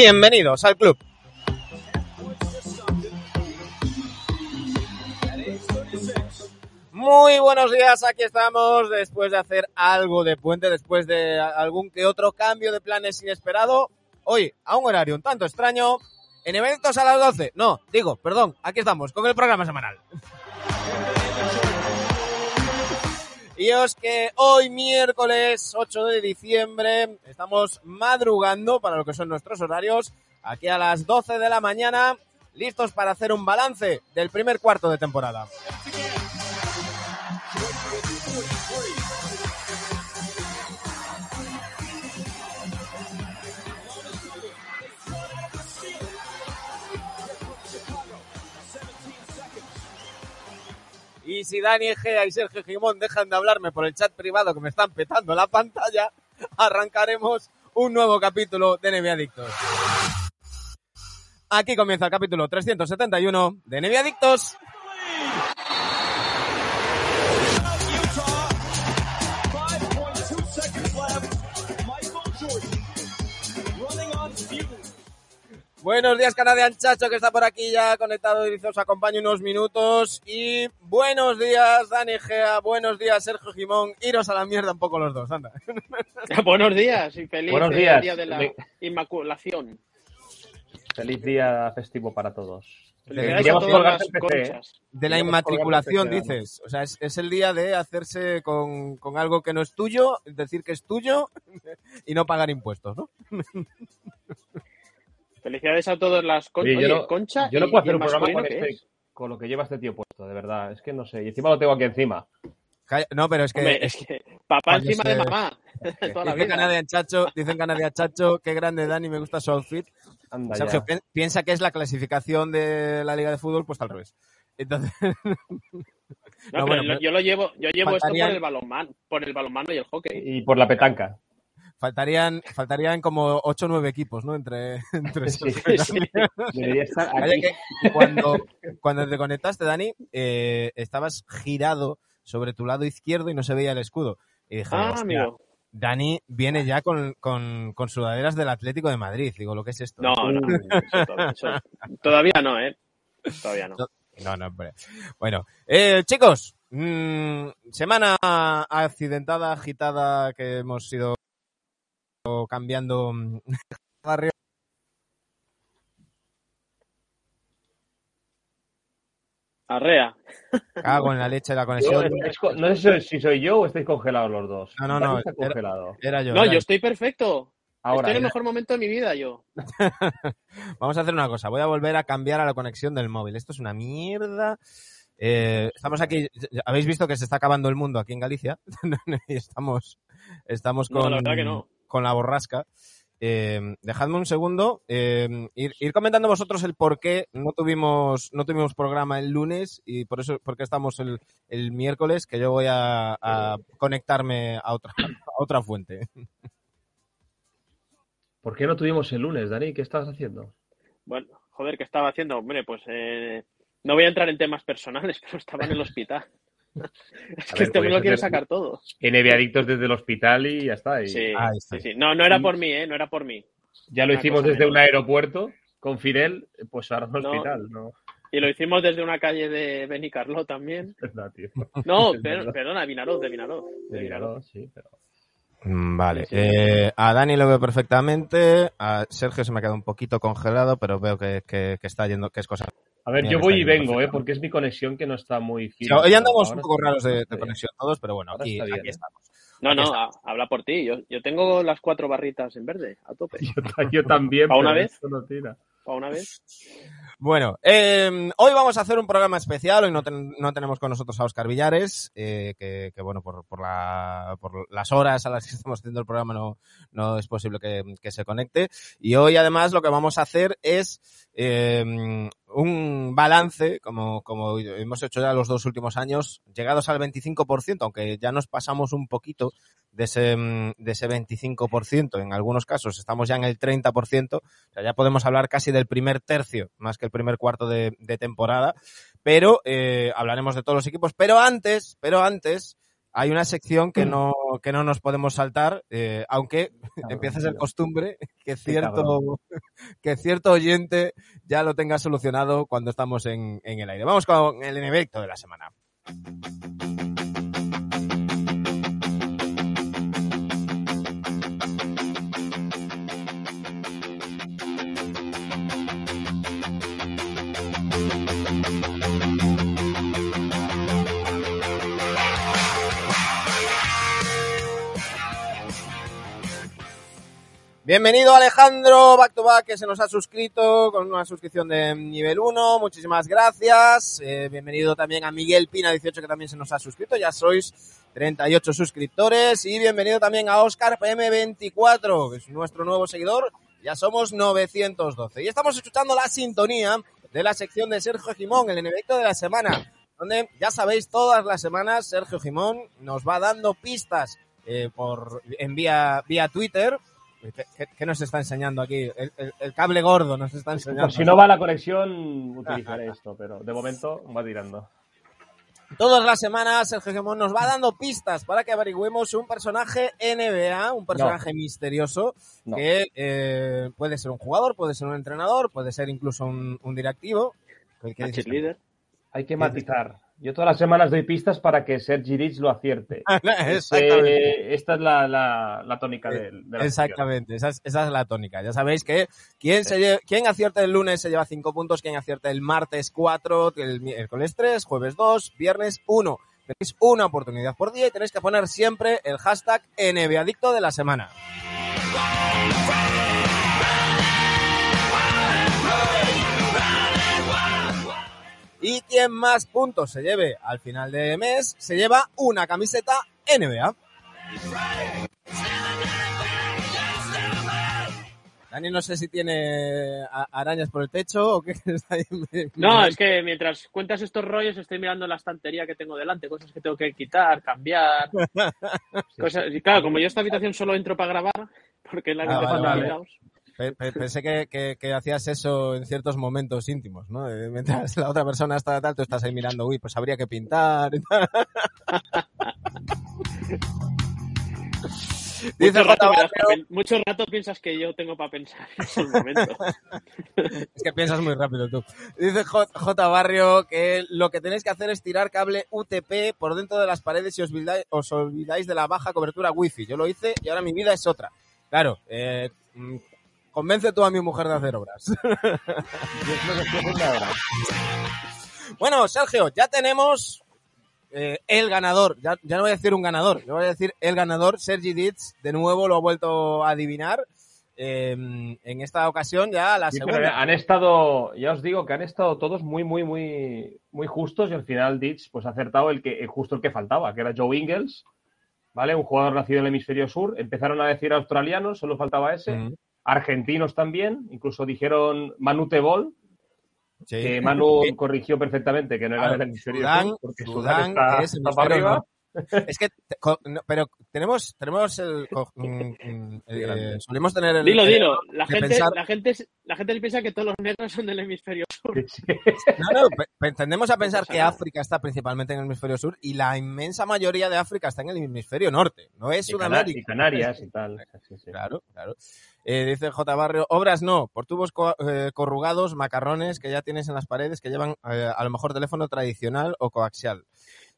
Bienvenidos al club. Muy buenos días, aquí estamos después de hacer algo de puente, después de algún que otro cambio de planes inesperado. Hoy, a un horario un tanto extraño, en eventos a las 12. No, digo, perdón, aquí estamos con el programa semanal. Y os que hoy miércoles 8 de diciembre estamos madrugando para lo que son nuestros horarios, aquí a las 12 de la mañana, listos para hacer un balance del primer cuarto de temporada. Y si Dani Egea y Sergio Gimón dejan de hablarme por el chat privado que me están petando la pantalla, arrancaremos un nuevo capítulo de NBA Adictos. Aquí comienza el capítulo 371 de NBA Adictos. Buenos días, Canadian Chacho, que está por aquí ya conectado y os acompaña unos minutos. Y buenos días, Dani Gea. Buenos días, Sergio Gimón. Iros a la mierda un poco los dos, anda. buenos días y feliz Buenos eh, días. día de la Inmaculación. Feliz día festivo para todos. El PC, conchas. De la inmatriculación, dices. O sea, es, es el día de hacerse con, con algo que no es tuyo, decir que es tuyo y no pagar impuestos, ¿no? Felicidades a todas las conchas. Oye, yo no- concha Yo no puedo y hacer un programa con, este- es. con lo que lleva este tío puesto, de verdad. Es que no sé. Y encima lo tengo aquí encima. No, pero es que... Hombre, es que papá encima se- de mamá. Toda la Dice vida. Canadian Chacho, dicen Canadian Chacho, qué grande Dani, me gusta su outfit. Anda Sergio ya. piensa que es la clasificación de la Liga de Fútbol, pues al revés. Entonces, No, No, pero bueno, yo lo llevo, yo llevo esto por el balonmano, por el balonmano y el hockey. Y por la petanca. Faltarían, faltarían como 8 o 9 equipos, ¿no? Entre, entre Sí. Debería estar aquí. cuando, cuando te conectaste, Dani, eh, estabas girado sobre tu lado izquierdo y no se veía el escudo. Y dije, Ah, "Hostia, amigo. Dani viene ya con, con, con sudaderas del Atlético de Madrid. Digo, ¿lo que es esto? No, no. eso to- eso- todavía no, ¿eh? Todavía no. No, no, hombre. Bueno, eh, chicos, mm, semana accidentada, agitada, que hemos ido cambiando mm, barrio. Arrea. Cago en la leche de la conexión. no sé si soy yo o estáis congelados los dos. No, no, no, era- congelado. Era yo. No, era yo estoy perfecto. Ahora. estoy en el ya. mejor momento de mi vida, yo. Vamos a hacer una cosa. Voy a volver a cambiar a la conexión del móvil. Esto es una mierda. Eh, estamos aquí. Habéis visto que se está acabando el mundo aquí en Galicia. y estamos, estamos No, con, la verdad que no. Con la borrasca. Eh, dejadme un segundo. eh, ir, ir comentando vosotros el por qué no tuvimos, no tuvimos programa el lunes y por eso, porque estamos el, el miércoles, que yo voy a, a conectarme a otra, a otra fuente. ¿Por qué no tuvimos el lunes, Dani? ¿Qué estabas haciendo? Bueno, joder, ¿qué estaba haciendo? Hombre, pues eh, no voy a entrar en temas personales, pero estaba en el hospital. es que ver, este lo quiere hacer- sacar todo. NB Adictos desde el hospital y ya está. Y Sí, Ahí está. sí, sí. No, no era por mí, ¿eh? No era por mí. Ya lo Una hicimos desde menos. un aeropuerto con Fidel, pues ahora un No. hospital, ¿no? Y lo hicimos desde una calle de Benicarló también. Es verdad, tío. No, per- perdona, de Vinaroz, de Vinaroz. De Vinaroz, sí, pero... Mm, Vale. Sí, sí. Eh, a Dani lo veo perfectamente. A Sergio se me ha quedado un poquito congelado, pero veo que, que- que está yendo, que es cosa. A ver, yo voy y vengo, ¿eh? Porque es mi conexión que no está muy fina. hoy andamos un poco raros de, conexión todos, pero bueno, aquí, está bien, aquí estamos. No, no, habla por ti. Yo, yo tengo las cuatro barritas en verde, a tope. Yo, ta- yo también, ¿Pa una pero vez? esto no tira. ¿Para una vez? Bueno, eh, hoy vamos a hacer un programa especial. Hoy no, ten- no tenemos con nosotros a Oscar Villares, eh, que, que, bueno, por, por, la, por las horas a las que estamos haciendo el programa no, no es posible que, que se conecte. Y hoy además lo que vamos a hacer es eh, un balance, como, como hemos hecho ya los dos últimos años, llegados al 25%, aunque ya nos pasamos un poquito de ese, mm, de ese 25%, en algunos casos estamos ya en el 30%, o sea, ya podemos hablar casi del primer tercio, más que el primer cuarto de, de temporada, pero eh, hablaremos de todos los equipos, pero antes, pero antes, hay una sección que no, que no nos podemos saltar, eh, aunque Cabrón, empieza a ser costumbre que cierto, que cierto oyente ya lo tenga solucionado cuando estamos en, en el aire. Vamos con el evento de la semana. Bienvenido Alejandro, back to back, que se nos ha suscrito con una suscripción de nivel 1. Muchísimas gracias. Eh, bienvenido también a Miguel Pina 18, que también se nos ha suscrito. Ya sois 38 suscriptores. Y bienvenido también a Oscar PM24, que es nuestro nuevo seguidor. Ya somos 912. Y estamos escuchando la sintonía de la sección de Sergio Jimón, el enemigo de la semana, donde ya sabéis, todas las semanas Sergio Jimón nos va dando pistas eh, por en vía, vía Twitter. ¿Qué, qué- qué nos está enseñando aquí? El, el- el cable gordo nos está enseñando. Por si no va la conexión, utilizaré esto, pero de momento va tirando. Todas las semanas Sergio Gemón nos va dando pistas para que averigüemos un personaje NBA, un personaje misterioso, No. que eh, puede ser un jugador, puede ser un entrenador, puede ser incluso un, un directivo. ¿Qué- qué. Hay que matizar. Yo todas las semanas doy pistas para que Sergi Rich lo acierte. Exactamente. Eh, esta es la, la, la tónica de, de la sección. Exactamente, esa es, esa es la tónica. Ya sabéis que quien, se lle- quien acierte el lunes se lleva 5 puntos, quien acierte el martes 4, el miércoles 3, jueves 2, viernes 1. Tenéis una oportunidad por día y tenéis que poner siempre el hashtag NBAdicto de la semana. Quien más puntos se lleve al final de mes se lleva una camiseta NBA. Dani no sé si tiene a- arañas por el techo o qué está ahí. No, es que mientras cuentas estos rollos estoy mirando la estantería que tengo delante, cosas que tengo que quitar, cambiar. cosas... Y claro, como yo esta habitación solo entro para grabar, porque es la Ah, habitación vale, vale. Pensé que, que- que hacías eso en ciertos momentos íntimos, ¿no? Mientras la otra persona está tal, tú estás ahí mirando, uy, pues habría que pintar. y tal. Dice Mucho rato, mucho rato piensas que yo tengo para pensar en esos momentos. es que piensas muy rápido tú. Dice J. J. Barrio que lo que tenéis que hacer es tirar cable UTP por dentro de las paredes y os olvidáis, os olvidáis de la baja cobertura wifi. Yo lo hice y ahora mi vida es otra. Claro, eh, mm, convence tú a mi mujer de hacer obras. Bueno, Sergio, ya tenemos eh, el ganador. Ya, ya no voy a decir un ganador, yo voy a decir el ganador. Sergi Ditz, de nuevo lo ha vuelto a adivinar. Eh, en esta ocasión ya la Sí, pero segunda. han estado, ya os digo que han estado todos muy, muy, muy, muy justos y al final Ditch pues ha acertado el que, el justo el que faltaba, que era Joe Ingles, ¿vale? Un jugador nacido en el hemisferio sur. Empezaron a decir australianos, solo faltaba ese. Mm, Argentinos también, incluso dijeron Manu Tebol, sí. que Manu Sí. corrigió perfectamente que no era del hemisferio Sudán- sur, porque Sudán, Sudán está, es está para arriba. Es que, te- co- no, pero tenemos, tenemos el, mm, eh, solemos tener el. Dilo, dilo. La gente, pensar- la, gente, la gente piensa que todos los negros son del hemisferio sur. No, no, tendemos a pensar que. África está principalmente en el hemisferio sur y la inmensa mayoría de África está en el hemisferio norte. No es Sudamérica. y Canarias y tal. Sí, sí. Claro, claro. Eh, dice J. Barrio, obras no, por tubos co- eh, corrugados, macarrones que ya tienes en las paredes que llevan eh, a lo mejor teléfono tradicional o coaxial.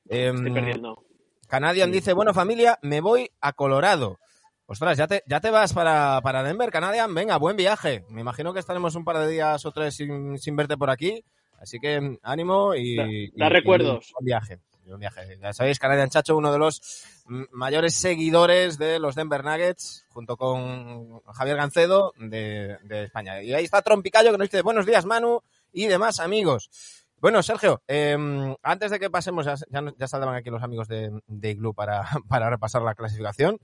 Em, Estoy perdiendo. Canadian Sí. dice, bueno familia, me voy a Colorado. Ostras, ya te, ya te vas para, para Denver, Canadian. Venga, buen viaje. Me imagino que estaremos un par de días o tres sin, sin verte por aquí. Así que mm, ánimo y, Da- y- da y recuerdos. buen viaje. y buen viaje. Ya sabéis, Canadian Chacho, uno de los mm, mayores seguidores de los Denver Nuggets, junto con Javier Gancedo de, de España. Y ahí está Trompicayo que nos dice buenos días, Manu, y demás amigos. Bueno, Sergio, eh, antes de que pasemos, ya, ya, saldrán aquí los amigos de, de Igloo para, para repasar la clasificación.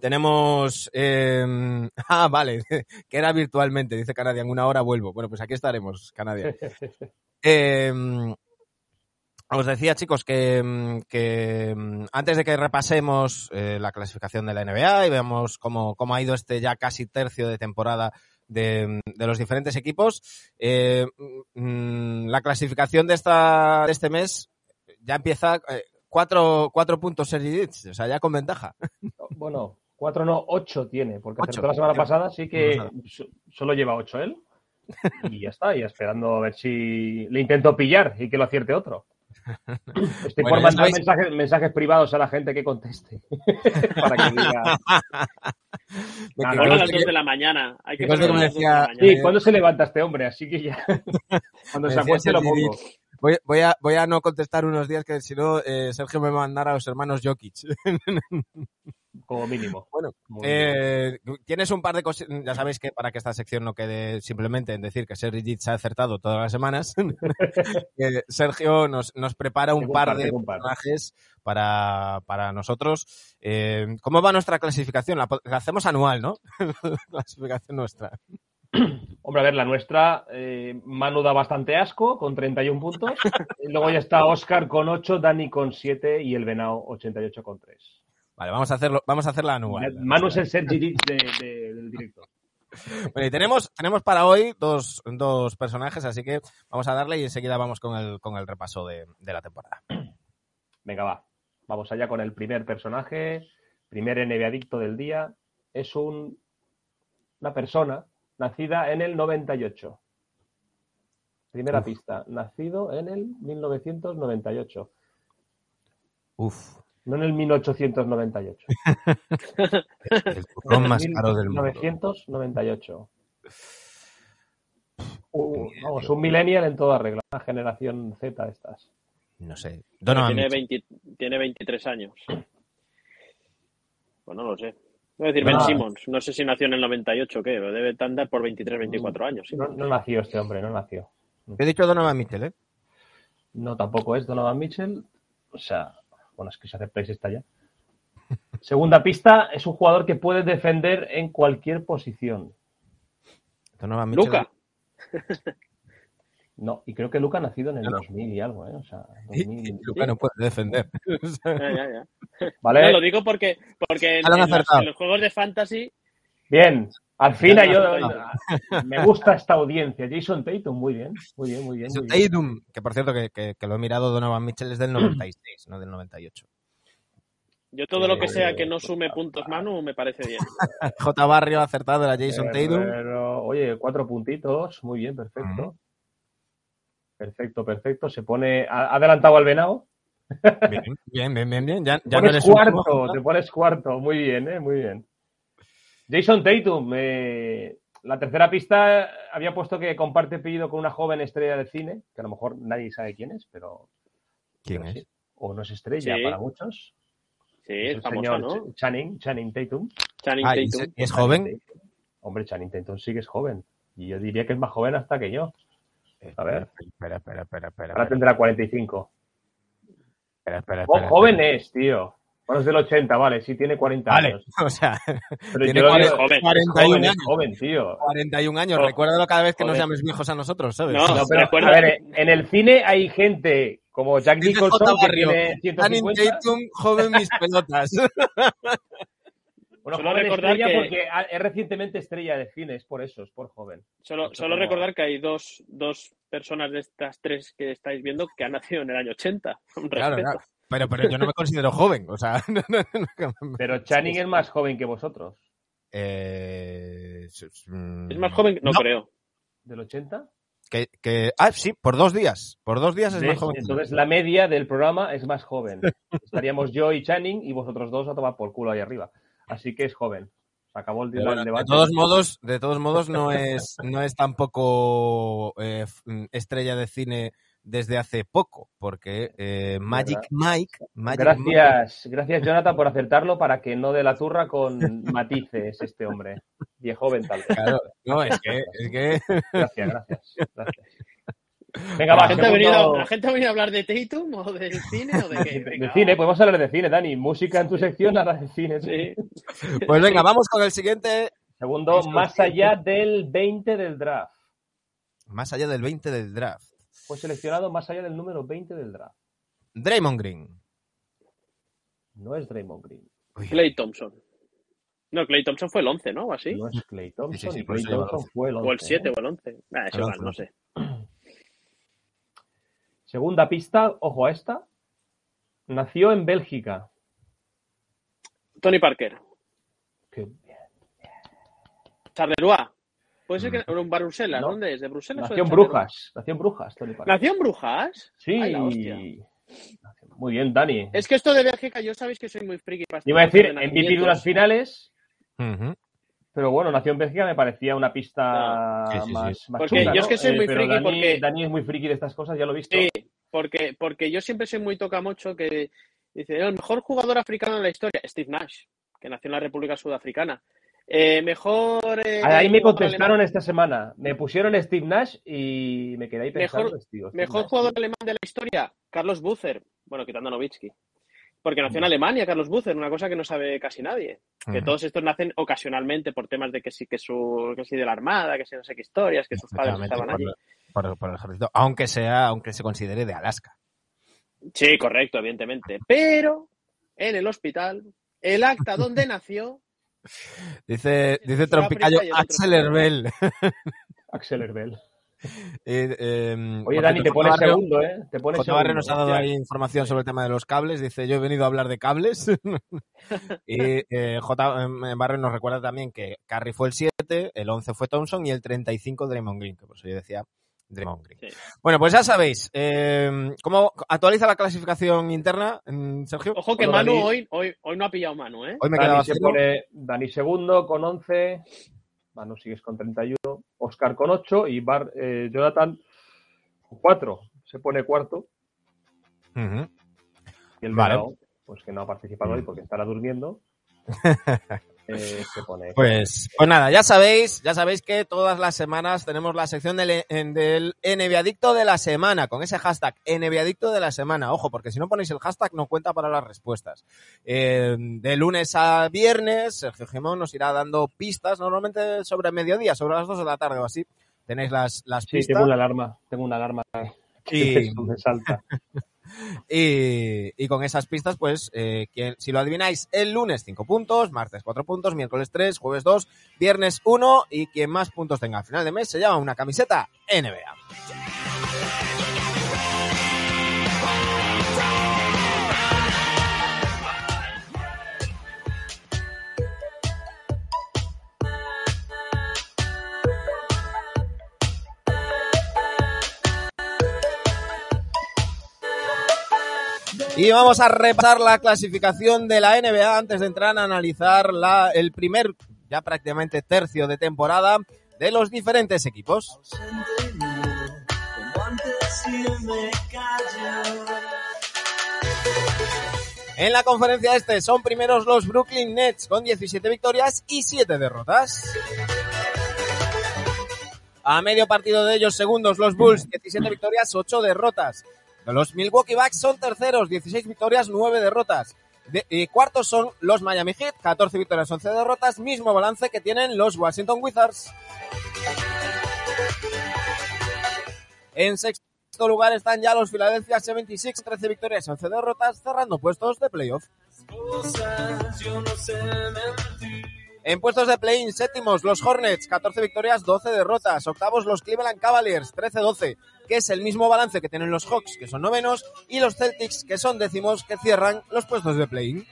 Tenemos. eh, ah, vale, que era virtualmente, dice Canadian, una hora vuelvo. Bueno, pues aquí estaremos, Canadian. Eh, os decía, chicos, que, que antes de que repasemos eh, la clasificación de la NBA y veamos cómo, cómo ha ido este ya casi tercio de temporada de, de los diferentes equipos, eh, mm, la clasificación de, esta, de este mes ya empieza eh, cuatro, cuatro puntos Sergi Ditch, o sea, ya con ventaja. Bueno, cuatro no, ocho tiene, porque Ocho. la semana pasada, así que solo lleva ocho él. Y ya está, y esperando a ver si le intento pillar y que lo acierte otro. Estoy Bueno, por mandar mensajes, mensajes privados a la gente que conteste. Para que diga. Nada, Ahora a las que- 2 de la mañana. Hay que que conste que ponerlo a me las 2 de la decía- mañana. Sí, ¿cuándo se levanta este hombre? Así que ya. Cuando se acueste lo pongo. Voy, voy a, voy a no contestar unos días que si no, eh, Sergio me va a mandar a los hermanos Jokic. Como mínimo. Bueno, Como mínimo. Eh, tienes un par de cosas. Ya sabéis que para que esta sección no quede simplemente en decir que Sergi Ditch ha acertado todas las semanas, Sergio nos, nos prepara un par par, de personajes para, para nosotros. Eh, ¿Cómo va nuestra clasificación? La, la hacemos anual, ¿no? clasificación nuestra. Hombre, a ver, la nuestra, eh, Manu da bastante asco con 31 puntos. Y luego ya está Oscar con 8, Dani con 7 y el Venao 88 con 3. Vale, vamos a hacerlo, vamos a hacerla anual. Manu es el Sergi de- de- del directo. Bueno, y tenemos, tenemos para hoy dos, dos personajes, así que vamos a darle y enseguida vamos con el, con el repaso de, de la temporada. Venga, va. Vamos allá con el primer personaje, primer NBA adicto del día. Es un, una persona nacida en el 98. Primera Uf. pista, nacido en el 1998, Uf, no en el 1898. el turrón más caro del mundo. 1998. Uh, vamos, un millennial en toda regla, una generación Z de estas. No sé. Donovan Tiene, Mitchell. 20 tiene 23 años. Pues no lo sé. Voy a decir Ah. Ben Simmons. No sé si nació en el 98 o qué, pero debe andar por 23, 24 años. sí. No, no nació este hombre, no nació. He dicho Donovan Mitchell, ¿eh? No, tampoco es Donovan Mitchell. O sea, bueno, es que se hace place está ya. Segunda pista, es un jugador que puede defender en cualquier posición. Donovan Mitchell. Luca. No, y creo que Luca ha nacido en el No, no. 2000 y algo, ¿eh? O sea, Y- 2000, y Luca no puede defender. Ya, ya, ya. ¿Vale? No, lo digo porque, porque en, los, en los juegos de fantasy Bien, al fin Ya, yo ya. me gusta esta audiencia. Jason Tatum, muy bien, muy bien, muy bien. Jason muy bien. Tatum, que por cierto que, que- que lo he mirado, Donovan Mitchell es del 96, no del 98. Yo todo lo que Eh, sea que no sume puntos Manu me parece bien. J. Barrio ha acertado era Jason Tatum. Pero, oye, cuatro puntitos, muy bien, perfecto. Perfecto, perfecto. Se pone ha adelantado al venado. Bien, bien, bien, bien. bien. Ya, Te ya no pones un- cuarto, te pones cuarto. Muy bien, ¿eh? Muy bien. Jason Tatum, eh, la tercera pista había puesto que comparte apellido con una joven estrella de cine, que a lo mejor nadie sabe quién es, pero. ¿Quién pero es? sí. O no es estrella Sí. para muchos. Sí, Es es el famoso, señor ¿no? Ch- Channing, Channing Tatum. Channing Ah, ¿y Tatum. es joven? Hombre, Channing Tatum sí que es joven. Y yo diría que es más joven hasta que yo. A ver. Espera, espera, espera, espera. Ahora espera, tendrá 45. espera, espera, Oh, espera, joven espera. es, tío. Bueno, es del 80, vale, sí tiene 40 Vale, años. o sea, Pero tiene yo lo 40 digo- joven, es 41 joven, años. joven, tío. 41 años. Oh, Recuérdalo cada vez que nos joder. llames viejos a nosotros, ¿sabes? No, No, pero, recuerda- a ver, en el cine hay gente como Jack Nicholson que Barrio, tiene Channing 150. Tatum, joven mis pelotas. Bueno, Solo joven recordar estrella que- porque es recientemente estrella de cine, es por eso, es por joven. Solo, Mucho solo como- recordar que hay dos, dos personas de estas tres que estáis viendo que han nacido en el año 80. Un Claro, respeto. claro. Pero, pero yo no me considero joven, o sea. no, no, no, no. Pero Channing es más joven que vosotros. Eh, mm, Es más joven, no, No. creo. ¿Del 80? Que, que- ah, sí, por dos días. Por dos días es ¿Ves? más joven. Entonces la media del programa es más joven. Estaríamos yo y Channing y vosotros dos a tomar por culo ahí arriba. Así que es joven. Se acabó el, bueno, de debate. todos modos, de todos modos no es, no es tampoco eh, mm, estrella de cine desde hace poco, porque eh, Magic Mike, Magic Mike- Gracias, gracias Jonathan por acertarlo para que no de la turra con matices este hombre. Viejo tal. claro, no, es que, es que Gracias, gracias. gracias. Venga, ¿La va, gente, ha segundo- venido, ¿La gente ha venido a hablar de Tatum o del cine o de qué? de, cine, podemos hablar de cine, Dani. Música en tu sección, ahora de cine. Sí. pues venga, vamos con el siguiente, Segundo, más allá del 20 del draft. más allá del 20 del draft. Fue seleccionado más allá del número 20 del draft. Draymond Green. No es Draymond Green. Uy, Clay Thompson. No, Clay Thompson fue el 11, ¿no? O así. No es Clay Thompson. Sí, sí, sí, Clay Thompson 12. fue el 11. O el 7 o el 11. Ah, eso El igual, 11, no sé. Segunda pista, ojo a esta. Nació en Bélgica. Tony Parker. Qué bien. Charleroi. Puede ser que. Mm. Un Bruselas. No. ¿Dónde es? ¿De Bruselas o Nació de en? Brujas. Nació en Brujas, Tony Parker. ¿Nació en Brujas? Sí. Ay, la hostia. Muy bien, Dani. Es que esto de Bélgica, yo sabéis que soy muy friki. para Iba a decir de MVP de unas finales, pero bueno, nació en Bélgica me parecía una pista Sí, sí, sí. más, más Porque yo es que soy muy pero friki Dani, porque- Dani es muy friki de estas cosas, ya lo he visto. Sí, porque, porque yo siempre soy muy tocamocho que dice, el mejor jugador africano de la historia, Steve Nash, que nació en la República Sudafricana. Eh, mejor... eh, Ahí me contestaron alemán- esta semana. Me pusieron Steve Nash y me quedé ahí pensando. Mejor- tío, Mejor jugador alemán de la historia, Carlos Bucer. Bueno, quitando a Nowitzki. Porque nació en Alemania, Carlos Bucer, una cosa que no sabe casi nadie. Que Ujú. todos estos nacen ocasionalmente por temas de que sí, que su, que sí de la Armada, que sí no sé qué historias, que sus padres estaban allí. por, por- por el ejército, aunque sea, aunque se considere de Alaska. Sí, correcto, evidentemente. Pero en el hospital, el acta donde nació, Dice, dice Trompicayo Axel Herbel. Axel Herbel. Eh, eh, Oye, Dani, te pones. Barrio- segundo, ¿eh? Te pones. Barrio nos ha dado ahí información sobre el tema de los cables. Dice, yo he venido a hablar de cables. y eh, J. Barrio nos recuerda también que Curry fue el 7, el 11 fue Thompson y el 35 Draymond Green, que por eso yo decía Draymond Green. Sí. Bueno, pues ya sabéis. eh, ¿Cómo actualiza la clasificación interna, mm, Sergio? ojo que Bueno, Manu Dani- hoy, hoy, hoy no ha pillado Manu, ¿eh? Hoy me quedaba Dani se pone Dani segundo con 11. Manu sigues con 31. Oscar con 8 y Bar, eh, Jonathan con 4. Se pone cuarto. Y el Vale. Pues que no ha participado Mm. hoy porque estará durmiendo. eh, se pone. Pues, pues nada, ya sabéis, ya sabéis que todas las semanas tenemos la sección del, del NBAdicto de la semana, con ese hashtag NBAdicto de la semana. Ojo, porque si no ponéis el hashtag no cuenta para las respuestas. Eh, de lunes a viernes, Sergio Gemón nos irá dando pistas, normalmente sobre mediodía, sobre las 2 de la tarde o así. Tenéis las, las Sí, pistas. tengo una alarma. Tengo una alarma Y- me salta. Y, y con esas pistas, pues, eh, quien- si lo adivináis el lunes 5 puntos, martes 4 puntos, miércoles 3, jueves 2, viernes 1 y quien más puntos tenga al final de mes se llama una camiseta NBA. Y vamos a repasar la clasificación de la NBA antes de entrar a analizar el primer, ya prácticamente tercio de temporada de los diferentes equipos. En la conferencia este son primeros los Brooklyn Nets con 17 victorias y 7 derrotas. A medio partido de ellos segundos los Bulls, 17 victorias, 8 derrotas. Los Milwaukee Bucks son terceros, 16 victorias, 9 derrotas. De- y cuartos son los Miami Heat, 14 victorias, 11 derrotas, mismo balance que tienen los Washington Wizards. En sexto lugar están ya los Philadelphia 76, 13 victorias, 11 derrotas, cerrando puestos de playoff. En puestos de play-in séptimos, los Hornets, 14 victorias, 12 derrotas. Octavos, los Cleveland Cavaliers, 13-12, que es el mismo balance que tienen los Hawks, que son novenos, y los Celtics, que son décimos, que cierran los puestos de play-in.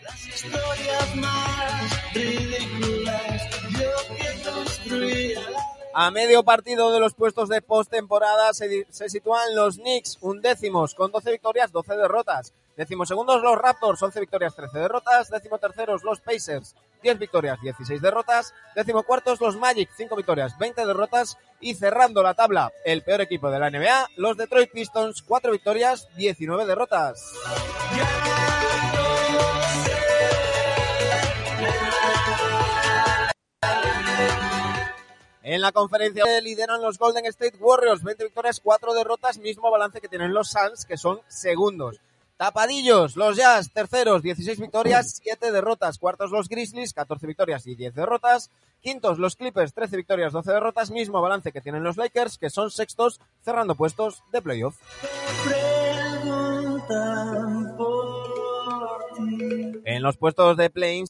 A medio partido de los puestos de postemporada se, se sitúan los Knicks, undécimos, con 12 victorias, 12 derrotas. Décimo segundos los Raptors, 11 victorias, 13 derrotas. Décimo terceros los Pacers, 10 victorias, 16 derrotas. Décimo cuartos los Magic, 5 victorias, 20 derrotas. Y cerrando la tabla, el peor equipo de la NBA, los Detroit Pistons, 4 victorias, 19 derrotas. En la conferencia lideran los Golden State Warriors, 20 victorias, 4 derrotas, mismo balance que tienen los Suns, que son segundos. Tapadillos, los Jazz, terceros, 16 victorias, 7 derrotas. Cuartos los Grizzlies, 14 victorias y 10 derrotas. Quintos los Clippers, 13 victorias, 12 derrotas, mismo balance que tienen los Lakers, que son sextos, cerrando puestos de playoff. En los puestos de play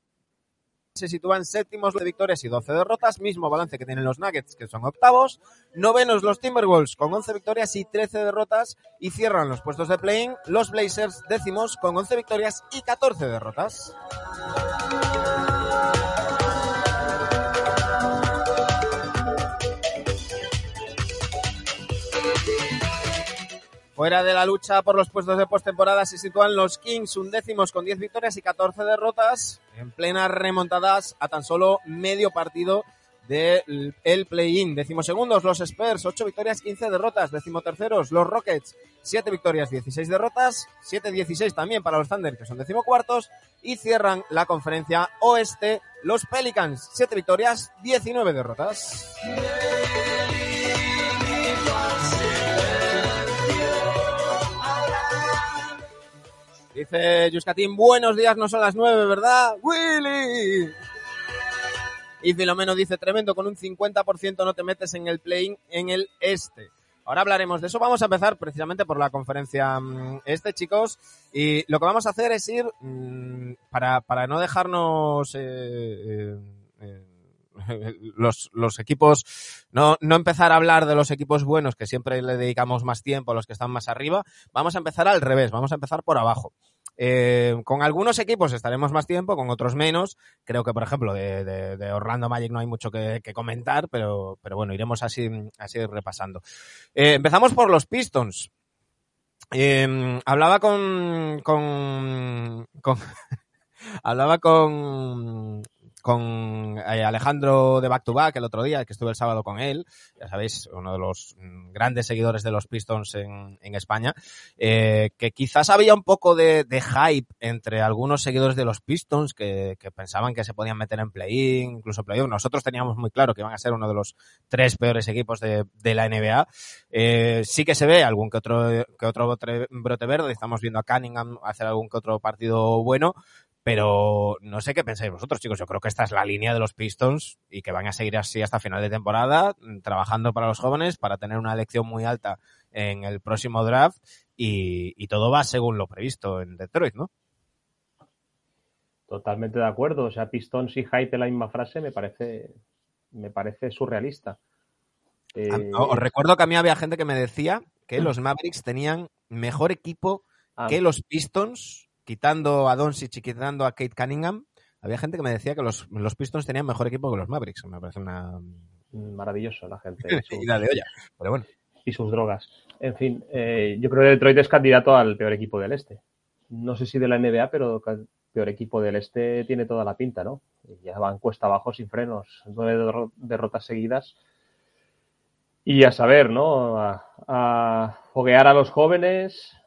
se sitúan séptimos de victorias y 12 derrotas, mismo balance que tienen los Nuggets, que son octavos. Novenos los Timberwolves con 11 victorias y 13 derrotas y cierran los puestos de play-in los Blazers décimos con 11 victorias y 14 derrotas. Fuera de la lucha por los puestos de postemporada se sitúan los Kings, undécimos con 10 victorias y 14 derrotas, en plenas remontadas a tan solo medio partido del el play-in. Decimosegundos los Spurs, 8 victorias, 15 derrotas. Decimoterceros los Rockets, 7 victorias, 16 derrotas. 7-16 también para los Thunder, que son decimocuartos. Y cierran la conferencia oeste los Pelicans, 7 victorias, 19 derrotas. Dice Yuskatin, buenos días, no son las nueve, ¿verdad? ¡Willy! Y Filomeno dice, tremendo, con un 50% no te metes en el play en el este. Ahora hablaremos de eso. Vamos a empezar precisamente por la conferencia mm, este, chicos. Y lo que vamos a hacer es ir, mm, para, para no dejarnos eh, eh, eh, los, equipos, no, no empezar a hablar de los equipos buenos, que siempre le dedicamos más tiempo a los que están más arriba, vamos a empezar al revés, vamos a empezar por abajo. Eh, con algunos equipos estaremos más tiempo, con otros menos. Creo que, por ejemplo, de, Orlando Magic no hay mucho que, comentar, pero, pero bueno, iremos así, así repasando. Eh, empezamos por los Pistons. Eh, hablaba con, con hablaba con, con eh, Alejandro de Back to Back el otro día, que estuve el sábado con él, ya sabéis, uno de los mm, grandes seguidores de los Pistons en, España, eh, que quizás había un poco de, hype entre algunos seguidores de los Pistons que, pensaban que se podían meter en play-in, incluso play-off. Nosotros teníamos muy claro que iban a ser uno de los tres peores equipos de, de la NBA. Eh, sí que se ve algún que otro, que otro brote verde, estamos viendo a Cunningham hacer algún que otro partido bueno, pero no sé qué pensáis vosotros, chicos. Yo creo que esta es la línea de los Pistons y que van a seguir así hasta final de temporada, trabajando para los jóvenes, para tener una elección muy alta en el próximo draft y, y todo va según lo previsto en Detroit, ¿no? Totalmente de acuerdo. O sea, Pistons y hype la misma frase me parece, me parece surrealista. Eh... Os recuerdo que a mí había gente que me decía que los Mavericks tenían mejor equipo ah. que los Pistons quitando a Doncic y quitando a Kate Cunningham, había gente que me decía que los, los Pistons tenían mejor equipo que los Mavericks. Me parece una... Maravilloso la gente. y la de olla. Pero bueno. Y sus drogas. En fin, eh, yo creo que Detroit es candidato al peor equipo del este. No sé si de la NBA, pero peor equipo del este tiene toda la pinta, ¿no? Ya van cuesta abajo sin frenos. Nueve derrotas seguidas. Y a saber, ¿no? A, a foguear a los jóvenes,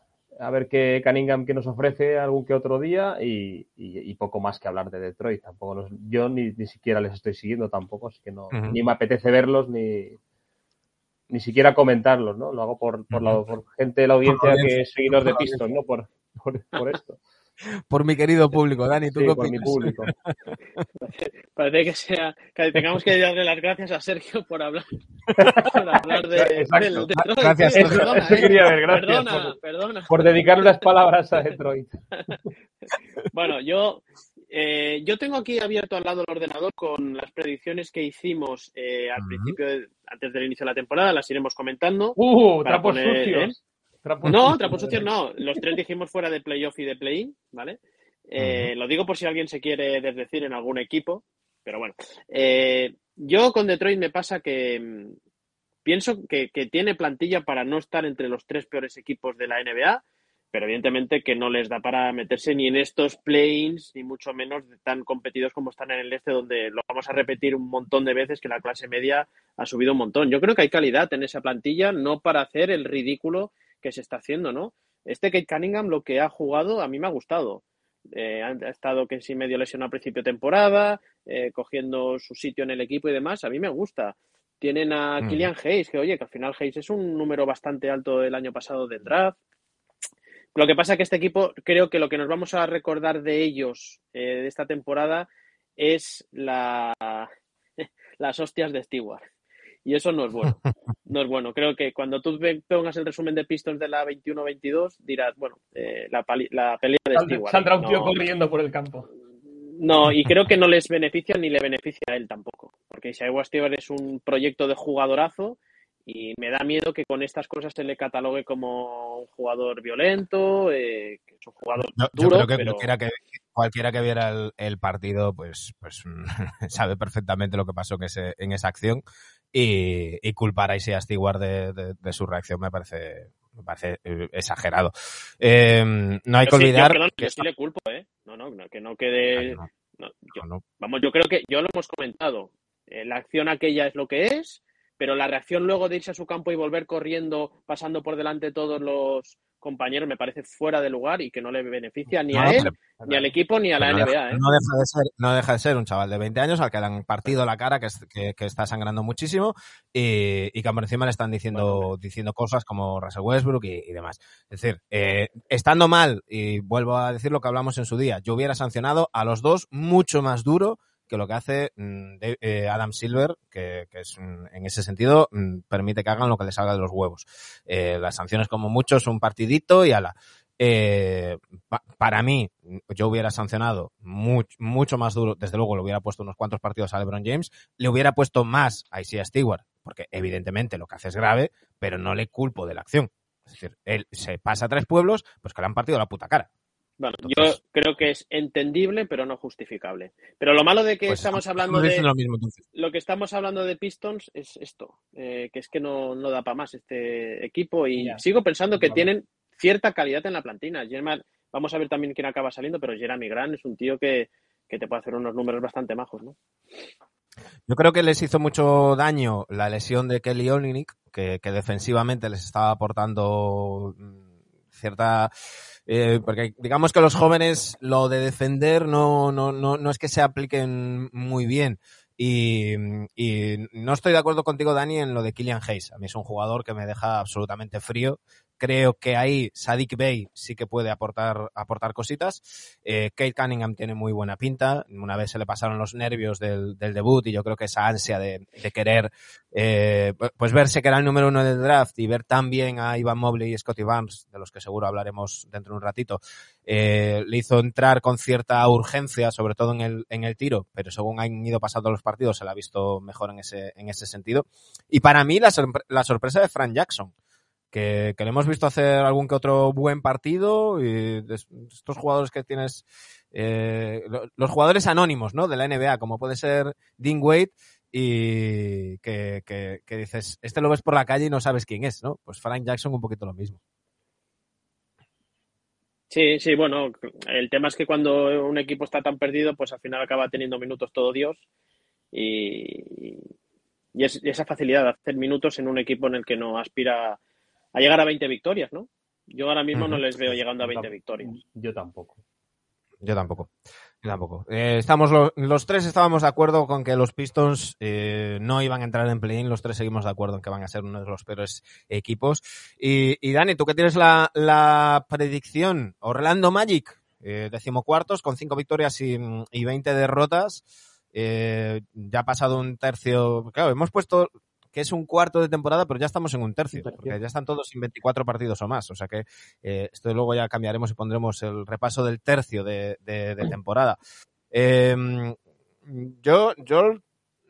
a ver qué Cunningham que nos ofrece algún que otro día y, y, y poco más que hablar de Detroit. Tampoco los, yo ni, ni, siquiera les estoy siguiendo tampoco, así que no, uh -huh. ni me apetece verlos ni, ni siquiera comentarlos, ¿no? Lo hago por, por, la, por gente de la audiencia que es seguidor de Piston, ¿no? Por, por, por esto. Por mi querido público, Dani, ¿tú sí, qué por mi público. Parece que sea que tengamos que darle las gracias a Sergio por hablar, por hablar de, Exacto. del Detroit. Gracias, Eh, Sergio. perdona, Eso eh. quería ver, gracias Perdona, por- perdona. Por dedicar unas palabras a Detroit. Bueno, yo, eh, yo tengo aquí abierto al lado el ordenador con las predicciones que hicimos eh, al principio, de- antes del inicio de la temporada, las iremos comentando. ¡Uh! Trapos poner, sucios. No, sucios no. Los tres dijimos fuera de playoff y de play-in, ¿vale? Eh, Lo digo por si alguien se quiere desdecir en algún equipo, pero bueno. Eh, yo con Detroit me pasa que mm, pienso que, que tiene plantilla para no estar entre los tres peores equipos de la NBA, pero evidentemente que no les da para meterse ni en estos play-ins, ni mucho menos tan competidos como están en el este, donde lo vamos a repetir un montón de veces que la clase media ha subido un montón. Yo creo que hay calidad en esa plantilla, no para hacer el ridículo que se está haciendo, ¿no? Este Kate Cunningham lo que ha jugado a mí me ha gustado. Eh, ha estado que sí medio lesionado a principio de temporada, eh, cogiendo su sitio en el equipo y demás. A mí me gusta. Tienen a Mm. Killian Hayes, que oye, que al final Hayes es un número bastante alto el año pasado del draft. Lo que pasa que este equipo, creo que lo que nos vamos a recordar de ellos eh, de esta temporada es la, las hostias de Stewart. Y eso no es bueno. No es bueno. Creo que cuando tú pongas el resumen de Pistons de la 21-22, dirás, bueno, eh, la, la pelea de Stewart. Saldrá un tío No- corriendo por el campo. No, y creo que no les beneficia ni le beneficia a él tampoco. Porque Isaiah Stewart es un proyecto de jugadorazo y me da miedo que con estas cosas se le catalogue como un jugador violento, eh, que es un jugador Yo, yo duro, creo que, pero cualquiera que cualquiera que viera el, el partido, pues, pues sabe perfectamente lo que pasó en, ese, en esa acción y, y culpar a Isaiah Stewart de, de, de su reacción me parece me parece eh, exagerado. Eh, no hay que yo, olvidar perdón, que yo sí le culpo, ¿eh? No, no, no, que no quede... no, no, yo- no, no. vamos, yo creo que yo lo hemos comentado. Eh, la acción aquella es lo que es, pero la reacción luego de irse a su campo y volver corriendo, pasando por delante de todos los compañeros, me parece fuera de lugar y que no le beneficia ni No, a él, pero- ni al equipo, ni a la no, NBA, deja, ¿eh? no deja de ser, no deja de ser un chaval de 20 años al que le han partido la cara, que, es- que, que está sangrando muchísimo y, y que por encima le están diciendo, diciendo cosas como Russell Westbrook y, y demás. Es decir, eh, estando mal, y vuelvo a decir lo que hablamos en su día, yo hubiera sancionado a los dos mucho más duro que lo que hace mm, eh, Adam Silver, que, es en ese sentido mm, permite que hagan lo que les salga de los huevos. Eh, las sanciones como mucho son un partidito y ala. Eh, pa- para mí, yo hubiera sancionado much- mucho más duro, desde luego le hubiera puesto unos cuantos partidos a LeBron James, le hubiera puesto más a Isaiah Stewart, porque evidentemente lo que hace es grave, pero no le culpo de la acción. Es decir, él se pasa a tres pueblos, pues que le han partido la puta cara. Bueno, Entonces- yo creo que es entendible, pero no justificable. Pero lo malo de que Pues estamos hablando de lo mismo entonces. lo que estamos hablando de Pistons es esto, eh, que es que no, no da para más este equipo y Ya. sigo pensando que Vale. tienen cierta calidad en la plantilla. Jeremy- vamos a ver también quién acaba saliendo, pero Jeremy Grant es un tío que, que te puede hacer unos números bastante majos, ¿no? Yo creo que les hizo mucho daño la lesión de Kelly Olynyk, que, que defensivamente les estaba aportando mm, cierta... eh, porque digamos que los jóvenes lo de defender no, no, no, no es que se apliquen muy bien. Y, y no estoy de acuerdo contigo, Dani, en lo de Killian Hayes. A mí es un jugador que me deja absolutamente frío. Creo que ahí Sadik Bey sí que puede aportar, aportar cositas. Eh, Kate Cunningham tiene muy buena pinta. Una vez se le pasaron los nervios del, del debut y yo creo que esa ansia de, de querer eh, pues verse que era el número uno del draft y ver también a Ivan Mobley y Scotty Barnes, de los que seguro hablaremos dentro de un ratito, eh, le hizo entrar con cierta urgencia, sobre todo en el, en el tiro, pero según han ido pasando los partidos se la ha visto mejor en ese, en ese sentido. Y para mí la, sorpre- la sorpresa de Frank Jackson, que, que le hemos visto hacer algún que otro buen partido y estos jugadores que tienes, eh, lo- los jugadores anónimos, ¿no? De la NBA, como puede ser Dean Wade y que, que, dices, este lo ves por la calle y no sabes quién es, ¿no? Pues Frank Jackson un poquito lo mismo. Sí, sí, bueno, el tema es que cuando un equipo está tan perdido, pues al final acaba teniendo minutos todo Dios y, y esa facilidad de hacer minutos en un equipo en el que no aspira a llegar a 20 victorias, ¿no? Yo ahora mismo no les veo llegando a 20 victorias. Yo tampoco. Yo tampoco. Yo tampoco. Eh, estamos lo- los tres estábamos de acuerdo con que los Pistons eh, no iban a entrar en play-in. Los tres seguimos de acuerdo en que van a ser uno de los peores equipos. Y, y Dani, tú que tienes la, la predicción, Orlando Magic, eh, decimocuartos con cinco victorias y, y 20 derrotas. Eh, ya ha pasado un tercio. Claro, hemos puesto que es un cuarto de temporada, pero ya estamos en un tercio, porque ya están todos sin 24 partidos o más. O sea que eh, esto luego ya cambiaremos y pondremos el repaso del tercio de, de- de temporada. Eh, yo, yo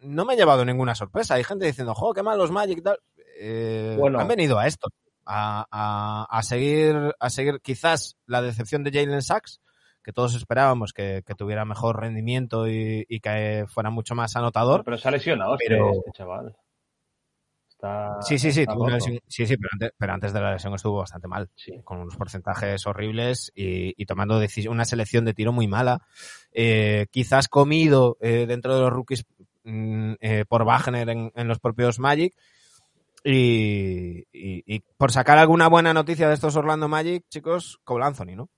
no me he llevado ninguna sorpresa. Hay gente diciendo, jo, qué mal los Magic y tal. Eh, Bueno. Han venido a esto, a, a- a seguir, a seguir quizás la decepción de Jalen Sachs, que todos esperábamos que, que tuviera mejor rendimiento y, y que fuera mucho más anotador. Pero se ha lesionado este- Pero- este chaval. Está, Sí, sí, sí, está tuvo una roto. lesión- sí, sí, pero antes, pero antes de la lesión estuvo bastante mal. Sí. con unos porcentajes horribles y, y tomando una selección de tiro muy mala. Eh, quizás comido eh, dentro de los rookies mm, eh, por Wagner en, en los propios Magic. Y, y- y por sacar alguna buena noticia de estos Orlando Magic, chicos, Cole Anthony, ¿no?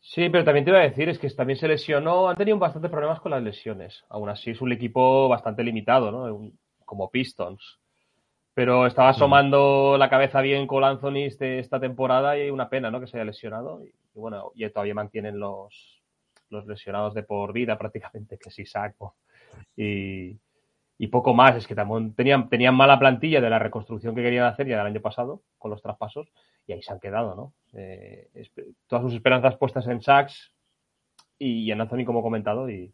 Sí, pero también te iba a decir, es que también se lesionó, han tenido bastantes problemas con las lesiones. Aún así es un equipo bastante limitado, ¿no? Un- Como Pistons. Pero estaba asomando la cabeza bien con Anthony este- esta temporada y una pena, ¿no? Que se haya lesionado. Y, y bueno, y todavía mantienen los, los lesionados de por vida prácticamente, que sí saco. Y, y poco más, es que también tenían, tenían mala plantilla de la reconstrucción que querían hacer ya del año pasado con los traspasos y ahí se han quedado, ¿no? Eh, todas sus esperanzas puestas en Sachs y en Anthony, como he comentado, y,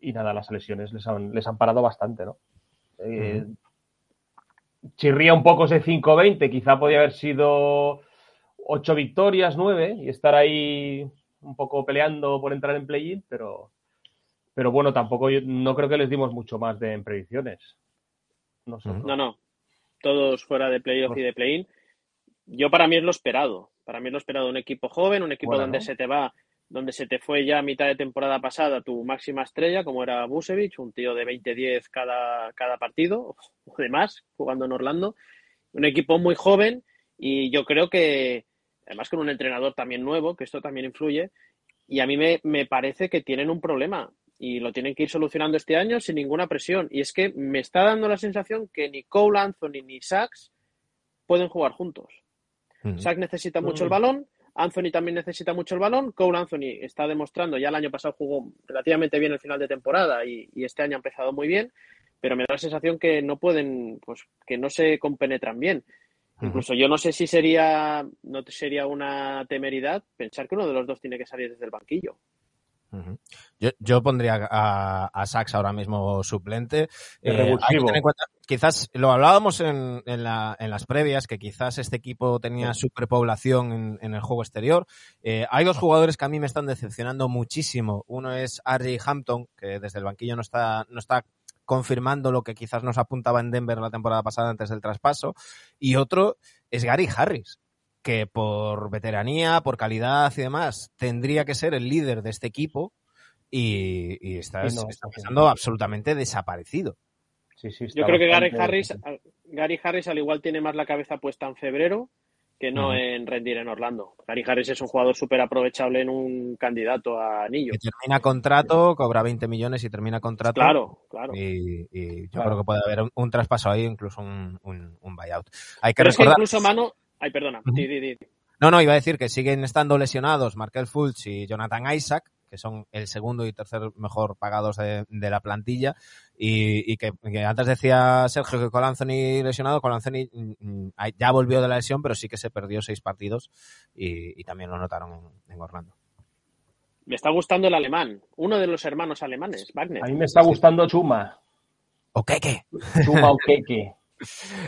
y nada, las lesiones les han, les han parado bastante, ¿no? Eh, chirría un poco ese 5-20, quizá podía haber sido 8 victorias, 9 y estar ahí un poco peleando por entrar en play-in, pero, pero bueno, tampoco no creo que les dimos mucho más de en predicciones. No, no, no, todos fuera de playoff y de play-in. Yo para mí es lo esperado. Para mí es lo esperado un equipo joven, un equipo donde se te va donde se te fue ya a mitad de temporada pasada tu máxima estrella, como era Busevich, un tío de 20-10 cada, cada partido, o demás, jugando en Orlando. Un equipo muy joven y yo creo que, además con un entrenador también nuevo, que esto también influye, y a mí me, me parece que tienen un problema y lo tienen que ir solucionando este año sin ninguna presión. Y es que me está dando la sensación que ni Cole Anthony ni Sachs pueden jugar juntos. Sachs necesita mucho el balón, Anthony también necesita mucho el balón. Cole Anthony está demostrando, ya el año pasado jugó relativamente bien el final de temporada y, este año ha empezado muy bien, pero me da la sensación que no pueden, pues que no se compenetran bien. Incluso yo no sé si sería, no sería una temeridad pensar que uno de los dos tiene que salir desde el banquillo yo, yo, pondría a, a Sachs ahora mismo suplente. Eh, quizás lo hablábamos en, en, la, en, las previas, que quizás este equipo tenía superpoblación en, en el juego exterior. Eh, hay dos jugadores que a mí me están decepcionando muchísimo. Uno es RJ Hampton, que desde el banquillo no está, no está confirmando lo que quizás nos apuntaba en Denver la temporada pasada antes del traspaso. Y otro es Gary Harris, que por veteranía, por calidad y demás, tendría que ser el líder de este equipo y, está, pasando absolutamente desaparecido. Yo creo que Gary Harris, Gary Harris al igual tiene más la cabeza puesta en febrero que no en rendir en Orlando. Gary Harris es un jugador súper aprovechable en un candidato a anillo. Y termina contrato, cobra 20 millones y termina contrato. Claro, claro. Y, yo creo que puede haber un, traspaso ahí, incluso un, un, buyout. Hay que recordar... incluso, Mano, Ay, perdona. No, no, iba a decir que siguen estando lesionados Markel Fultz y Jonathan Isaac, que son el segundo y tercer mejor pagados de, la plantilla. Y, que, antes decía Sergio que Anthony lesionado, Anthony mm, mm, ya volvió de la lesión, pero sí que se perdió seis partidos y, también lo notaron en, Orlando. Me está gustando el alemán, uno de los hermanos alemanes, Wagner. A mí me está gustando Chuma. ¿O? Chuma o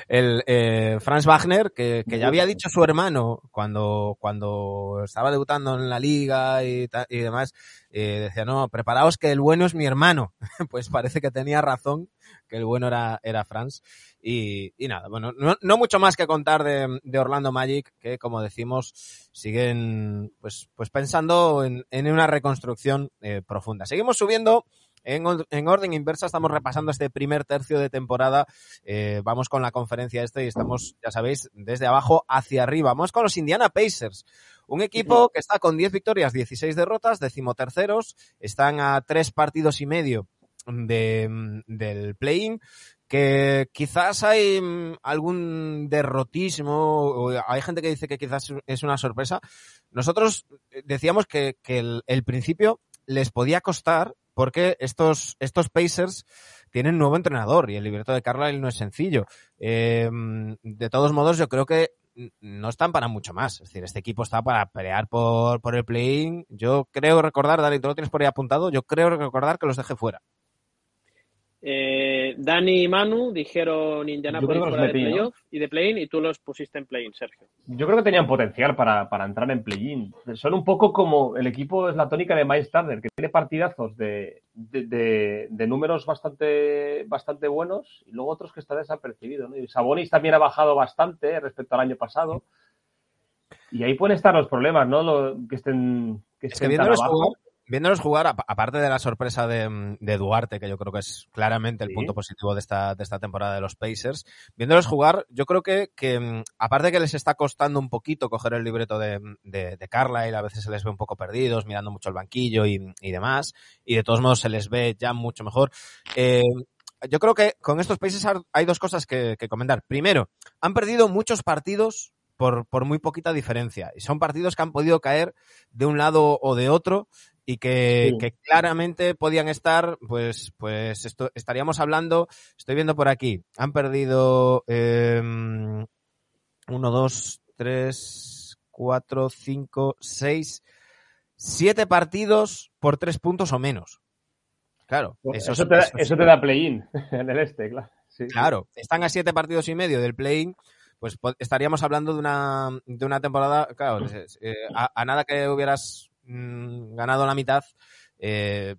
el eh, Franz Wagner, que, ya había dicho su hermano cuando, cuando estaba debutando en la liga y, y demás, eh, decía, no, preparaos que el bueno es mi hermano. pues parece que tenía razón, que el bueno era, era Franz. Y, y nada, bueno, no, no, mucho más que contar de, de, Orlando Magic, que como decimos, siguen pues, pues pensando en, en una reconstrucción eh, profunda. Seguimos subiendo en, orden inversa estamos repasando este primer tercio de temporada. Eh, vamos con la conferencia este y estamos, ya sabéis, desde abajo hacia arriba. Vamos con los Indiana Pacers. Un equipo que está con 10 victorias, 16 derrotas, decimoterceros. Están a tres partidos y medio de, del play-in que quizás hay mm, algún derrotismo, o hay gente que dice que quizás es una sorpresa. Nosotros decíamos que, que el, principio les podía costar porque estos, estos Pacers tienen nuevo entrenador y el libreto de Carlisle no es sencillo. Em, de todos modos, yo creo que no están para mucho más. Es decir, este equipo está para pelear por, por el play-in. Yo creo recordar, Dani, tú lo tienes por ahí apuntado, yo creo recordar que los deje fuera. Eh, Dani y Manu dijeron Indianapolis fuera de playoff y de play-in y tú los pusiste en play-in, Sergio. Yo creo que tenían potencial para, entrar en play-in. Son un poco como el equipo es la tónica de Miles Turner, que tiene partidazos de, de, números bastante, bastante buenos y luego otros que están desapercibidos. Y Sabonis también ha bajado bastante respecto al año pasado. Y ahí pueden estar los problemas, ¿no? que estén, que estén viéndolos jugar, aparte de la sorpresa de, Duarte, que yo creo que es claramente el punto positivo de esta, de esta temporada de los Pacers, viéndolos jugar, yo creo que, que aparte que les está costando un poquito coger el libreto de, de, de Carlisle, a veces se les ve un poco perdidos, mirando mucho el banquillo y, y demás, y de todos modos se les ve ya mucho mejor. Eh, yo creo que con estos Pacers hay dos cosas que, que comentar. Primero, han perdido muchos partidos por, por, muy poquita diferencia. Y son partidos que han podido caer de un lado o de otro y que, claramente podían estar, pues, pues esto, estaríamos hablando, estoy viendo por aquí, han perdido eh, uno, dos, tres, cuatro, cinco, seis, siete partidos por tres puntos o menos. Claro, eso, eso, te, da, eso te da play-in en el este, claro. Sí, claro, están a siete partidos y medio del play-in, pues estaríamos hablando de una, de una temporada, claro, eh, a, a, nada que hubieras mmm, ganado la mitad, eh,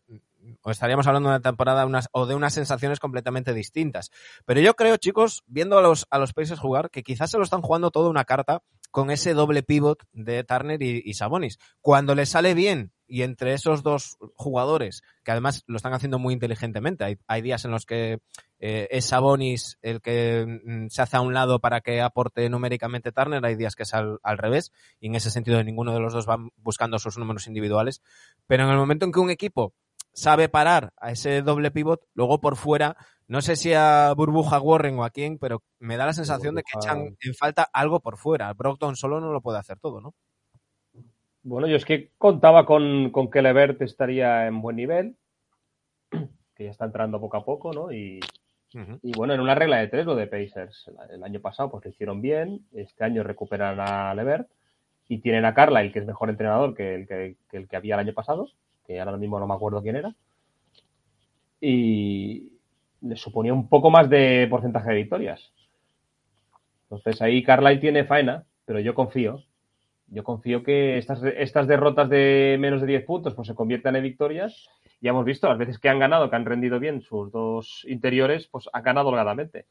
o estaríamos hablando de una temporada unas, o de unas sensaciones completamente distintas. Pero yo creo, chicos, viendo a los, a los jugar, que quizás se lo están jugando toda una carta con ese doble pivot de Turner y, y Sabonis. Cuando le sale bien y entre esos dos jugadores, que además lo están haciendo muy inteligentemente, hay, hay días en los que eh, es Sabonis el que mm, se hace a un lado para que aporte numéricamente Turner, hay días que es al, al, revés, y en ese sentido ninguno de los dos van buscando sus números individuales, pero en el momento en que un equipo sabe parar a ese doble pivot, luego por fuera, no sé si a Burbuja Warren o a quién, pero me da la sensación de que echan en falta algo por fuera. Brockton solo no lo puede hacer todo, ¿no? Bueno, yo es que contaba con, con que Levert estaría en buen nivel, que ya está entrando poco a poco, ¿no? Y, uh -huh. y bueno, en una regla de tres lo de Pacers. El año pasado pues lo hicieron bien, este año recuperan a Levert y tienen a Carlisle, que es mejor entrenador que el que, que el que había el año pasado que ahora mismo no me acuerdo quién era, y le suponía un poco más de porcentaje de victorias. Entonces ahí Carlisle tiene faena, pero yo confío. Yo confío que estas, estas derrotas de menos de 10 puntos pues se conviertan en victorias. Ya hemos visto las veces que han ganado, que han rendido bien sus dos interiores, pues han ganado holgadamente.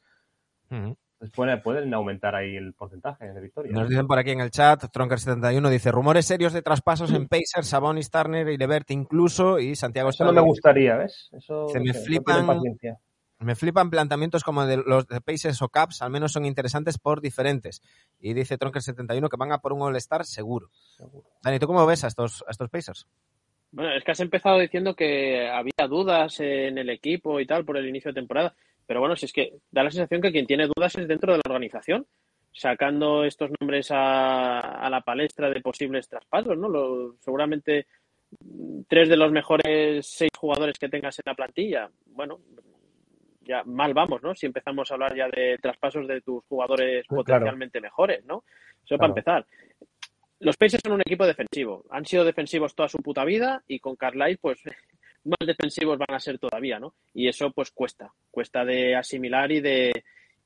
Uh -huh. Pueden, pueden, aumentar ahí el porcentaje de victorias. Nos dicen por aquí en el chat, Tronker71 dice, rumores serios de traspasos en Pacers, Sabonis, Turner y Levert incluso, y Santiago... Eso no me gustaría, ¿ves? Eso se me flipan... Me flipan planteamientos como de los de Pacers o Caps, al menos son interesantes por diferentes. Y dice Tronker71 que van a por un All-Star seguro. seguro. Dani, ¿tú cómo ves a estos, a estos Pacers? Bueno, es que has empezado diciendo que había dudas en el equipo y tal por el inicio de temporada. Pero bueno, si es que da la sensación que quien tiene dudas es dentro de la organización, sacando estos nombres a, a la palestra de posibles traspasos, ¿no? Lo, seguramente tres de los mejores seis jugadores que tengas en la plantilla. Bueno, ya mal vamos, ¿no? Si empezamos a hablar ya de traspasos de tus jugadores claro. potencialmente mejores, ¿no? Eso claro. para empezar. Los Pacers son un equipo defensivo. Han sido defensivos toda su puta vida y con Carlisle, pues más defensivos van a ser todavía, ¿no? Y eso pues cuesta, cuesta de asimilar y de,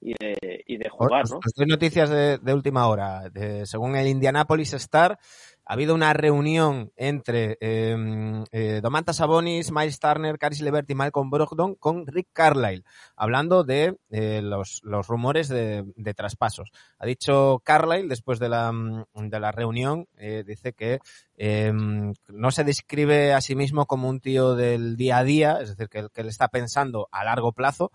y de, y de jugar, ¿no? Os doy noticias de, de última hora. De, según el Indianapolis Star, ha habido una reunión entre eh, eh, Domantas Sabonis, Miles Turner, Caris Levert y Malcolm Brogdon con Rick Carlisle, hablando de eh, los, los, rumores de, de, traspasos. Ha dicho Carlisle, después de la, de la reunión, eh, dice que em, no se describe a sí mismo como un tío del día a día, es decir, que, que él está pensando a largo plazo,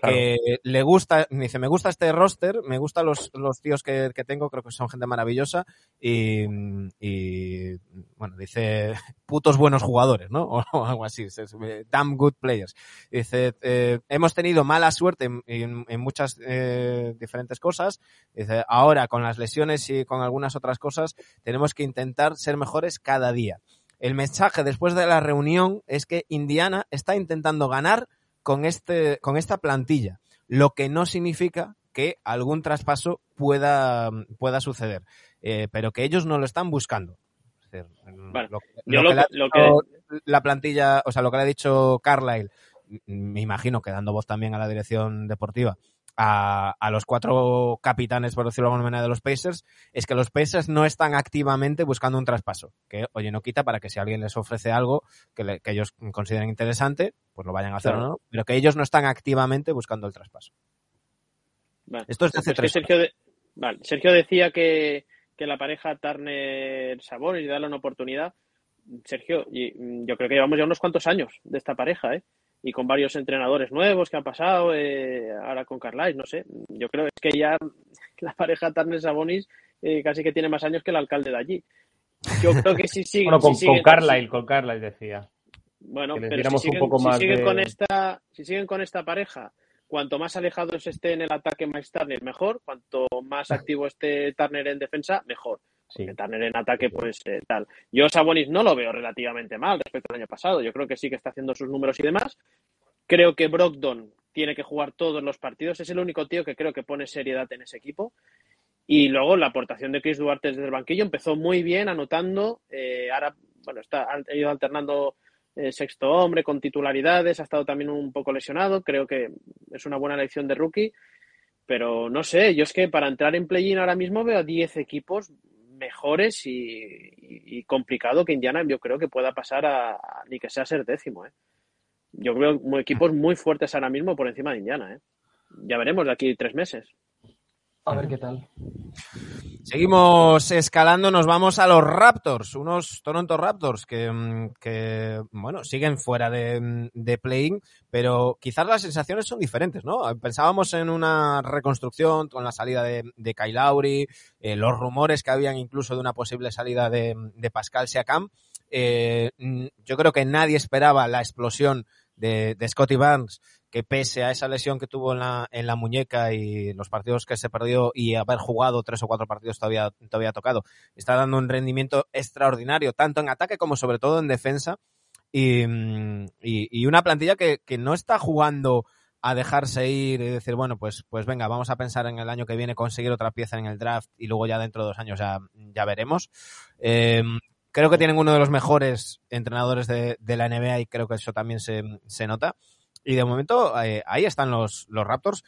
Claro. que le gusta, me dice, me gusta este roster, me gustan los, los tíos que, que, tengo, creo que son gente maravillosa y, y, bueno, dice, putos buenos jugadores, ¿no? O algo así, damn good players. Dice, eh, hemos tenido mala suerte en, en, en muchas eh, diferentes cosas, dice, ahora con las lesiones y con algunas otras cosas, tenemos que intentar ser mejores cada día. El mensaje después de la reunión es que Indiana está intentando ganar con, este, con esta plantilla, lo que no significa que algún traspaso pueda, pueda suceder, eh, pero que ellos no lo están buscando. Es decir, bueno, lo, lo, lo, que lo, que la plantilla, o sea, lo que le ha dicho Carlisle, me imagino que dando voz también a la dirección deportiva, a, a, los cuatro capitanes, por decirlo de alguna manera, de los Pacers, es que los Pacers no están activamente buscando un traspaso. Que, oye, no quita para que si alguien les ofrece algo que, le, que ellos consideren interesante, pues lo vayan a hacer claro. o no, pero que ellos no están activamente buscando el traspaso. Vale. Esto es de hace es tres Sergio, de... vale. Sergio decía que, que la pareja Turner-Sabor y darle una oportunidad. Sergio, yo creo que llevamos ya unos cuantos años de esta pareja, ¿eh? Y con varios entrenadores nuevos que han pasado, eh, ahora con Carlisle, no sé. Yo creo es que ya la pareja Turner Sabonis eh, casi que tiene más años que el alcalde de allí. Yo creo que si siguen. bueno, con, Carlisle, con Carlisle decía. Bueno, pero si siguen, si siguen de... con esta, si siguen con esta pareja, cuanto más alejados esté en el ataque más Turner, mejor. Cuanto más activo esté Turner en defensa, mejor. Sí. Turner en ataque, pues eh, tal. Yo Sabonis no lo veo relativamente mal respecto al año pasado. Yo creo que sí que está haciendo sus números y demás. Creo que Brogdon tiene que jugar todos los partidos. Es el único tío que creo que pone seriedad en ese equipo. Y luego la aportación de Chris Duarte desde el banquillo empezó muy bien, anotando. Eh, ahora bueno, está, ha ido alternando eh, sexto hombre con titularidades, ha estado también un poco lesionado, creo que es una buena elección de rookie, pero no sé, yo es que para entrar en play-in ahora mismo veo a 10 equipos mejores y, complicado que Indiana yo creo que pueda pasar a, ni que sea ser décimo. ¿eh? Yo veo equipos muy fuertes ahora mismo por encima de Indiana. ¿eh? Ya veremos de aquí tres meses. A ver qué tal. Seguimos escalando, nos vamos a los Raptors, unos Toronto Raptors que, mm, bueno, siguen fuera de, mm, de playing, pero quizás las sensaciones son diferentes, ¿no? Pensábamos en una reconstrucción con la salida de, de Kyle Lowry, eh, los rumores que habían incluso de una posible salida de, de Pascal Siakam. Eh, mm, yo creo que nadie esperaba la explosión de, de Scotty Barnes que pese a esa lesión que tuvo en la, en la muñeca y los partidos que se perdió y haber jugado tres o cuatro partidos todavía, todavía tocado, está dando un rendimiento extraordinario, tanto en ataque como sobre todo en defensa. Y, y, una plantilla que, que, no está jugando a dejarse ir y decir, bueno, pues, pues venga, vamos a pensar en el año que viene conseguir otra pieza en el draft y luego ya dentro de dos años ya, ya veremos. Eh, creo que tienen uno de los mejores entrenadores de, de, la NBA y creo que eso también se, se nota. Y de momento eh, ahí están los, los Raptors.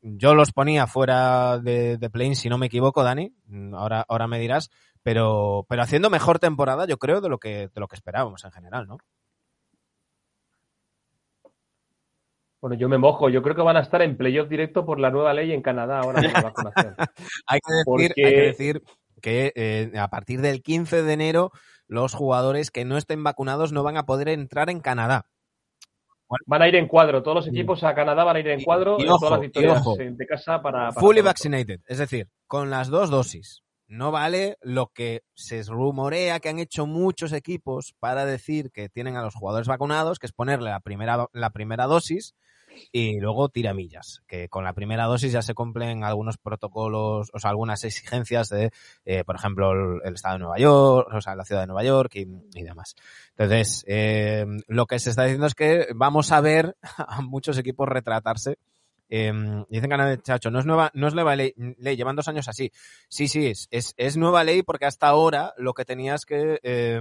Yo los ponía fuera de, de plane, si no me equivoco, Dani. Ahora, ahora me dirás. Pero, pero haciendo mejor temporada, yo creo, de lo que, de lo que esperábamos en general, ¿no? Bueno, yo me mojo. Yo creo que van a estar en playoff directo por la nueva ley en Canadá ahora la vacunación. hay, que decir, hay, que decir, que eh, a partir del 15 de enero los jugadores que no estén vacunados no van a poder entrar en Canadá. Van a ir en cuadro, todos los equipos a Canadá van a ir en cuadro y, todas las victorias de casa para, Fully vaccinated, es decir, con las dos dosis. No vale lo que se rumorea que han hecho muchos equipos para decir que tienen a los jugadores vacunados, que es ponerle la primera, la primera dosis y luego tiramillas, que con la primera dosis ya se cumplen algunos protocolos, o sea, algunas exigencias de, eh, por ejemplo, el, Estado de Nueva York, o sea, la ciudad de Nueva York y, y demás. Entonces, eh, lo que se está diciendo es que vamos a ver a muchos equipos retratarse eh, dicen que chacho, no es nueva, no es nueva ley, llevan dos años así. Sí, sí, es, es, nueva ley porque hasta ahora lo que tenías que, eh,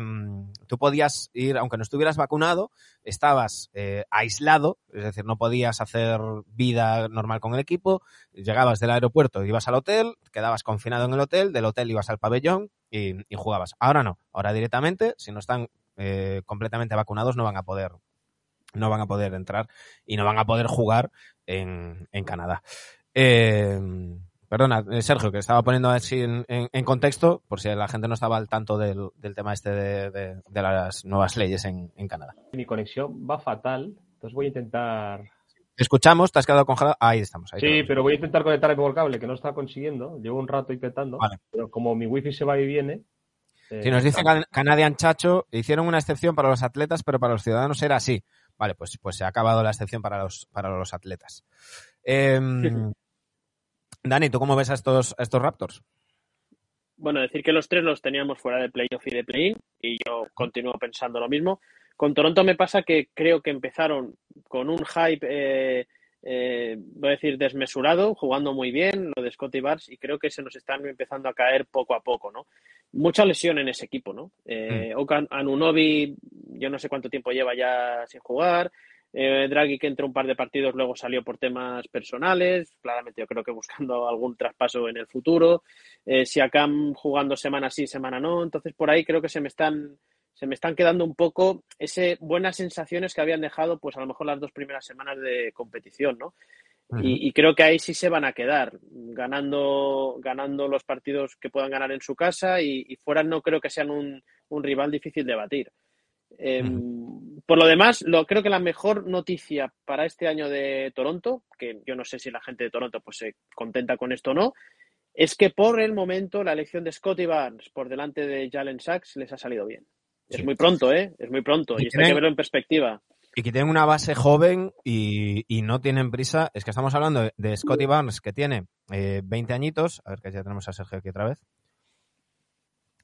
tú podías ir, aunque no estuvieras vacunado, estabas eh, aislado, es decir, no podías hacer vida normal con el equipo, llegabas del aeropuerto, ibas al hotel, quedabas confinado en el hotel, del hotel ibas al pabellón y, y jugabas. Ahora no, ahora directamente, si no están eh, completamente vacunados, no van a poder no van a poder entrar y no van a poder jugar en, en Canadá. Eh, perdona, eh, Sergio, que estaba poniendo así en, en, en, contexto, por si la gente no estaba al tanto del, del tema este de, de, de, las nuevas leyes en, en Canadá. Mi conexión va fatal, entonces voy a intentar... Escuchamos, te has quedado congelado. Ahí estamos. Ahí sí, pero voy a intentar conectarme por el cable, que no está consiguiendo. Llevo un rato intentando, vale. pero como mi wifi se va y viene, eh, si nos dice Canadian Chacho, hicieron una excepción para los atletas, pero para los ciudadanos era así. Vale, pues, pues se ha acabado la excepción para los, para los atletas. Eh, Dani, ¿tú cómo ves a estos, a estos Raptors? Bueno, decir que los tres los teníamos fuera de playoff y de play-in, y yo continúo pensando lo mismo. Con Toronto me pasa que creo que empezaron con un hype, eh, eh, voy a decir, desmesurado, jugando muy bien, lo de Scotty Barnes, y creo que se nos están empezando a caer poco a poco, ¿no? Mucha lesión en ese equipo, ¿no? Eh, mm. Okan Anunobi, yo no sé cuánto tiempo lleva ya sin jugar. Eh, Draghi que entró un par de partidos, luego salió por temas personales, claramente yo creo que buscando algún traspaso en el futuro. Eh, Siakam jugando semana sí, semana no. Entonces por ahí creo que se me están se me están quedando un poco ese buenas sensaciones que habían dejado, pues a lo mejor las dos primeras semanas de competición, ¿no? Uh -huh. y, y, creo que ahí sí se van a quedar, ganando, ganando los partidos que puedan ganar en su casa y, y fuera no creo que sean un, un rival difícil de batir. Eh, uh -huh. Por lo demás, lo, creo que la mejor noticia para este año de Toronto, que yo no sé si la gente de Toronto pues, se contenta con esto o no, es que por el momento la elección de Scotty Barnes por delante de Jalen Sachs les ha salido bien. Es muy pronto, ¿eh? Es muy pronto. Y, y tienen, hay que verlo en perspectiva. Y que tienen una base joven y, y, no tienen prisa. Es que estamos hablando de, de Scotty Barnes, que tiene eh, 20 añitos. A ver que ya tenemos a Sergio aquí otra vez.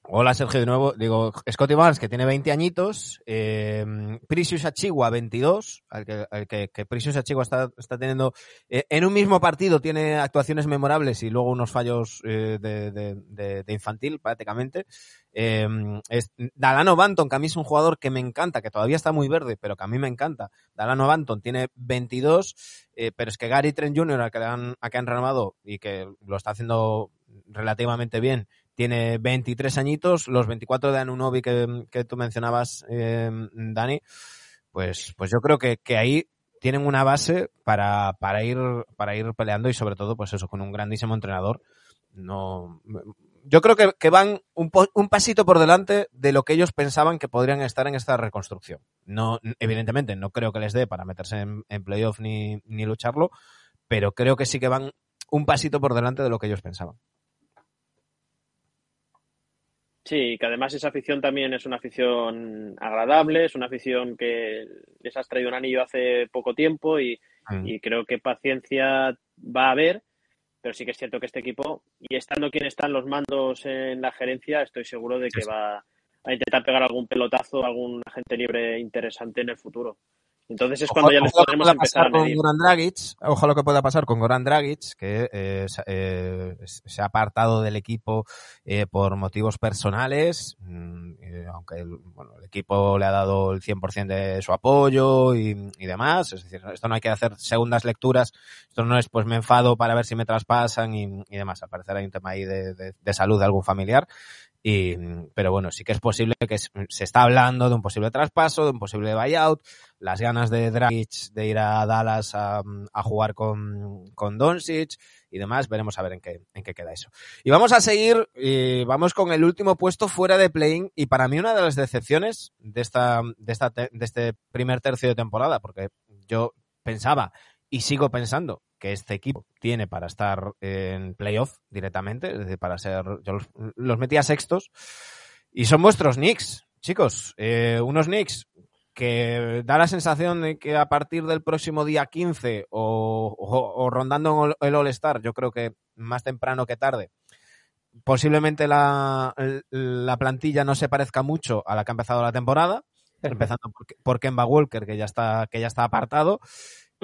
Hola Sergio de nuevo. Digo, Scotty Barnes que tiene 20 añitos, eh, Precious Achigua 22, al que, al que, Achigua está, está teniendo eh, en un mismo partido tiene actuaciones memorables y luego unos fallos eh, de, infantil prácticamente. Eh, es Dalano Banton, que a mí es un jugador que me encanta, que todavía está muy verde, pero que a mí me encanta. Dalano Banton tiene 22, eh, pero es que Gary Trent Jr., a que, han, a que han renovado y que lo está haciendo relativamente bien, tiene 23 añitos, los 24 de Anunobi que, que tú mencionabas, eh, Dani, pues, pues yo creo que, que ahí tienen una base para, para, ir, para ir peleando y sobre todo, pues eso, con un grandísimo entrenador. No, yo creo que, que van un, un, pasito por delante de lo que ellos pensaban que podrían estar en esta reconstrucción. No, evidentemente, no creo que les dé para meterse en, en playoff ni, ni lucharlo, pero creo que sí que van un pasito por delante de lo que ellos pensaban. Sí, que además esa afición también es una afición agradable, es una afición que les has traído un anillo hace poco tiempo y, mm. y, creo que paciencia va a haber, pero sí que es cierto que este equipo, y estando quien están los mandos en la gerencia, estoy seguro de que sí. va a intentar pegar algún pelotazo a algún agente libre interesante en el futuro. Entonces es cuando ojo, ya les podremos empezar a medir. Con Goran Dragic, ojo lo que pueda pasar con Goran Dragic, que eh, eh, se ha apartado del equipo eh, por motivos personales, mm, aunque el, bueno, el, equipo le ha dado el 100% de su apoyo y, y, demás. Es decir, esto no hay que hacer segundas lecturas, esto no es pues me enfado para ver si me traspasan y, y demás. Al parecer hay un tema ahí de, de, de salud de algún familiar. Y, pero bueno, sí que es posible que se está hablando de un posible traspaso, de un posible buyout, las ganas de Dragic de ir a Dallas a, jugar con, con Doncic y demás. Veremos a ver en qué, en qué queda eso. Y vamos a seguir, y vamos con el último puesto fuera de play-in y para mí una de las decepciones de esta, de esta, de este primer tercio de temporada, porque yo pensaba y sigo pensando que este equipo tiene para estar en playoff directamente, es decir, para ser, yo los, los metía sextos, y son vuestros Knicks, chicos, eh, unos Knicks que da la sensación de que a partir del próximo día 15 o, o, o rondando el All-Star, yo creo que más temprano que tarde, posiblemente la, la, plantilla no se parezca mucho a la que ha empezado la temporada, empezando por, por Kemba Walker, que ya está, que ya está apartado,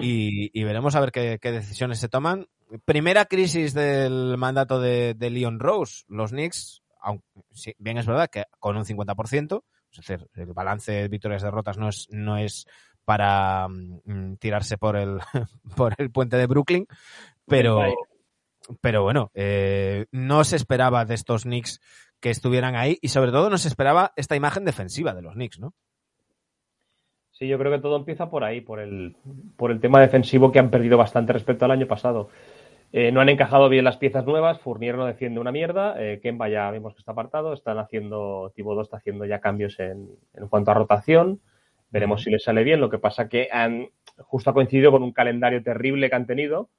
y, y, veremos a ver qué, qué, decisiones se toman. Primera crisis del mandato de, de Leon Rose. Los Knicks, aunque, sí, bien es verdad que con un 50%, es decir, el balance de victorias-derrotas no es, no es para mm, tirarse por el, por el puente de Brooklyn, pero, pero bueno, eh, no se esperaba de estos Knicks que estuvieran ahí y sobre todo no se esperaba esta imagen defensiva de los Knicks, ¿no? Sí, yo creo que todo empieza por ahí, por el, por el tema defensivo que han perdido bastante respecto al año pasado. Eh, no han encajado bien las piezas nuevas, Fournier no defiende una mierda, eh, Kemba ya vemos que está apartado, están haciendo, Thibodeau está haciendo ya cambios en, en cuanto a rotación, veremos uh -huh. si les sale bien, lo que pasa que han justo ha coincidido con un calendario terrible que han tenido,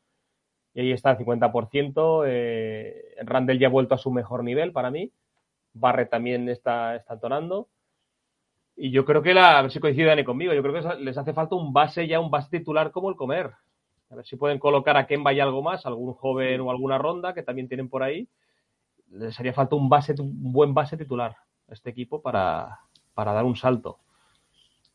y ahí está el 50%, eh, Randall ya ha vuelto a su mejor nivel para mí, Barre también está, está entonando, y yo creo que la, a ver si coincide Dani conmigo, yo creo que les hace falta un base ya, un base titular como el comer. A ver si pueden colocar a Kemba y algo más, algún joven o alguna ronda que también tienen por ahí. Les haría falta un base, un buen base titular a este equipo para, para dar un salto.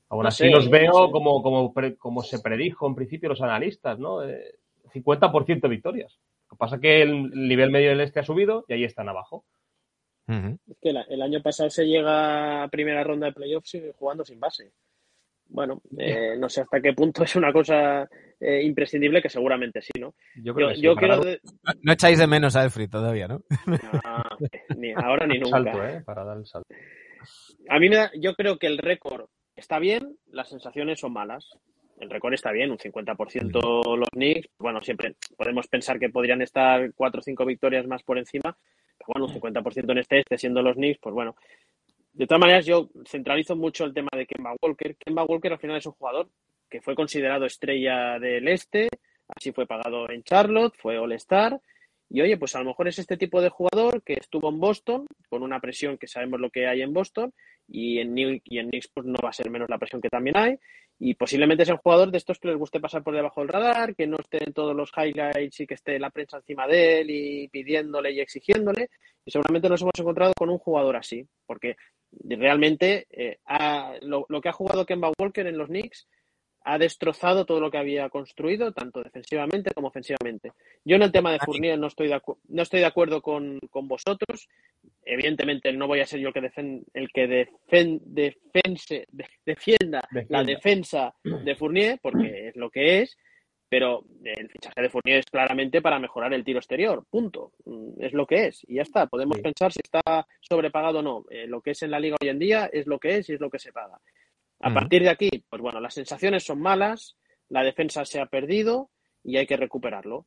Aún no así sé, los veo no sé. como, como, como se predijo en principio los analistas, ¿no? Eh, 50% de victorias. Lo que pasa es que el nivel medio del este ha subido y ahí están abajo. Uh -huh. Es que la, el año pasado se llega a primera ronda de playoffs jugando sin base. Bueno, eh, no sé hasta qué punto es una cosa eh, imprescindible, que seguramente sí, ¿no? Yo, creo yo, que yo quiero... De... No echáis de menos a Elfrid todavía, ¿no? Ni ahora ni nunca. Salto, ¿eh? Para dar el salto. A mí me da, yo creo que el récord está bien, las sensaciones son malas. El récord está bien, un 50% los Knicks. Bueno, siempre podemos pensar que podrían estar cuatro o cinco victorias más por encima, bueno, un 50% en este este, siendo los Knicks, pues bueno. De todas maneras, yo centralizo mucho el tema de Kemba Walker. Kemba Walker al final es un jugador que fue considerado estrella del este, así fue pagado en Charlotte, fue All-Star, Y oye, pues a lo mejor es este tipo de jugador que estuvo en Boston, con una presión que sabemos lo que hay en Boston, y en, New, y en Knicks pues no va a ser menos la presión que también hay. Y posiblemente es el jugador de estos que les guste pasar por debajo del radar, que no esté en todos los highlights y que esté la prensa encima de él y pidiéndole y exigiéndole. Y seguramente nos hemos encontrado con un jugador así, porque realmente eh, lo, lo, que ha jugado Kemba Walker en los Knicks ha destrozado todo lo que había construido, tanto defensivamente como ofensivamente. Yo en el tema de Fournier no estoy de, no estoy de acuerdo con, con, vosotros. Evidentemente no voy a ser yo el que, defen el que defen defense defienda, la defensa de Fournier, porque es lo que es, pero el fichaje de Fournier es claramente para mejorar el tiro exterior, punto. Es lo que es y ya está. Podemos sí. pensar si está sobrepagado o no. Eh, lo que es en la liga hoy en día es lo que es y es lo que se paga. A partir de aquí, pues bueno, las sensaciones son malas, la defensa se ha perdido y hay que recuperarlo.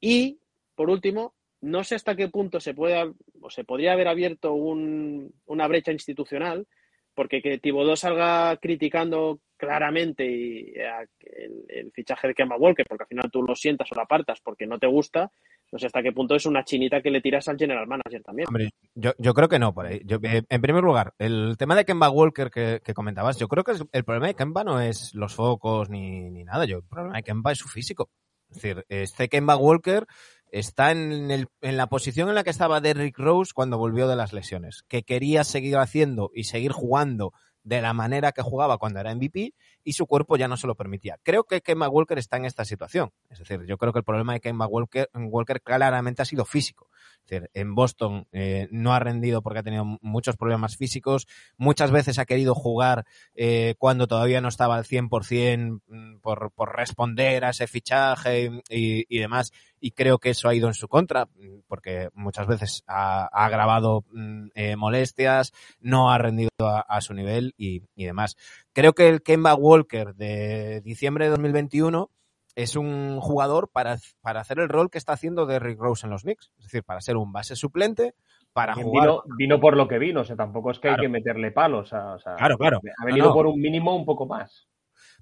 Y, por último, no sé hasta qué punto se puede o se podría haber abierto un, una brecha institucional, porque que Tibodó salga criticando claramente y, el, el, fichaje de Kemba Walker, porque al final tú lo sientas o lo apartas porque no te gusta, no sé hasta qué punto es una chinita que le tiras al general manager también. Hombre, yo, yo creo que no, por ahí. Eh, en primer lugar, el tema de Kemba Walker que, que, comentabas, yo creo que el problema de Kemba no es los focos ni, ni nada, yo, el problema de Kemba es su físico. Es decir, este Kemba Walker está en, el, en la posición en la que estaba Derrick Rose cuando volvió de las lesiones, que quería seguir haciendo y seguir jugando de la manera que jugaba cuando era MVP y su cuerpo ya no se lo permitía. Creo que Kemba Walker está en esta situación. Es decir, yo creo que el problema de Kemba Walker, Walker claramente ha sido físico. En Boston eh, no ha rendido porque ha tenido muchos problemas físicos. Muchas veces ha querido jugar eh, cuando todavía no estaba al 100% mm, por, por responder a ese fichaje y, demás. Y creo que eso ha ido en su contra porque muchas veces ha, ha agravado mm, eh, molestias, no ha rendido a, a su nivel y, y demás. Creo que el Kemba Walker de diciembre de 2021 es un jugador para, para hacer el rol que está haciendo de Rick Rose en los Knicks. Es decir, para ser un base suplente, para jugar. Vino, vino, por lo que vino, o sea, tampoco es que claro. hay que meterle palos. O sea, claro, claro. Ha venido no, no. por un mínimo un poco más.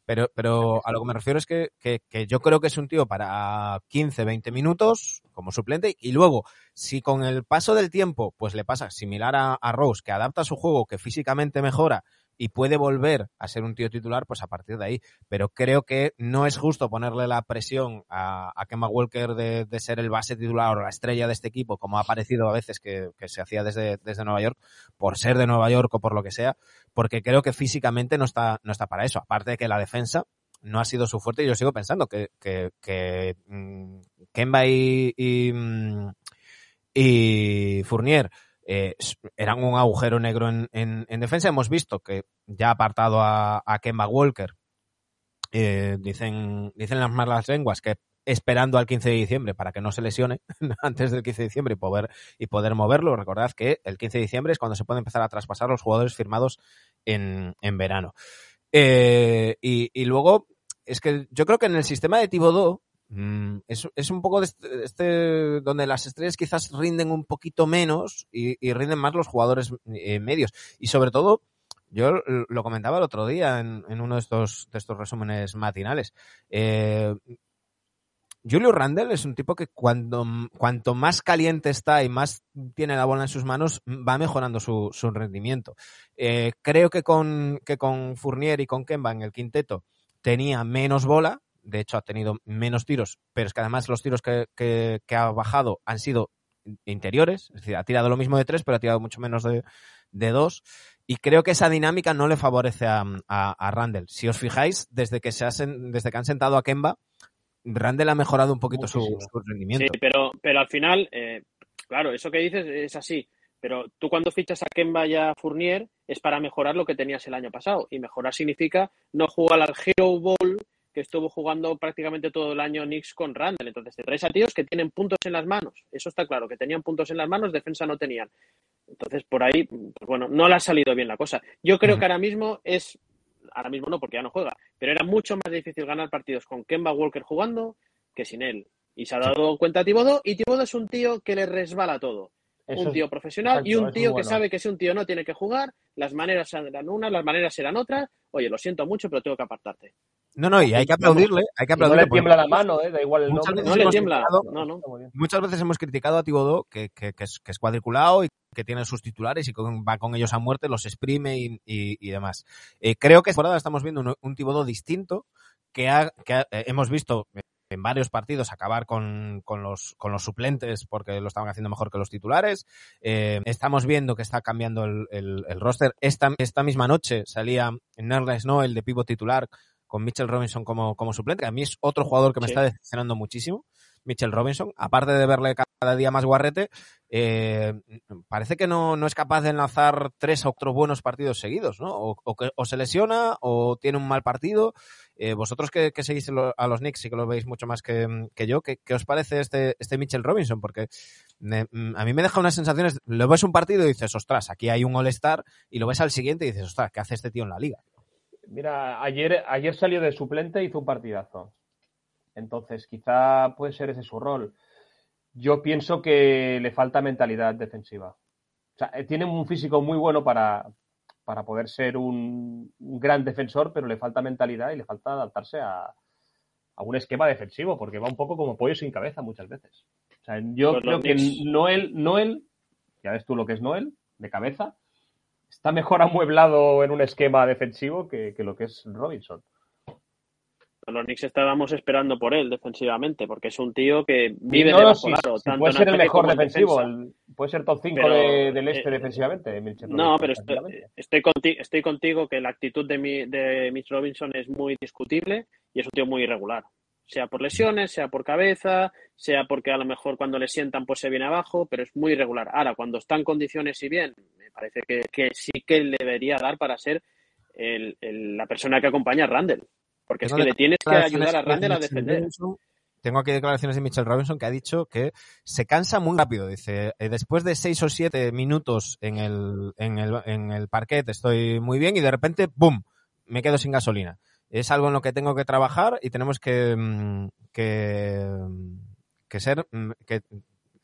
Pero, pero a lo que me refiero es que, que, que, yo creo que es un tío para 15, 20 minutos como suplente y luego, si con el paso del tiempo, pues le pasa similar a, a Rose, que adapta su juego, que físicamente mejora y puede volver a ser un tío titular, pues a partir de ahí. Pero creo que no es justo ponerle la presión a, a Kemba Walker de, ser el base titular o la estrella de este equipo, como ha parecido a veces que, se hacía desde, desde Nueva York, por ser de Nueva York o por lo que sea, porque creo que físicamente no está, no está para eso. Aparte de que la defensa no ha sido su fuerte y yo sigo pensando que, mmm, Kemba y, y Fournier eh, eran un agujero negro en, en, en, defensa. Hemos visto que ya apartado a, a Kemba Walker, eh, dicen, dicen las malas lenguas que esperando al 15 de diciembre para que no se lesione antes del 15 de diciembre y poder, y poder moverlo. Recordad que el 15 de diciembre es cuando se puede empezar a traspasar los jugadores firmados en, en verano. Eh, y, y, luego, es que yo creo que en el sistema de Tibodó, Mm, es, un poco de este, este, donde las estrellas quizás rinden un poquito menos y, rinden más los jugadores eh, medios. Y sobre todo, yo lo comentaba el otro día en, uno de estos, resúmenes matinales. Eh, Julio Randle es un tipo que cuando, cuanto más caliente está y más tiene la bola en sus manos, va mejorando su, su rendimiento. Eh, creo que con, que con Fournier y con Kemba en el quinteto tenía menos bola, de hecho ha tenido menos tiros, pero es que además los tiros que, que, que, ha bajado han sido interiores, es decir, ha tirado lo mismo de tres, pero ha tirado mucho menos de, de dos. Y creo que esa dinámica no le favorece a, a, a Randall. Si os fijáis, desde que, se hacen, desde que han sentado a Kemba, Randall ha mejorado un poquito su, su, rendimiento. Sí, pero, pero al final, eh, claro, eso que dices es así. Pero tú cuando fichas a Kemba y a Fournier es para mejorar lo que tenías el año pasado. Y mejorar significa no jugar al Hero Ball que estuvo jugando prácticamente todo el año Knicks con Randall. Entonces te traes a tíos que tienen puntos en las manos. Eso está claro, que tenían puntos en las manos, defensa no tenían. Entonces por ahí, pues bueno, no le ha salido bien la cosa. Yo creo uh -huh. que ahora mismo es, ahora mismo no porque ya no juega, pero era mucho más difícil ganar partidos con Kemba Walker jugando que sin él. Y se ha dado cuenta Tibodo y Tibodo es un tío que le resbala todo. Eso un tío profesional exacto, y un tío que sabe que si un tío no tiene que jugar, las maneras serán unas, las maneras serán otras. Oye, lo siento mucho, pero tengo que apartarte. No, no, y hay que aplaudirle, hay que aplaudirle. no le tiembla la mano, ¿eh? da igual el muchas nombre. No le tiembla. No, no. Muchas veces hemos criticado a Tibodó que, que, que es, que es cuadriculado y que tiene sus titulares y con- va con ellos a muerte, los exprime y, y- y demás. Eh, creo que ahora estamos viendo un, un Tibodó distinto que, ha- que ha- eh, hemos visto en varios partidos acabar con, con los, con los suplentes porque lo estaban haciendo mejor que los titulares. Eh, estamos viendo que está cambiando el, el- el roster. Esta, esta misma noche salía Nerles Noel de pivot titular con Mitchell Robinson como, como suplente. A mí es otro jugador que me Sí. está decepcionando muchísimo. Mitchell Robinson, aparte de verle cada día más guarrete, eh, parece que no, no es capaz de enlazar tres o cuatro buenos partidos seguidos, ¿no? O, o que, o se lesiona o tiene un mal partido. Eh, vosotros que, que seguís a los Knicks y que lo veis mucho más que, que yo, ¿qué, qué os parece este, este Mitchell Robinson? Porque me- mm, a mí me deja unas sensaciones, lo ves un partido y dices, ostras, aquí hay un All-Star, y lo ves al siguiente y dices, ostras, ¿qué hace este tío en la liga? Mira, ayer, ayer salió de suplente y hizo un partidazo. Entonces, quizá puede ser ese su rol. Yo pienso que le falta mentalidad defensiva. O sea, eh, tiene un físico muy bueno para, para poder ser un, un gran defensor, pero le falta mentalidad y le falta adaptarse a, a un esquema defensivo, porque va un poco como pollo sin cabeza muchas veces. O sea, yo creo que Noel, Noel, ya ves tú lo que es Noel, de cabeza, está mejor amueblado en un esquema defensivo que, que lo que es Robinson. Los Knicks estábamos esperando por él defensivamente, porque es un tío que vive No, debajo tanto puede en ser el mejor defensivo, el- puede ser top 5 Pero, de- del este eh, defensivamente. Mitchell No, pero estoy, estoy, conti- estoy contigo que la actitud de, mi, de Mitch Robinson es muy discutible y es un tío muy irregular. Sea por lesiones, sea por cabeza, sea porque a lo mejor cuando le sientan pues se viene abajo, pero es muy irregular. Ahora, cuando está en condiciones y bien, me parece que, que sí que le debería dar para ser el- el- la persona que acompaña a Randall. Porque es que le tienes que ayudar a Randall a defender. Robinson. Tengo aquí declaraciones de Mitchell Robinson que ha dicho que se cansa muy rápido. Dice, "Eh, después de seis o siete minutos en el, en el, en el parquet estoy muy bien y de repente, ¡boom!, me quedo sin gasolina. Es algo en lo que tengo que trabajar y tenemos que, mm, que, que ser, mm, que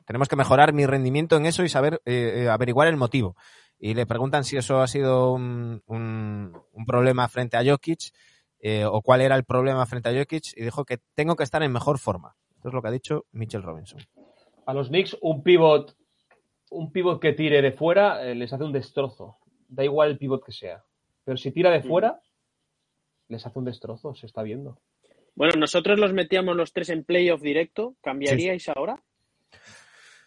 tenemos que mejorar mi rendimiento en eso y saber eh, eh, averiguar el motivo. Y le preguntan si eso ha sido un, un, un problema frente a Jokic eh, o cuál era el problema frente a Jokic y dijo que tengo que estar en mejor forma. Esto es lo que ha dicho Mitchell Robinson. A los Knicks, un pivot, un pivot que tire de fuera eh, les hace un destrozo. Da igual el pivot que sea. Pero si tira de fuera, les hace un destrozo, se está viendo. Bueno, nosotros los metíamos los tres en playoff directo. ¿Cambiaríais ahora?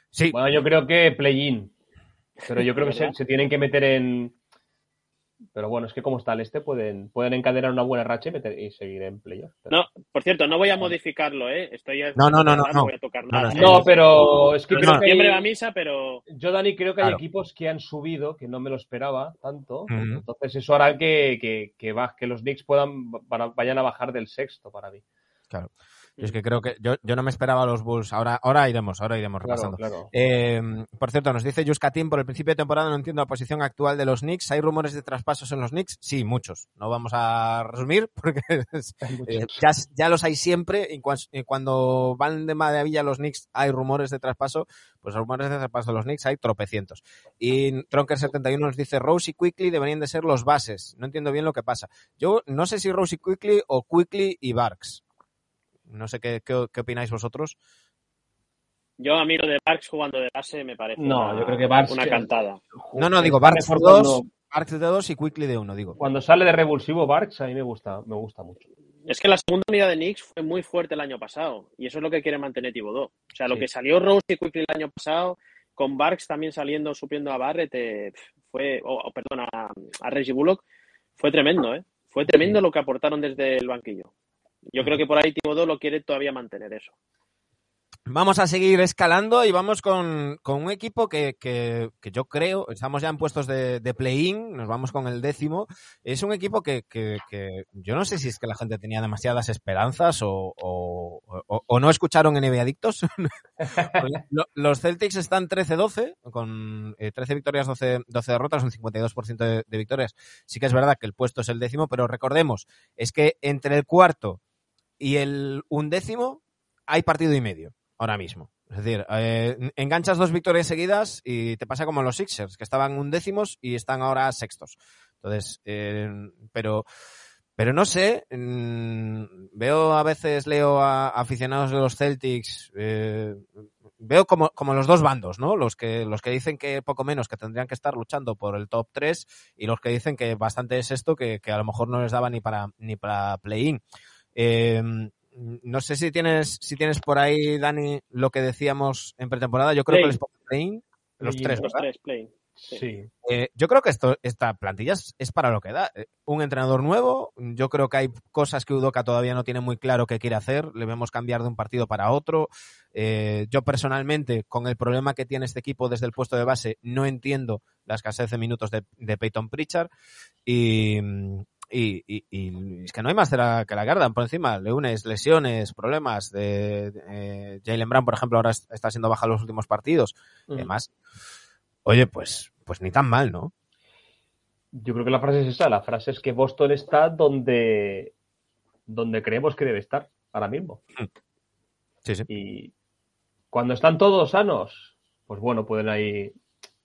Sí, Bueno, yo creo que play-in. Pero yo creo que se, tienen que meter en. Pero bueno, es que como está el este, pueden, pueden encadenar una buena racha y, meter- y seguir en playoff. Pero- No, por cierto, no voy a modificarlo, ¿eh? Estoy No, no, no, no, no no. voy a tocar No, nada. no, ¿eh? No, pero es que creo que hay- va misa, pero Yo, Dani, creo que hay Claro. equipos que han subido, que no me lo esperaba tanto. Entonces, eso hará que, que, que, que los Knicks puedan, para- vayan a bajar del sexto para mí. claro. Yo es que creo que yo, yo no me esperaba a los Bulls. Ahora, ahora iremos, ahora iremos Claro, repasando. claro. Eh, por cierto, nos dice Yuskatin, por el principio de temporada no entiendo la posición actual de los Knicks. ¿Hay rumores de traspasos en los Knicks? Sí, muchos. No vamos a resumir porque eh, ya, ya los hay siempre. Y cuan- y cuando van de maravilla los Knicks hay rumores de traspaso. Pues rumores de traspaso de los Knicks hay tropecientos. Y Tronker71 nos dice Rose y Quickly deberían de ser los bases. No entiendo bien lo que pasa. Yo no sé si Rose y Quickly o Quickly y Barks. No sé qué, qué, qué opináis vosotros. yo a mí lo de Parks jugando de base me parece No, una, yo creo que Barks- una cantada. No, no, digo Barks de mejor dos, cuando- Barks de dos y Quickly de uno, digo. Cuando sale de revulsivo Barks, a mí me gusta, me gusta mucho. Es que la segunda unidad de Knicks fue muy fuerte el año pasado y eso es lo que quiere mantener Thibodeau. O sea, lo que salió Rose y Quickly el año pasado, con Barks también saliendo, supiendo a Barrett, eh, fue, o o, perdón, a, a Reggie Bullock, fue tremendo, ¿eh? Fue tremendo lo que aportaron desde el banquillo. Yo creo que por ahí Thibodeau lo quiere todavía mantener eso. Vamos a seguir escalando y vamos con, con un equipo que, que, que yo creo, estamos ya en puestos de, de play-in, nos vamos con el décimo. Es un equipo que, que, yo no sé si es que la gente tenía demasiadas esperanzas o, o, no escucharon NBA Adictos. Lo- Los Celtics están 13-12, con eh, 13 victorias, 12, 12 derrotas, un 52% de, de victorias. Sí que es verdad que el puesto es el décimo, pero recordemos, es que entre el cuarto y el undécimo hay partido y medio ahora mismo. Es decir, eh, enganchas dos victorias seguidas y te pasa como los Sixers, que estaban undécimos y están ahora sextos. Entonces, eh, pero pero no sé, mm, veo a veces, leo a aficionados de los Celtics, eh, veo como, como los dos bandos, ¿no? Los que, los que dicen que poco menos que tendrían que estar luchando por el top 3 y los que dicen que bastante es esto, que, que a lo mejor no les daba ni para, ni para play-in. Eh, no sé si tienes, si tienes por ahí, Dani, lo que decíamos en pretemporada. Yo creo Play. que les pongo play-in, los tres, Los ¿verdad? tres, play. Sí. Eh, yo creo que esto, esta plantilla es, es para lo que da. Eh, Un entrenador nuevo, yo creo que hay cosas que Udoca todavía no tiene muy claro qué quiere hacer, le vemos cambiar de un partido para otro. Eh, yo personalmente, con el problema que tiene este equipo desde el puesto de base, no entiendo la escasez de minutos de, de Peyton Pritchard y, y, y- y es que no hay más de la, que la gardan por encima. Le unes lesiones, problemas de, eh, Jalen Brown, por ejemplo, ahora es- está siendo baja los últimos partidos. Mm. Además, oye, pues, pues ni tan mal, ¿no? Yo creo que la frase es esa. La frase es que Boston está donde, donde creemos que debe estar ahora mismo. Sí, sí. Y cuando están todos sanos, pues bueno, pueden ahí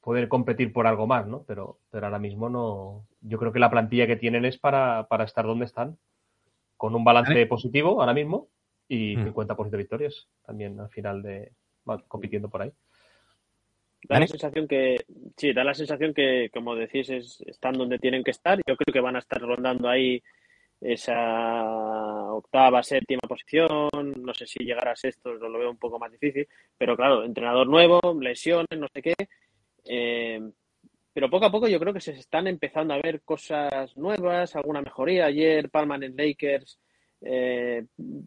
poder competir por algo más, ¿no? Pero, pero ahora mismo no. Yo creo que la plantilla que tienen es para, para estar donde están, con un balance Vale. positivo ahora mismo y Mm. 50% de victorias también al final de va compitiendo por ahí. Da ¿Vale? la sensación que, sí, da la sensación que, como decís, es, están donde tienen que estar. Yo creo que van a estar rondando ahí esa octava, séptima posición. No sé si llegar a sexto, lo veo un poco más difícil. Pero claro, entrenador nuevo, lesiones, no sé qué. Eh, pero poco a poco yo creo que se están empezando a ver cosas nuevas, alguna mejoría. Ayer Palman en Lakers, eh,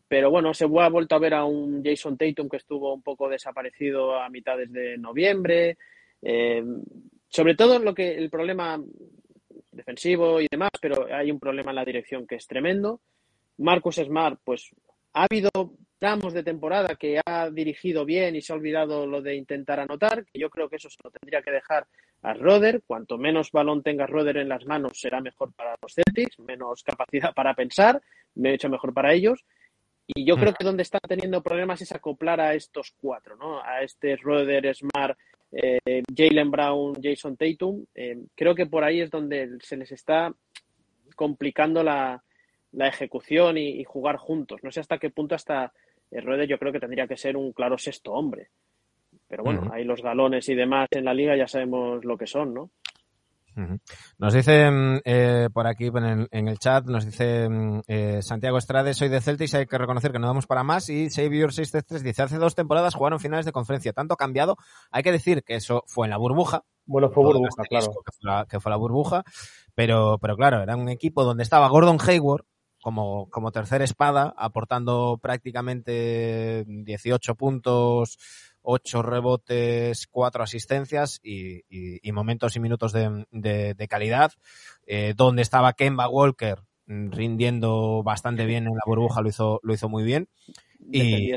pero bueno, se ha vuelto a ver a un Jason Tatum que estuvo un poco desaparecido a mitades de noviembre. Eh, sobre todo lo que el problema defensivo y demás, pero hay un problema en la dirección que es tremendo. Marcus Smart, pues ha habido tramos de temporada que ha dirigido bien y se ha olvidado lo de intentar anotar, que yo creo que eso se lo tendría que dejar a Roder. Cuanto menos balón tenga Roder en las manos, será mejor para los Celtics, menos capacidad para pensar, me hecho mejor para ellos. Y yo creo que donde están teniendo problemas es acoplar a estos cuatro, ¿no? A este Roder, Smart, eh, Jalen Brown, Jason Tatum. Eh, creo que por ahí es donde se les está complicando la, la ejecución y, y jugar juntos. No sé hasta qué punto hasta el Roder yo creo que tendría que ser un claro sexto hombre. Pero bueno, Ujú. ahí los galones y demás en la liga ya sabemos lo que son, ¿no? Nos dice eh, por aquí en el, en el chat, nos dice mm, eh, Santiago Estrade, soy de Celtics, hay que reconocer que no damos para más. Y Xavier 633 dice, hace dos temporadas jugaron finales de conferencia, tanto cambiado. Hay que decir que eso fue en la burbuja, Bueno, fue burbuja, este claro. Que fue, la, que fue la burbuja, pero, pero claro, era un equipo donde estaba Gordon Hayward como, como tercera espada, aportando prácticamente 18 puntos, 8 rebotes, 4 asistencias y, y- y momentos y minutos de, de- de calidad, eh, donde estaba Kemba Walker mm, rindiendo bastante bien en la burbuja, lo hizo, lo hizo muy bien. Y,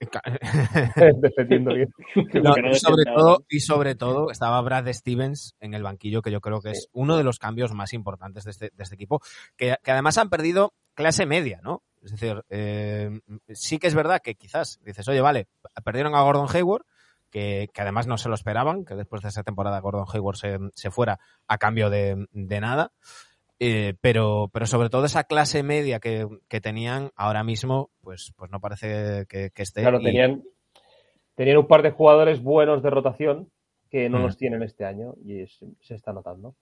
Defendiendo. Bien. No, no sobre todo, y sobre todo estaba Brad Stevens en el banquillo, que yo creo que es uno de los cambios más importantes de este, de este equipo, que, que además han perdido clase media, ¿no? Es decir, eh, sí que es verdad que quizás dices, oye, vale, perdieron a Gordon Hayward, que, que además no se lo esperaban, que después de esa temporada Gordon Hayward se, se fuera a cambio de, de nada. Eh, pero, pero sobre todo esa clase media que, que tenían ahora mismo, pues, pues no parece que, que esté. Claro, y- tenían, tenían un par de jugadores buenos de rotación que no Mm. los tienen este año y es- se está notando.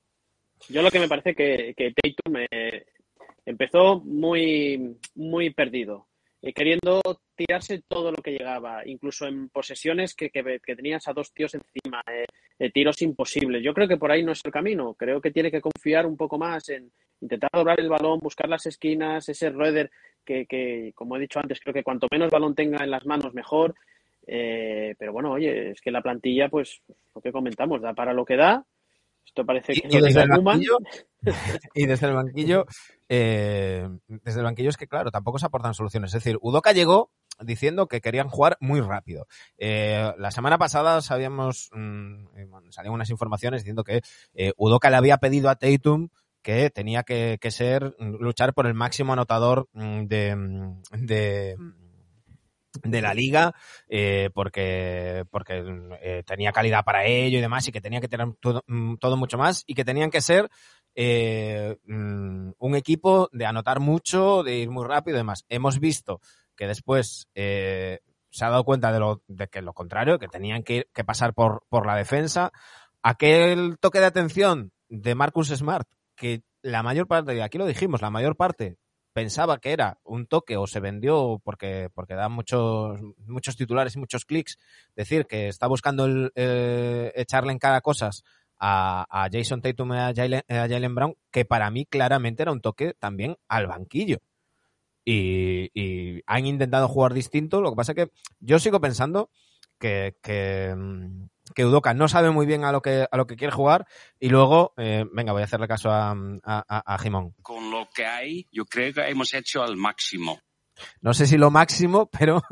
Yo lo que me parece que, que Tatum eh, empezó muy, muy perdido, eh, queriendo tirarse todo lo que llegaba, incluso en posesiones que, que, que tenías a dos tíos encima, eh, eh, tiros imposibles. Yo creo que por ahí no es el camino. Creo que tiene que confiar un poco más en intentar doblar el balón, buscar las esquinas, ese Roeder que, que, como he dicho antes, creo que cuanto menos balón tenga en las manos, mejor. Eh, pero bueno, oye, es que la plantilla, pues lo que comentamos, da para lo que da. Esto parece Y- que y lo desde el banquillo, y desde el banquillo, eh, desde el banquillo es que, claro, tampoco se aportan soluciones. Es decir, Udoca llegó diciendo que querían jugar muy rápido. Eh, la semana pasada sabíamos, mm, bueno, salían unas informaciones diciendo que eh, Udoca le había pedido a Tatum que tenía que, que ser, mm, luchar por el máximo anotador de, mm, de, de la liga eh, porque porque eh, tenía calidad para ello y demás y que tenía que tener todo, mm, mucho más y que tenían que ser eh, mm, un equipo de anotar mucho, de ir muy rápido y demás. Hemos visto que después eh, se ha dado cuenta de, lo, de que lo contrario, que tenían que, que pasar por, por la defensa. Aquel toque de atención de Marcus Smart, que la mayor parte, y aquí lo dijimos, la mayor parte pensaba que era un toque o se vendió porque, porque da muchos, muchos titulares y muchos clics, decir que está buscando eh, echarle en cara cosas a, a Jason Tatum y a Jalen, Brown, que para mí claramente era un toque también al banquillo. Y, y, han intentado jugar distinto, lo que pasa que yo sigo pensando que, que, que Udoca no sabe muy bien a lo que, a lo que quiere jugar y luego, eh, venga, voy a hacerle caso a, a, a Jimón. Con lo que hay, yo creo que hemos hecho al máximo. No sé si lo máximo, pero,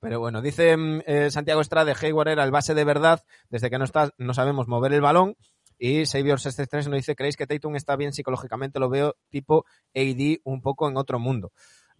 pero bueno, dice eh, Santiago Estrade, Hayward era el base de verdad, desde que no, está, no sabemos mover el balón. Y Xavier 633 nos dice, ¿creéis que Tatum está bien psicológicamente? Lo veo tipo AD un poco en otro mundo.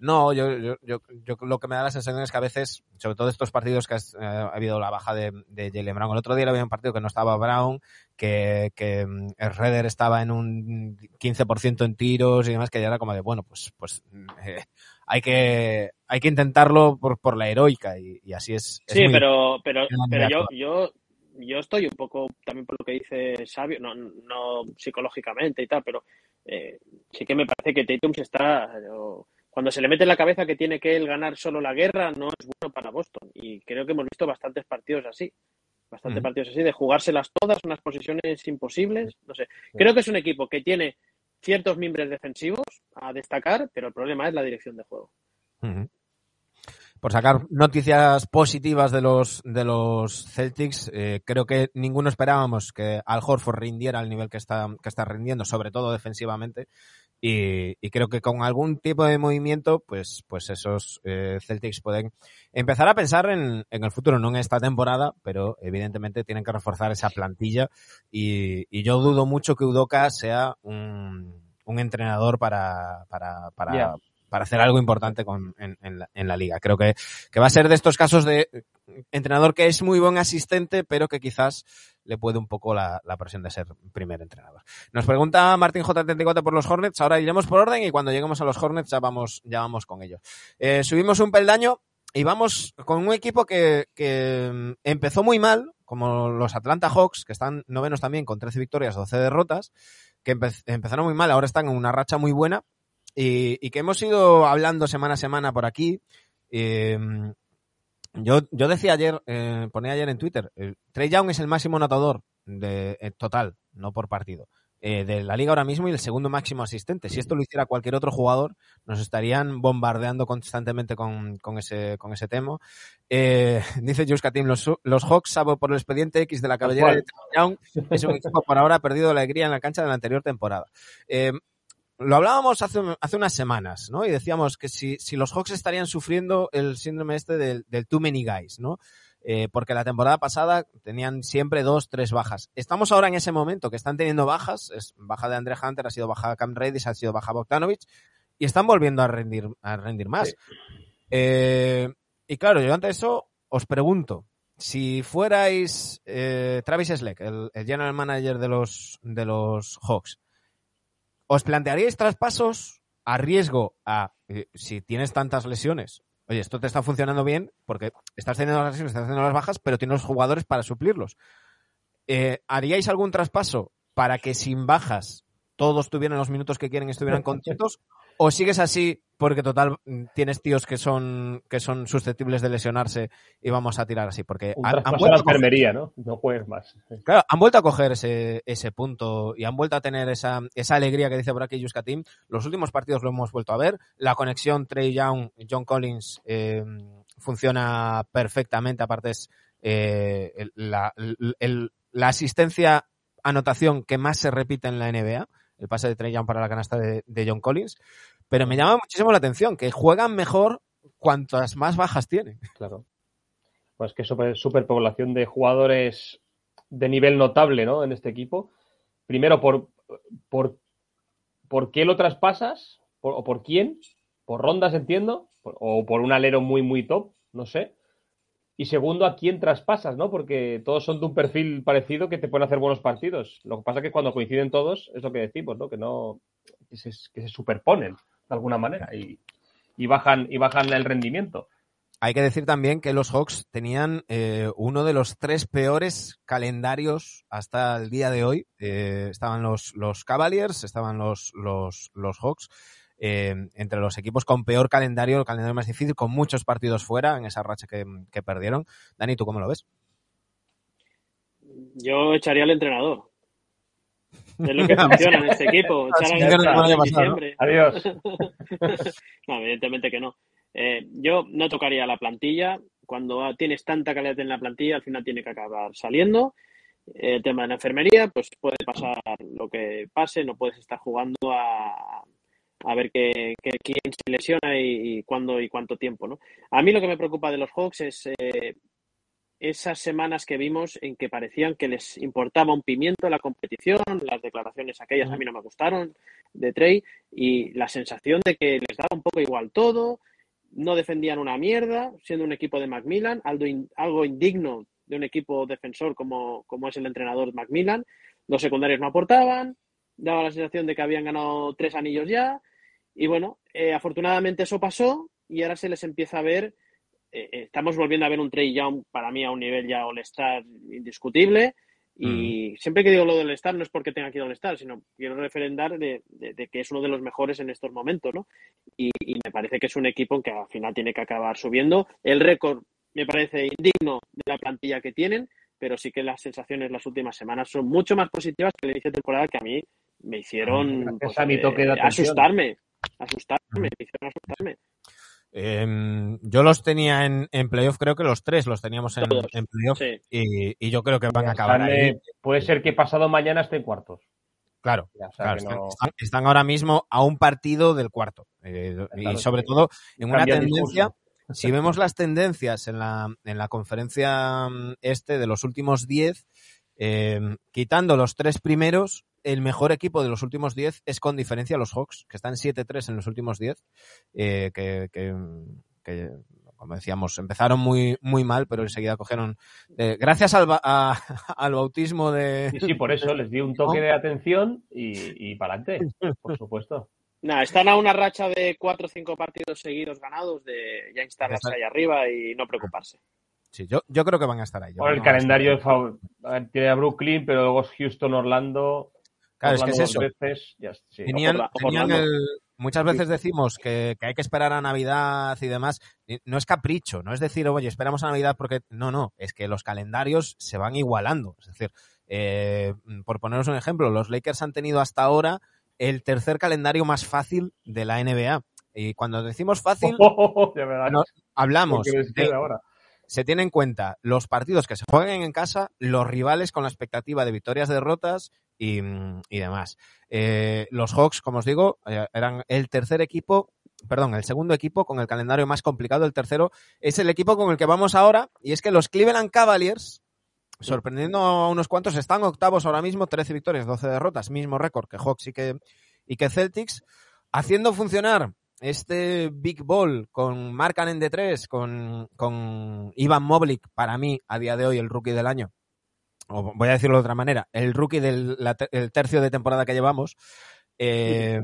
No, yo, yo, yo, yo, lo que me da la sensación es que a veces, sobre todo estos partidos que has, eh, ha habido la baja de, de Jalen Brown, el otro día había un partido que no estaba Brown, que, que el Redder estaba en un 15% en tiros y demás, que ya era como de, bueno, pues, pues eh, hay que hay que intentarlo por, por la heroica y, y así es. es sí, muy, pero, pero, pero yo, yo, yo estoy un poco también por lo que dice Sabio, no, no psicológicamente y tal, pero eh, sí que me parece que Tatum se está... Yo, cuando se le mete en la cabeza que tiene que él ganar solo la guerra, no es bueno para Boston. Y creo que hemos visto bastantes partidos así. Bastantes uh -huh. partidos así, de jugárselas todas, unas posiciones imposibles. No sé. Creo que es un equipo que tiene ciertos miembros defensivos a destacar, pero el problema es la dirección de juego. Uh -huh. Por sacar noticias positivas de los de los Celtics, eh, creo que ninguno esperábamos que Al Horford rindiera al nivel que está que está rindiendo, sobre todo defensivamente. Y, y, creo que con algún tipo de movimiento, pues, pues esos eh, Celtics pueden empezar a pensar en, en, el futuro, no en esta temporada, pero evidentemente tienen que reforzar esa plantilla y, y yo dudo mucho que Udoka sea un, un entrenador para, para, para. Para hacer algo importante con, en, la, liga. Creo que, que va a ser de estos casos de entrenador que es muy buen asistente, pero que quizás le puede un poco la, presión de ser primer entrenador. Nos pregunta Martín J34 por los Hornets, ahora iremos por orden y cuando lleguemos a los Hornets ya vamos, ya vamos con ellos. Eh, subimos un peldaño y vamos con un equipo que, que empezó muy mal, como los Atlanta Hawks, que están novenos también con 13 victorias, 12 derrotas, que empe empezaron muy mal, ahora están en una racha muy buena y, y que hemos ido hablando semana a semana por aquí. Eh, yo, yo decía ayer, eh, ponía ayer en Twitter, eh, Trey Young es el máximo anotador de, eh, total, no por partido, eh, de la liga ahora mismo y el segundo máximo asistente. Si esto lo hiciera cualquier otro jugador, nos estarían bombardeando constantemente con, con ese, con ese tema. Eh, dice Juska Team, los, los Hawks, salvo por el expediente X de la cabellera de Trey Young, es un equipo por ahora perdido la alegría en la cancha de la anterior temporada. Lo hablábamos hace, hace unas semanas, ¿no? Y decíamos que si, si los Hawks estarían sufriendo el síndrome este del, del too many guys, ¿no? Eh, porque la temporada pasada tenían siempre dos, tres bajas. Estamos ahora en ese momento que están teniendo bajas, es baja de Andre Hunter, ha sido baja Cam Redis, ha sido baja Bogdanovich, y están volviendo a rendir, a rendir más. Sí. Eh, y claro, yo ante eso os pregunto, si fuerais eh, Travis Sleck, el, el, general manager de los, de los Hawks, ¿Os plantearíais traspasos a riesgo a eh, si tienes tantas lesiones? Oye, esto te está funcionando bien porque estás teniendo las lesiones, estás teniendo las bajas, pero tienes los jugadores para suplirlos. Eh, ¿Haríais algún traspaso para que sin bajas todos tuvieran los minutos que quieren y estuvieran contentos? ¿O sigues así porque total tienes tíos que son que son susceptibles de lesionarse y vamos a tirar así? Porque han, han vuelto a la enfermería, ¿no? No juegues más. Claro, han vuelto a coger ese, ese punto y han vuelto a tener esa, esa alegría que dice por aquí Yuska Team. Los últimos partidos lo hemos vuelto a ver. La conexión Trey Young, John Collins eh, funciona perfectamente. Aparte es eh, la, el, la asistencia anotación que más se repite en la NBA el pase de Trey Young para la canasta de, de, John Collins, pero me llama muchísimo la atención que juegan mejor cuantas más bajas tienen. Claro. Pues que super, superpoblación de jugadores de nivel notable, ¿no? En este equipo. Primero, por, por, por qué lo traspasas, o por quién, por rondas, entiendo, o por un alero muy, muy top, no sé. Y segundo, a quién traspasas, ¿no? Porque todos son de un perfil parecido que te pueden hacer buenos partidos. Lo que pasa es que cuando coinciden todos, es lo que decimos, ¿no? Que no. que se superponen de alguna manera y, y bajan, y bajan el rendimiento. Hay que decir también que los Hawks tenían eh, uno de los tres peores calendarios hasta el día de hoy. Eh, estaban los, los Cavaliers, estaban los, los, los Hawks. Eh, entre los equipos con peor calendario, el calendario más difícil, con muchos partidos fuera en esa racha que, que perdieron. Dani, ¿tú cómo lo ves? Yo echaría al entrenador. Es lo que funciona en este equipo. Adiós. no, evidentemente que no. Eh, yo no tocaría la plantilla. Cuando tienes tanta calidad en la plantilla, al final tiene que acabar saliendo. El tema de la enfermería, pues puede pasar lo que pase, no puedes estar jugando a, a ver qué, qué- quién se lesiona y, y cuándo y cuánto tiempo, ¿no? A mí lo que me preocupa de los Hawks es eh, esas semanas que vimos en que parecían que les importaba un pimiento la competición, las declaraciones aquellas a mí no me gustaron de Trey y la sensación de que les daba un poco igual todo, no defendían una mierda, siendo un equipo de Macmillan, algo, in- algo indigno de un equipo defensor como, como es el entrenador Macmillan. Los secundarios no aportaban, daba la sensación de que habían ganado tres anillos ya. Y bueno, eh, afortunadamente eso pasó y ahora se les empieza a ver. Eh, eh, estamos volviendo a ver un Trey Young para mí a un nivel ya All-Star indiscutible. Y siempre que digo lo del All-Star no es porque tenga que ir al All-Star, sino quiero referendar de, de- de que es uno de los mejores en estos momentos, ¿no? Y, y me parece que es un equipo que al final tiene que acabar subiendo. El récord me parece indigno de la plantilla que tienen, pero sí que las sensaciones las últimas semanas son mucho más positivas que el inicio de temporada que a mí me hicieron Gracias pues, a mi toque de eh, atención. asustarme, asustarme, me hicieron asustarme. Eh, yo los tenía en, en playoff, creo que los tres los teníamos en, en playoff Sí. y, y yo creo que van a acabar ahí. puede ser que pasado mañana estén cuartos. Claro, Ya, o sea, claro, que están, no- están- están ahora mismo a un partido del cuarto. Eh, y sobre sí. todo en una tendencia, si vemos las tendencias en la, en la conferencia mm, este de los últimos 10, eh, quitando los tres primeros, el mejor equipo de los últimos 10 es con diferencia los Hawks, que están 7-3 en los últimos 10, eh, que, que- que, como decíamos, empezaron muy, muy mal, pero enseguida cogieron, eh, gracias al, ba- a- al bautismo de... Sí, sí, por eso les di un toque de atención y, y para adelante, por supuesto. Nada, están a una racha de cuatro o cinco partidos seguidos ganados de ya instalarse ahí arriba y no preocuparse. Sí, yo, yo creo que van a estar ahí. Por el calendario de Tiene a Brooklyn, pero luego es Houston, Orlando. Claro, es que es eso. dos veces, ya, sí. Tenían, Ojo, ojo, tenían Orlando. el, muchas veces decimos que, que hay que esperar a Navidad y demás. No es capricho, no es decir, oye, esperamos a Navidad porque. No, no, es que los calendarios se van igualando. Es decir, eh, por poneros un ejemplo, los Lakers han tenido hasta ahora el tercer calendario más fácil de la NBA. Y cuando decimos fácil, hablamos. Se tiene en cuenta los partidos que se juegan en casa, los rivales con la expectativa de victorias, derrotas y, mm, demás. Eh, los Hawks, como os digo, eh, eran el tercer equipo, perdón, el segundo equipo con el calendario más complicado. El tercero es el equipo con el que vamos ahora y es que los Cleveland Cavaliers, sorprendiendo a unos cuantos, están octavos ahora mismo, 13 victorias, 12 derrotas, mismo récord que Hawks y que, y que Celtics, haciendo funcionar este Big Ball con Mark Cannon de 3, con, con Ivan Moblik, para mí, a día de hoy, el rookie del año, o voy a decirlo de otra manera, el rookie del tercio de temporada que llevamos, eh,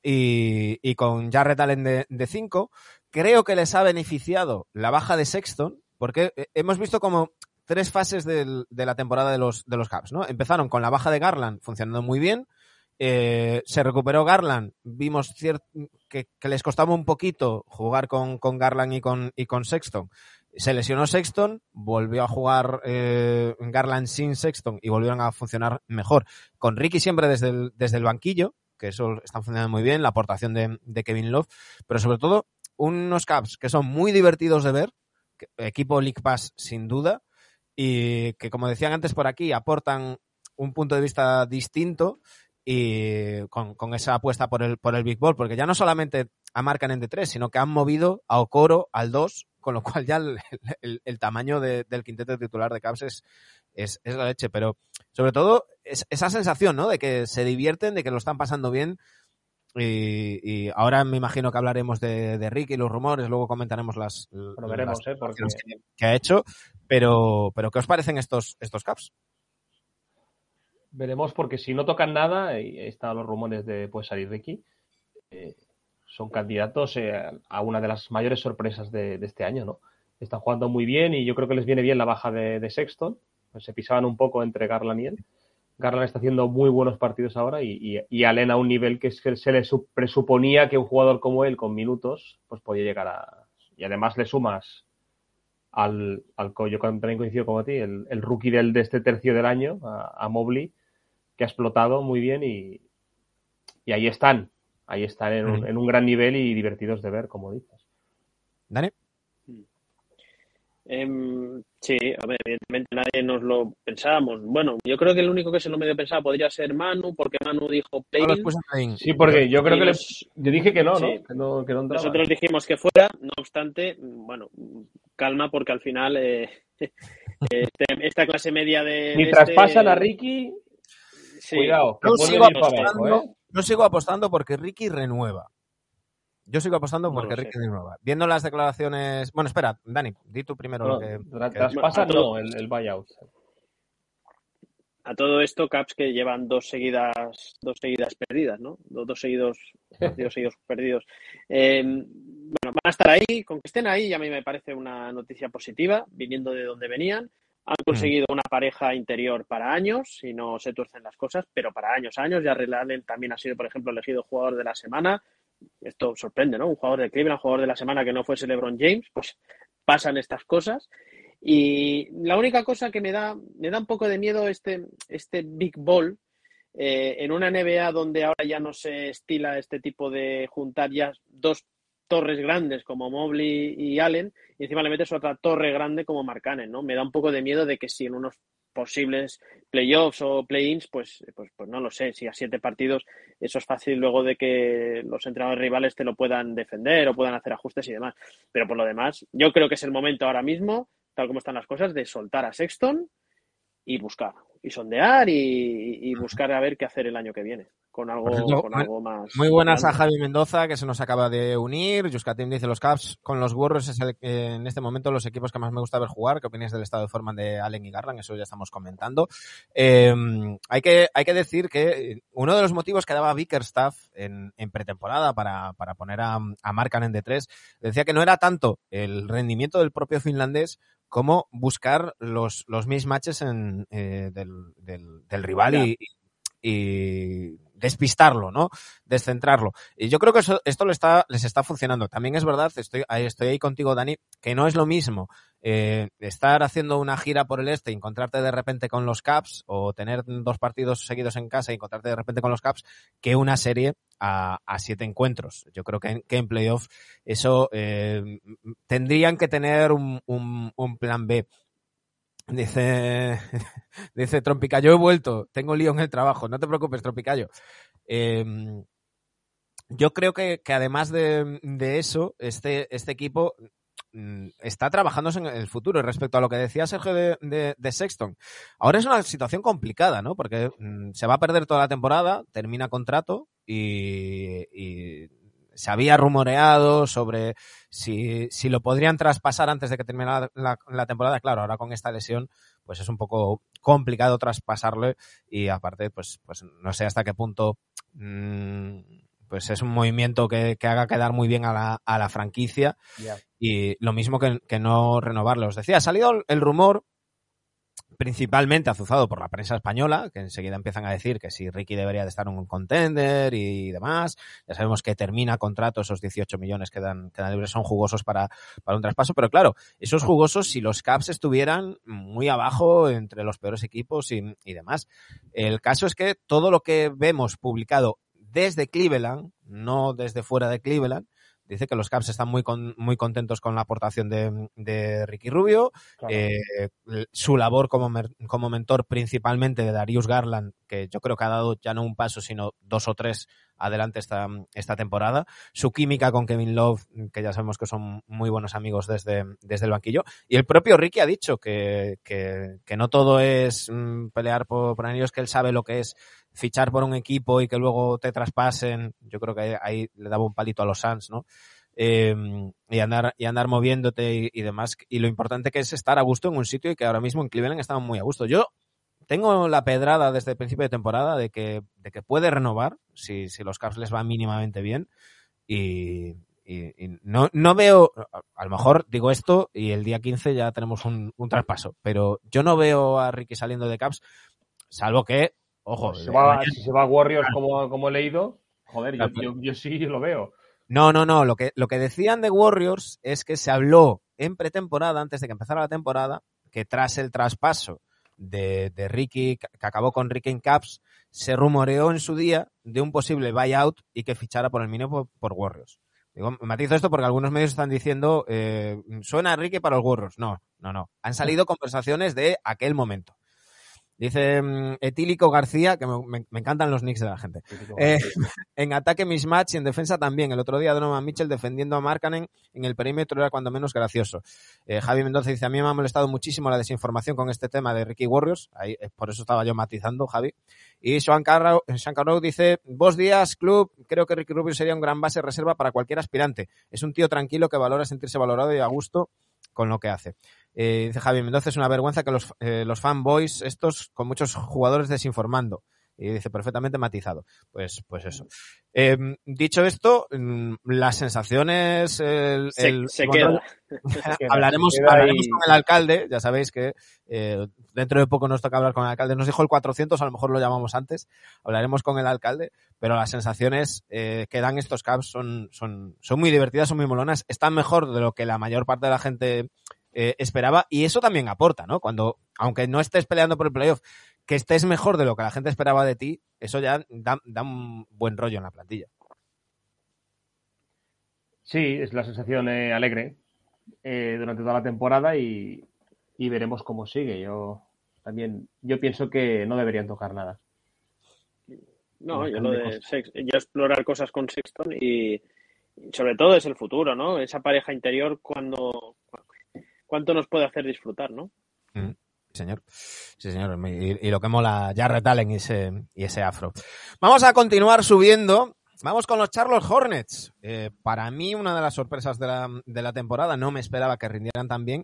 y, y con Jarrett Allen de 5, creo que les ha beneficiado la baja de Sexton, porque eh, hemos visto como tres fases de la temporada de los, de los Cavs, ¿no? Empezaron con la baja de Garland funcionando muy bien, eh, se recuperó Garland, vimos que, que les costaba un poquito jugar con, con Garland y con, y con Sexton. Se lesionó Sexton, volvió a jugar eh, Garland sin Sexton y volvieron a funcionar mejor. Con Ricky siempre desde el, desde el banquillo, que eso está funcionando muy bien, la aportación de, de Kevin Love, pero sobre todo unos Caps que son muy divertidos de ver, equipo League Pass sin duda, y que como decían antes por aquí, aportan un punto de vista distinto y con, con esa apuesta por el, por el Big Ball, porque ya no solamente amarcan en D3, sino que han movido a Okoro al 2, con lo cual ya el, el- el tamaño de- del quinteto titular de Cavs es, es, es la leche, pero sobre todo es, esa sensación, ¿no? De que se divierten, de que lo están pasando bien. y, ahora me imagino que hablaremos de, de Ricky, los rumores, luego comentaremos las, Lo veremos, las ¿eh? Porque... que, que ha hecho, pero, pero ¿qué os parecen estos, estos caps? Veremos porque si no tocan nada, y están los rumores de puede salir Ricky, eh, son candidatos eh, a una de las mayores sorpresas de, este año, ¿no? Están jugando muy bien y yo creo que les viene bien la baja de, de Sexton. Pues se pisaban un poco entre Garland y él. Garland está haciendo muy buenos partidos ahora y, y, y Allen a un nivel que se le presuponía que un jugador como él con minutos pues podía llegar a... Y además le sumas al, al yo también coincido como a ti, el, rookie del, de este tercio del año, a Mobley, que ha explotado muy bien y, y ahí están, ahí están en un, en un, gran nivel y divertidos de ver, como dices. Dani. Eh, sí, a ver, evidentemente nadie nos lo pensábamos. Bueno, yo creo que el único que se lo medio pensaba podría ser Manu, porque Manu dijo play Sí, porque yo creo que les, yo dije que no, sí. ¿no? Que no, que no Nosotros dijimos que fuera, no obstante, bueno, calma, porque al final eh, este, esta clase media de. Ni traspasan este... a Ricky. Sí. Cuidado, no sigo, apostando, abajo, ¿eh? no sigo apostando porque Ricky renueva. Yo sigo apostando porque no Ricky renueva. Viendo las declaraciones. Bueno, espera, Dani, di tú primero no, lo que. Traspasa, no, el, el, buyout. A todo esto, Caps que llevan dos seguidas, dos seguidas perdidas, ¿no? Dos, dos seguidos, dos seguidos perdidos. Eh, bueno, van a estar ahí, con que estén ahí, a mí me parece una noticia positiva, viniendo de donde venían. Han conseguido una pareja interior para años, si no se tuercen las cosas, pero para años, años. Ya Allen también ha sido, por ejemplo, elegido jugador de la semana esto sorprende, ¿no? Un jugador de Cleveland, jugador de la semana que no fuese LeBron James, pues pasan estas cosas. Y la única cosa que me da, me da un poco de miedo este, este Big Ball eh, en una NBA donde ahora ya no se estila este tipo de juntar ya dos torres grandes como Mobley y Allen y encima le metes otra torre grande como Marcanen, ¿no? Me da un poco de miedo de que si en unos posibles playoffs o play-ins, pues, pues, pues no lo sé, si a siete partidos eso es fácil luego de que los entrenadores rivales te lo puedan defender o puedan hacer ajustes y demás. Pero por lo demás, yo creo que es el momento ahora mismo, tal como están las cosas, de soltar a Sexton y buscar, y sondear y, y buscar a ver qué hacer el año que viene con algo, ejemplo, con algo más. Muy buenas grande. a Javi Mendoza, que se nos acaba de unir. Yuskatim dice: Los Caps con los Warriors es el, eh, en este momento los equipos que más me gusta ver jugar. ¿Qué opináis del estado de forma de Allen y Garland? Eso ya estamos comentando. Eh, hay, que, hay que decir que uno de los motivos que daba Bickerstaff en, en pretemporada para, para poner a, a Markkanen de tres decía que no era tanto el rendimiento del propio finlandés como buscar los, los mismatches en, eh, del, del, del, rival y, y despistarlo, ¿no? Descentrarlo. Y yo creo que eso, esto les está funcionando. También es verdad, estoy, estoy ahí contigo, Dani, que no es lo mismo eh, estar haciendo una gira por el este y encontrarte de repente con los Caps o tener dos partidos seguidos en casa y encontrarte de repente con los Caps que una serie a, siete encuentros. Yo creo que en, que en playoff eso eh, tendrían que tener un plan B. Dice, dice Trompicayo, he vuelto, tengo lío en el trabajo, no te preocupes, Trompicayo. Eh, yo creo que, que además de, de, eso, este, este equipo mm, está trabajándose en el futuro. Respecto a lo que decía Sergio de, de, Sexton, ahora es una situación complicada, ¿no? Porque mm, se va a perder toda la temporada, termina contrato y se había rumoreado sobre si, si, lo podrían traspasar antes de que terminara la, la, temporada. Claro, ahora con esta lesión, pues es un poco complicado traspasarlo y aparte, pues, pues no sé hasta qué punto, mmm, pues es un movimiento que, que, haga quedar muy bien a la, a la franquicia yeah. y lo mismo que, que no renovarlo. Os decía, ha salido el rumor principalmente azuzado por la prensa española, que enseguida empiezan a decir que si Ricky debería de estar en un contender y demás. Ya sabemos que termina contrato, esos 18 millones que dan, que dan libres son jugosos para, para un traspaso, pero claro, esos jugosos si los Caps estuvieran muy abajo entre los peores equipos y, y demás. El caso es que todo lo que vemos publicado desde Cleveland, no desde fuera de Cleveland, dice que los Caps están muy, con, muy contentos con la aportación de, de Ricky Rubio, claro. eh, su labor como, como mentor principalmente de Darius Garland, que yo creo que ha dado ya no un paso, sino dos o tres adelante esta, esta temporada. Su química con Kevin Love, que ya sabemos que son muy buenos amigos desde, desde el banquillo. Y el propio Ricky ha dicho que, que, no todo es mm, pelear por, por anillos, que él sabe lo que es fichar por un equipo y que luego te traspasen. Yo creo que ahí le daba un palito a los Suns, ¿no? Eh, y andar y andar moviéndote y, demás y lo importante que es estar a gusto en un sitio y que ahora mismo en Cleveland estamos muy a gusto yo tengo la pedrada desde el principio de temporada de que, de que puede renovar si, si los Cavs les va mínimamente bien y, y, y, no, no veo, a lo mejor digo esto y el día 15 ya tenemos un, un traspaso, pero yo no veo a Ricky saliendo de Caps, salvo que, ojo, si se va, si se va a Warriors como, como he leído, joder, yo, yo, yo sí lo veo. No, no, no. Lo que, lo que decían de Warriors es que se habló en pretemporada, antes de que empezara la temporada, que tras el traspaso de, de Ricky, que acabó con Ricky en Caps, se rumoreó en su día de un posible buyout y que fichara por el por, por Warriors. Digo, matizo esto porque algunos medios están diciendo, eh, suena Ricky para los Warriors. No, no, no. Han salido conversaciones de aquel momento. Dice um, Etílico García, que me, me, me, encantan los nicks de la gente. Eh, en ataque mismatch y en defensa también. El otro día Donovan Mitchell defendiendo a Markanen en el perímetro era cuando menos gracioso. Eh, Javi Mendoza dice, a mí me ha molestado muchísimo la desinformación con este tema de Ricky Warriors. Ahí, eh, por eso estaba yo matizando, Javi. Y Sean Carrow, Sean Carrow dice, vos días, club, creo que Ricky Rubio sería un gran base reserva para cualquier aspirante. Es un tío tranquilo que valora sentirse valorado y a gusto con lo que hace. Eh, dice Javi Mendoza, es una vergüenza que los, eh, los fanboys estos con muchos jugadores desinformando. Y dice perfectamente matizado. Pues, pues eso. Eh, dicho esto, mm, las sensaciones. El, se, el, se, queda. hablaremos, se queda hablaremos con el alcalde. Ya sabéis que eh, dentro de poco nos toca hablar con el alcalde. Nos dijo el 400, a lo mejor lo llamamos antes. Hablaremos con el alcalde. Pero las sensaciones eh, que dan estos caps son, son, son muy divertidas, son muy molonas. Están mejor de lo que la mayor parte de la gente eh, esperaba y eso también aporta, ¿no? Cuando, aunque no estés peleando por el playoff, que estés mejor de lo que la gente esperaba de ti, eso ya da, da un buen rollo en la plantilla. Sí, es la sensación eh, alegre eh, durante toda la temporada y, y, veremos cómo sigue. Yo también, yo pienso que no deberían tocar nada. No, yo lo de sex, yo explorar cosas con Sexton y sobre todo es el futuro, ¿no? Esa pareja interior cuando cuánto nos puede hacer disfrutar, ¿no? Mm, señor. Sí, señor. Y, lo que mola Jarrett Allen y ese, y ese afro. Vamos a continuar subiendo. Vamos con los Charlotte Hornets. Eh, para mí, una de las sorpresas de la, de la temporada, no me esperaba que rindieran tan bien.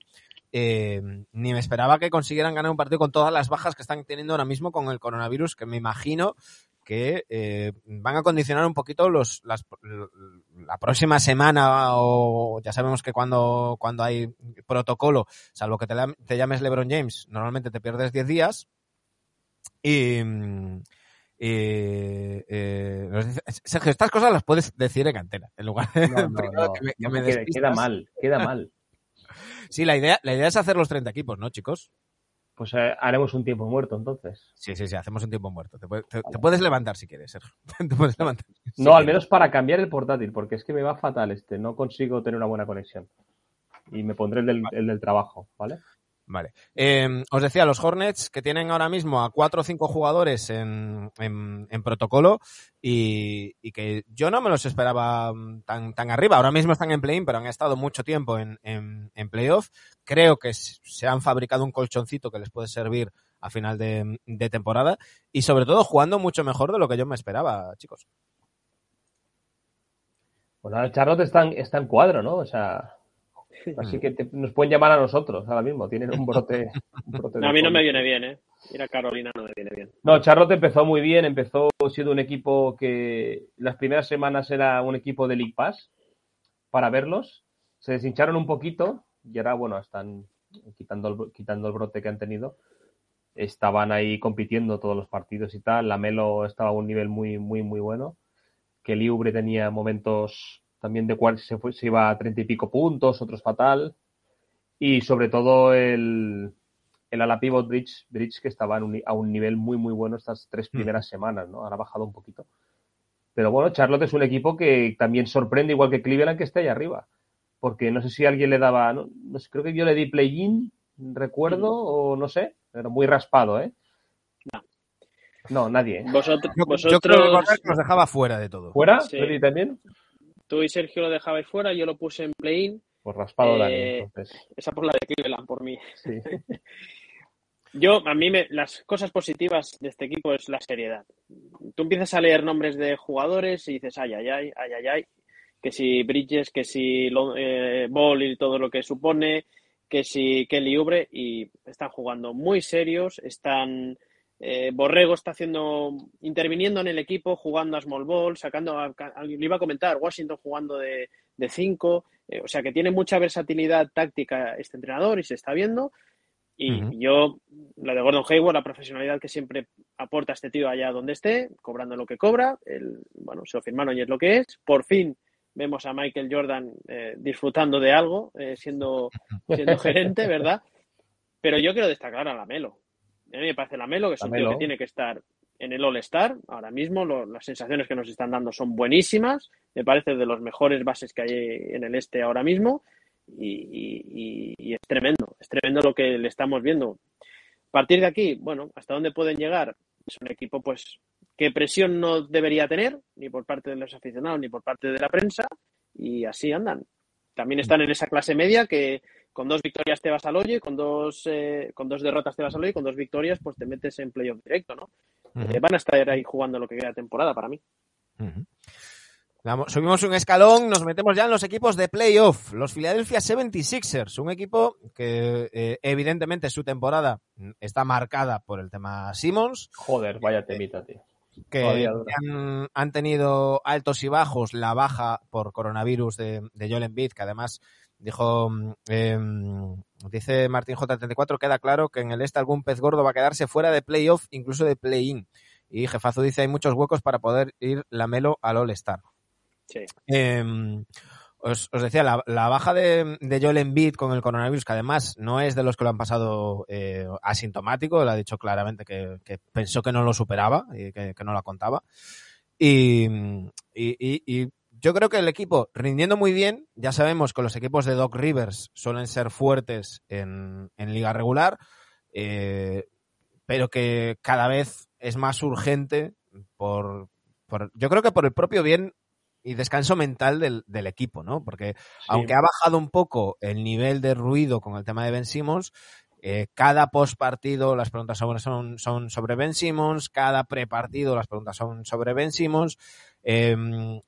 Eh, ni me esperaba que consiguieran ganar un partido con todas las bajas que están teniendo ahora mismo con el coronavirus, que me imagino que eh, van a condicionar un poquito los, las, la próxima semana o ya sabemos que cuando, cuando hay protocolo, salvo que te, te llames LeBron James, normalmente te pierdes 10 días y, y eh, Sergio, estas cosas las puedes decir en antena, en lugar de no, no, no, que me, que me queda, queda, mal, queda mal. Sí, la idea, la idea es hacer los 30 equipos, ¿no, chicos? Pues eh, haremos un tiempo muerto entonces. Sí, sí, sí, hacemos un tiempo muerto. Te, te, te puedes levantar si quieres, Sergio. te puedes levantar. Si no, quieres. al menos para cambiar el portátil, porque es que me va fatal este. No consigo tener una buena conexión. Y me pondré el del, el del trabajo, ¿vale? Vale. Eh, os decía, los Hornets que tienen ahora mismo a cuatro o cinco jugadores en, en, en protocolo y, y, que yo no me los esperaba tan, tan arriba. Ahora mismo están en play-in, pero han estado mucho tiempo en, en, en playoff. Creo que se han fabricado un colchoncito que les puede servir a final de, de temporada y sobre todo jugando mucho mejor de lo que yo me esperaba, chicos. Bueno, el Charlotte está en, está en cuadro, ¿no? O sea, Así que te, nos pueden llamar a nosotros ahora mismo. Tienen un brote. Un brote no, a mí no me viene bien, ¿eh? Ir a Carolina no me viene bien. No, Charlotte empezó muy bien. Empezó siendo un equipo que las primeras semanas era un equipo de League Pass para verlos. Se deshincharon un poquito y ahora, bueno, están quitando el, quitando el brote que han tenido. Estaban ahí compitiendo todos los partidos y tal. La Melo estaba a un nivel muy, muy, muy bueno. Que Liubre tenía momentos también de cuál se, fue, se iba a treinta y pico puntos, otros fatal. Y sobre todo el, el ala pivot Bridge, Bridge que estaba un, a un nivel muy, muy bueno estas tres primeras mm. semanas, ¿no? Ahora ha bajado un poquito. Pero bueno, Charlotte es un equipo que también sorprende, igual que Cleveland, que esté ahí arriba. Porque no sé si alguien le daba, no, no sé, creo que yo le di play-in, recuerdo, mm. o no sé, pero muy raspado, ¿eh? No. No, nadie. Vosotros, Yo, vosotros yo creo que los dejaba fuera de todo. ¿Fuera? Sí. ¿Freddy también? Tú y Sergio lo dejabais fuera, yo lo puse en play-in. Pues raspado Dani, Eh, entonces. Esa por la de Cleveland, por mí. Sí. Yo, a mí, me, las cosas positivas de este equipo es la seriedad. Tú empiezas a leer nombres de jugadores y dices, ay, ay, ay, ay, ay, ay, que si Bridges, que si eh, Ball y todo lo que supone, que si Kelly Ubre, y están jugando muy serios, están... eh, Borrego está haciendo, interviniendo en el equipo, jugando a small ball, sacando, a, a- le iba a comentar, Washington jugando de, de cinco, eh, o sea que tiene mucha versatilidad táctica este entrenador y se está viendo. Y yo, lo de Gordon Hayward, la profesionalidad que siempre aporta este tío allá donde esté, cobrando lo que cobra, el, bueno, se lo firmaron y es lo que es. Por fin vemos a Michael Jordan eh, disfrutando de algo, siendo, siendo gerente, ¿verdad? Pero yo quiero destacar a Lamelo. A mí me parece Lamelo, que es un tío que tiene que estar en el All-Star. Ahora mismo lo- las sensaciones que nos están dando son buenísimas. Me parece de los mejores bases que hay en el este ahora mismo. Y- y es tremendo, es tremendo lo que le estamos viendo. A partir de aquí, bueno, ¿hasta dónde pueden llegar? Es un equipo, pues, que presión no debería tener, ni por parte de los aficionados, ni por parte de la prensa, y así andan. También están en esa clase media que con dos victorias te vas al hoyo, y con dos, eh, con dos derrotas te vas al hoyo, y con dos victorias, pues te metes en playoff directo, ¿no? Eh, van a estar ahí jugando lo que queda de temporada para mí. Vamos, subimos un escalón, nos metemos ya en los equipos de playoff. Los Philadelphia 76ers, un equipo que eh, evidentemente su temporada está marcada por el tema Simmons, Joder, vaya temita, tío. que han, han tenido altos y bajos, la baja por coronavirus de, de Joel Embiid, que además dijo, em, dice Martín J34, queda claro que en el este algún pez gordo va a quedarse fuera de playoff, incluso de play-in. Y Jefazo dice, hay muchos huecos para poder ir la Melo al All-Star. Sí. Eh, os, os decía, la, la baja de, de Joel Embiid con el coronavirus, que además no es de los que lo han pasado eh, asintomático, lo ha dicho claramente que, que pensó que no lo superaba y que, que no la contaba. Y, y, y- y yo creo que el equipo rindiendo muy bien, ya sabemos que los equipos de Doc Rivers suelen ser fuertes en, en liga regular, eh, pero que cada vez es más urgente por, por, yo creo que por el propio bien y descanso mental del, del equipo, ¿no? Porque aunque ha bajado un poco el nivel de ruido con el tema de Ben Simmons, eh, cada post partido las preguntas son, son sobre Ben Simmons, cada prepartido las preguntas son sobre Ben Simmons. Eh,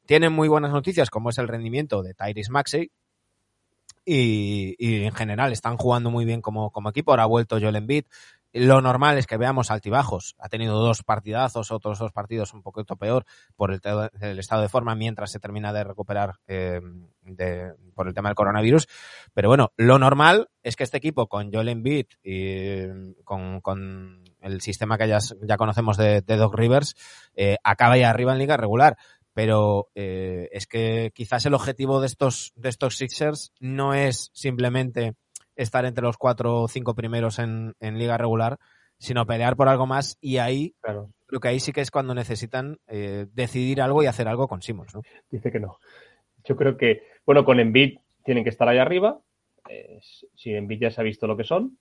tienen muy buenas noticias, como es el rendimiento de Tyrese Maxey. Y, y en general están jugando muy bien como, como equipo. Ahora ha vuelto Joel Embiid. Lo normal es que veamos altibajos. Ha tenido dos partidazos, otros dos partidos un poquito peor por el, estado de forma mientras se termina de recuperar de- por el tema del coronavirus. Pero bueno, lo normal es que este equipo con Joel Embiid y con, con el sistema que ya, ya conocemos de, de Doc Rivers eh, acabe ahí arriba en liga regular. Pero eh, es que quizás el objetivo de estos, de estos Sixers no es simplemente estar entre los cuatro o cinco primeros en, en liga regular, sino pelear por algo más y ahí Claro, creo que ahí sí que es cuando necesitan eh, decidir algo y hacer algo con Simmons, ¿no? dice que no. Yo creo que, bueno, con Embiid tienen que estar ahí arriba. Eh, si Embiid ya se ha visto lo que son.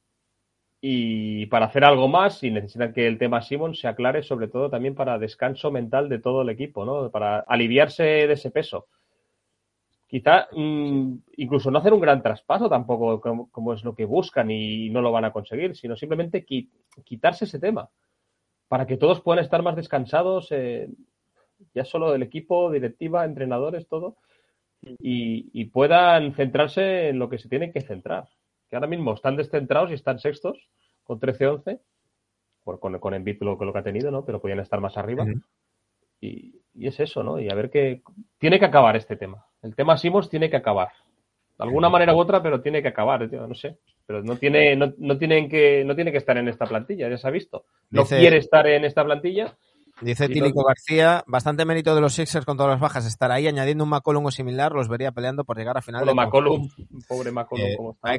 Y para hacer algo más, si necesitan que el tema Simon se aclare, sobre todo también para descanso mental de todo el equipo, ¿no? Para aliviarse de ese peso. Quizá mm, incluso no hacer un gran traspaso tampoco, como, es lo que buscan y no lo van a conseguir, sino simplemente qui- quitarse ese tema para que todos puedan estar más descansados, eh, ya solo el equipo, directiva, entrenadores, todo, y, y puedan centrarse en lo que se tienen que centrar. Que ahora mismo están descentrados y están sextos con 13-11, por- con, con Embiid lo, lo que ha tenido, ¿no? Pero podían estar más arriba. Y, y es eso, ¿no? Y a ver qué... Tiene que acabar este tema. El tema Simons tiene que acabar. De alguna manera u otra, pero tiene que acabar, tío, no sé. Pero no tiene, no, no tienen que, no tiene que estar en esta plantilla, ya se ha visto. No Dice- quiere estar en esta plantilla. Dice Tílico García, bastante mérito de los Sixers con todas las bajas estar ahí, añadiendo un McCollum o similar, los vería peleando por llegar a final Bueno, de McCollum, pobre McCollum, Eh, ¿cómo está?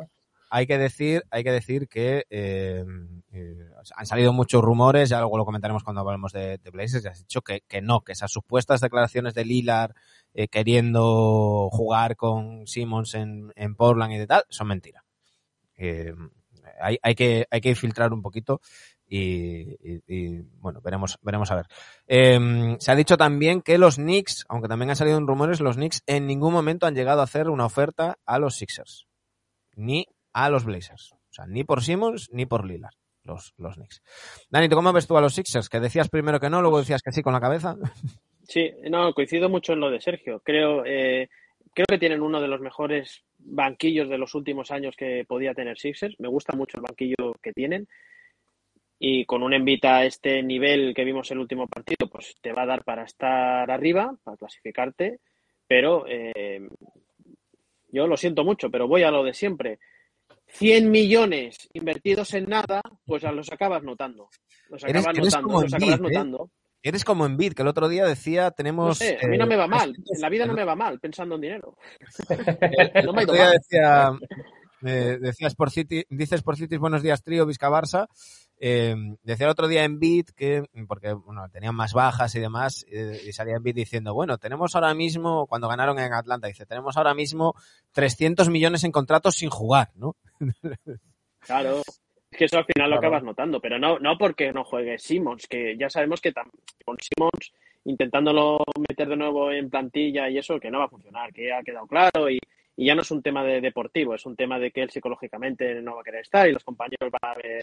Hay- que decir, hay que decir que eh, eh, han salido muchos rumores, ya luego lo comentaremos cuando hablemos de, de Blazers, ya has dicho que, que no, que esas supuestas declaraciones de Lillard eh, queriendo jugar con Simmons en, en Portland y de tal, son mentiras. Eh, hay, hay, que, hay que filtrar un poquito y, y- bueno, veremos, veremos a ver. Eh, se ha dicho también que los Knicks, aunque también han salido en rumores, los Knicks en ningún momento han llegado a hacer una oferta a los Sixers, ni a los Blazers. O sea, ni por Simmons ni por Lillard, los, Knicks. Dani, ¿tú cómo ves tú a los Sixers? Que decías primero que no, luego decías que sí con la cabeza. Sí, no, coincido mucho en lo de Sergio. Creo, eh, creo que tienen uno de los mejores banquillos de los últimos años que podía tener Sixers. Me gusta mucho el banquillo que tienen. Y con un envite a este nivel que vimos el último partido, pues te va a dar para estar arriba, para clasificarte. Pero eh, yo lo siento mucho, pero voy a lo de siempre. 100 millones invertidos en nada, pues los acabas notando. Los Eres- acabas eres notando, como los acabas ¿eh? notando. Eres como en Bid, que el otro día decía, tenemos... No sé, a mí no eh, me va mal. 300 En la vida no me va mal pensando en dinero. El No me ha otro ido día mal. decía, eh, decías por City, dices por Cities buenos días trío Vizca Barça. Eh, decía el otro día en Bit que, porque bueno, tenían más bajas y demás, eh, y salía en Bit diciendo, bueno, tenemos ahora mismo, cuando ganaron en Atlanta, dice, tenemos ahora mismo 300 millones en contratos sin jugar, ¿no? Claro. Es que eso al final lo Claro. acabas notando, pero no, no porque no juegue Simmons, que ya sabemos que con Simmons intentándolo meter de nuevo en plantilla y eso, que no va a funcionar, que ha quedado claro y, y ya no es un tema de deportivo, es un tema de que él psicológicamente no va a querer estar y los compañeros van a ver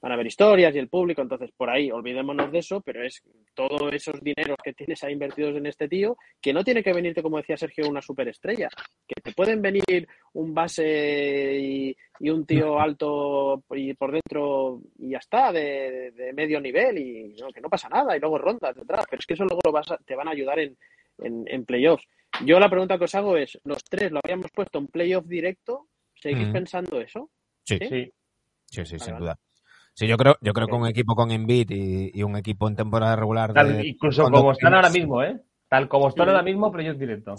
van a ver historias y el público, entonces por ahí olvidémonos de eso, pero es todos esos dineros que tienes ahí invertidos en este tío, que no tiene que venirte, como decía Sergio, una superestrella, que te pueden venir un base y, y un tío alto y por dentro y ya está, de, de medio nivel y no, que no pasa nada y luego rondas detrás, pero es que eso luego lo vas a- te van a ayudar en, en, en playoffs. Yo la pregunta que os hago es, los tres lo habíamos puesto en playoff directo, ¿seguís Mm. pensando eso? Sí, ¿Sí? Sí. sí, sí, Vale, sin vale. duda. Sí, yo creo, yo creo que un equipo con Embiid y, y un equipo en temporada regular Tal- de, incluso como están ahora mismo, ¿eh? Tal como están Sí. ahora mismo, playoff directo.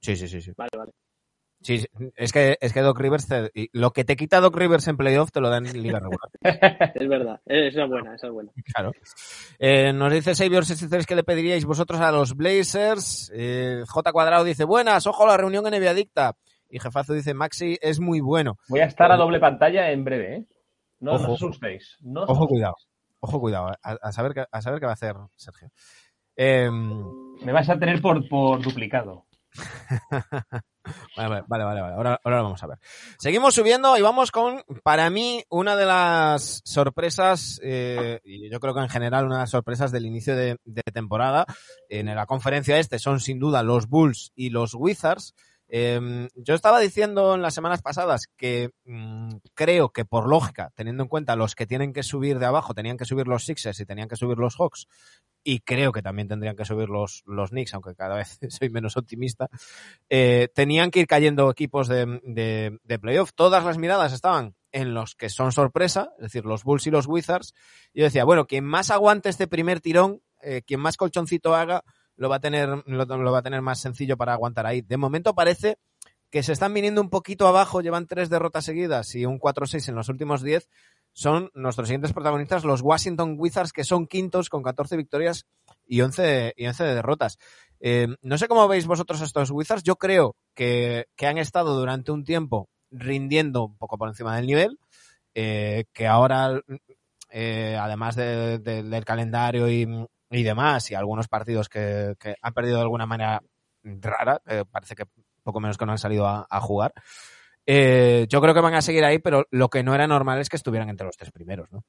Sí, sí, sí, sí. Vale, vale. Sí, es que es que Doc Rivers te- y lo que te quita Doc Rivers en playoff te lo da en liga regular. Es verdad, esa es buena, esa es buena. Claro. Eh, nos dice Savior63 que le pediríais vosotros a los Blazers. Eh, J Cuadrado dice, buenas, ojo a la reunión en Adicta. Y Jefazo dice, Maxi es muy bueno. Voy a estar a doble pantalla en breve, ¿eh? No, Ojo. no os asustéis. No Ojo, cuidado. Ojo, cuidado. A, a saber, qué, a saber qué va a hacer Sergio. Eh, Me vais a tener por, por duplicado. Vale, vale, vale, vale, vale. Ahora, ahora lo vamos a ver. Seguimos subiendo y vamos con, para mí, una de las sorpresas, eh, y yo creo que en general una de las sorpresas del inicio de, de temporada en la conferencia este son sin duda los Bulls y los Wizards. Eh, yo estaba diciendo en las semanas pasadas que mm, creo que por lógica, teniendo en cuenta los que tienen que subir de abajo, tenían que subir los Sixers y tenían que subir los Hawks, y creo que también tendrían que subir los, los Knicks, aunque cada vez soy menos optimista, eh, tenían que ir cayendo equipos de, de, playoff. Todas las miradas estaban en los que son sorpresa, es decir, los Bulls y los Wizards. Yo decía, bueno, quien más aguante este primer tirón, eh, quien más colchoncito haga, lo va a tener, lo, va a tener más sencillo para aguantar ahí. De momento parece que se están viniendo un poquito abajo, llevan tres derrotas seguidas y un 4-6 en los últimos 10. Son nuestros siguientes protagonistas, los Washington Wizards, que son quintos con 14 victorias y 11, y 11 derrotas. Eh, no sé cómo veis vosotros estos Wizards. Yo creo que, que han estado durante un tiempo rindiendo un poco por encima del nivel, eh, que ahora, eh, además de, de, del calendario y, y, demás, y algunos partidos que, que, han perdido de alguna manera rara, parece que poco menos que no han salido a, a jugar. Eh, yo creo que van a seguir ahí, pero lo que no era normal es que estuvieran entre los tres primeros, ¿no?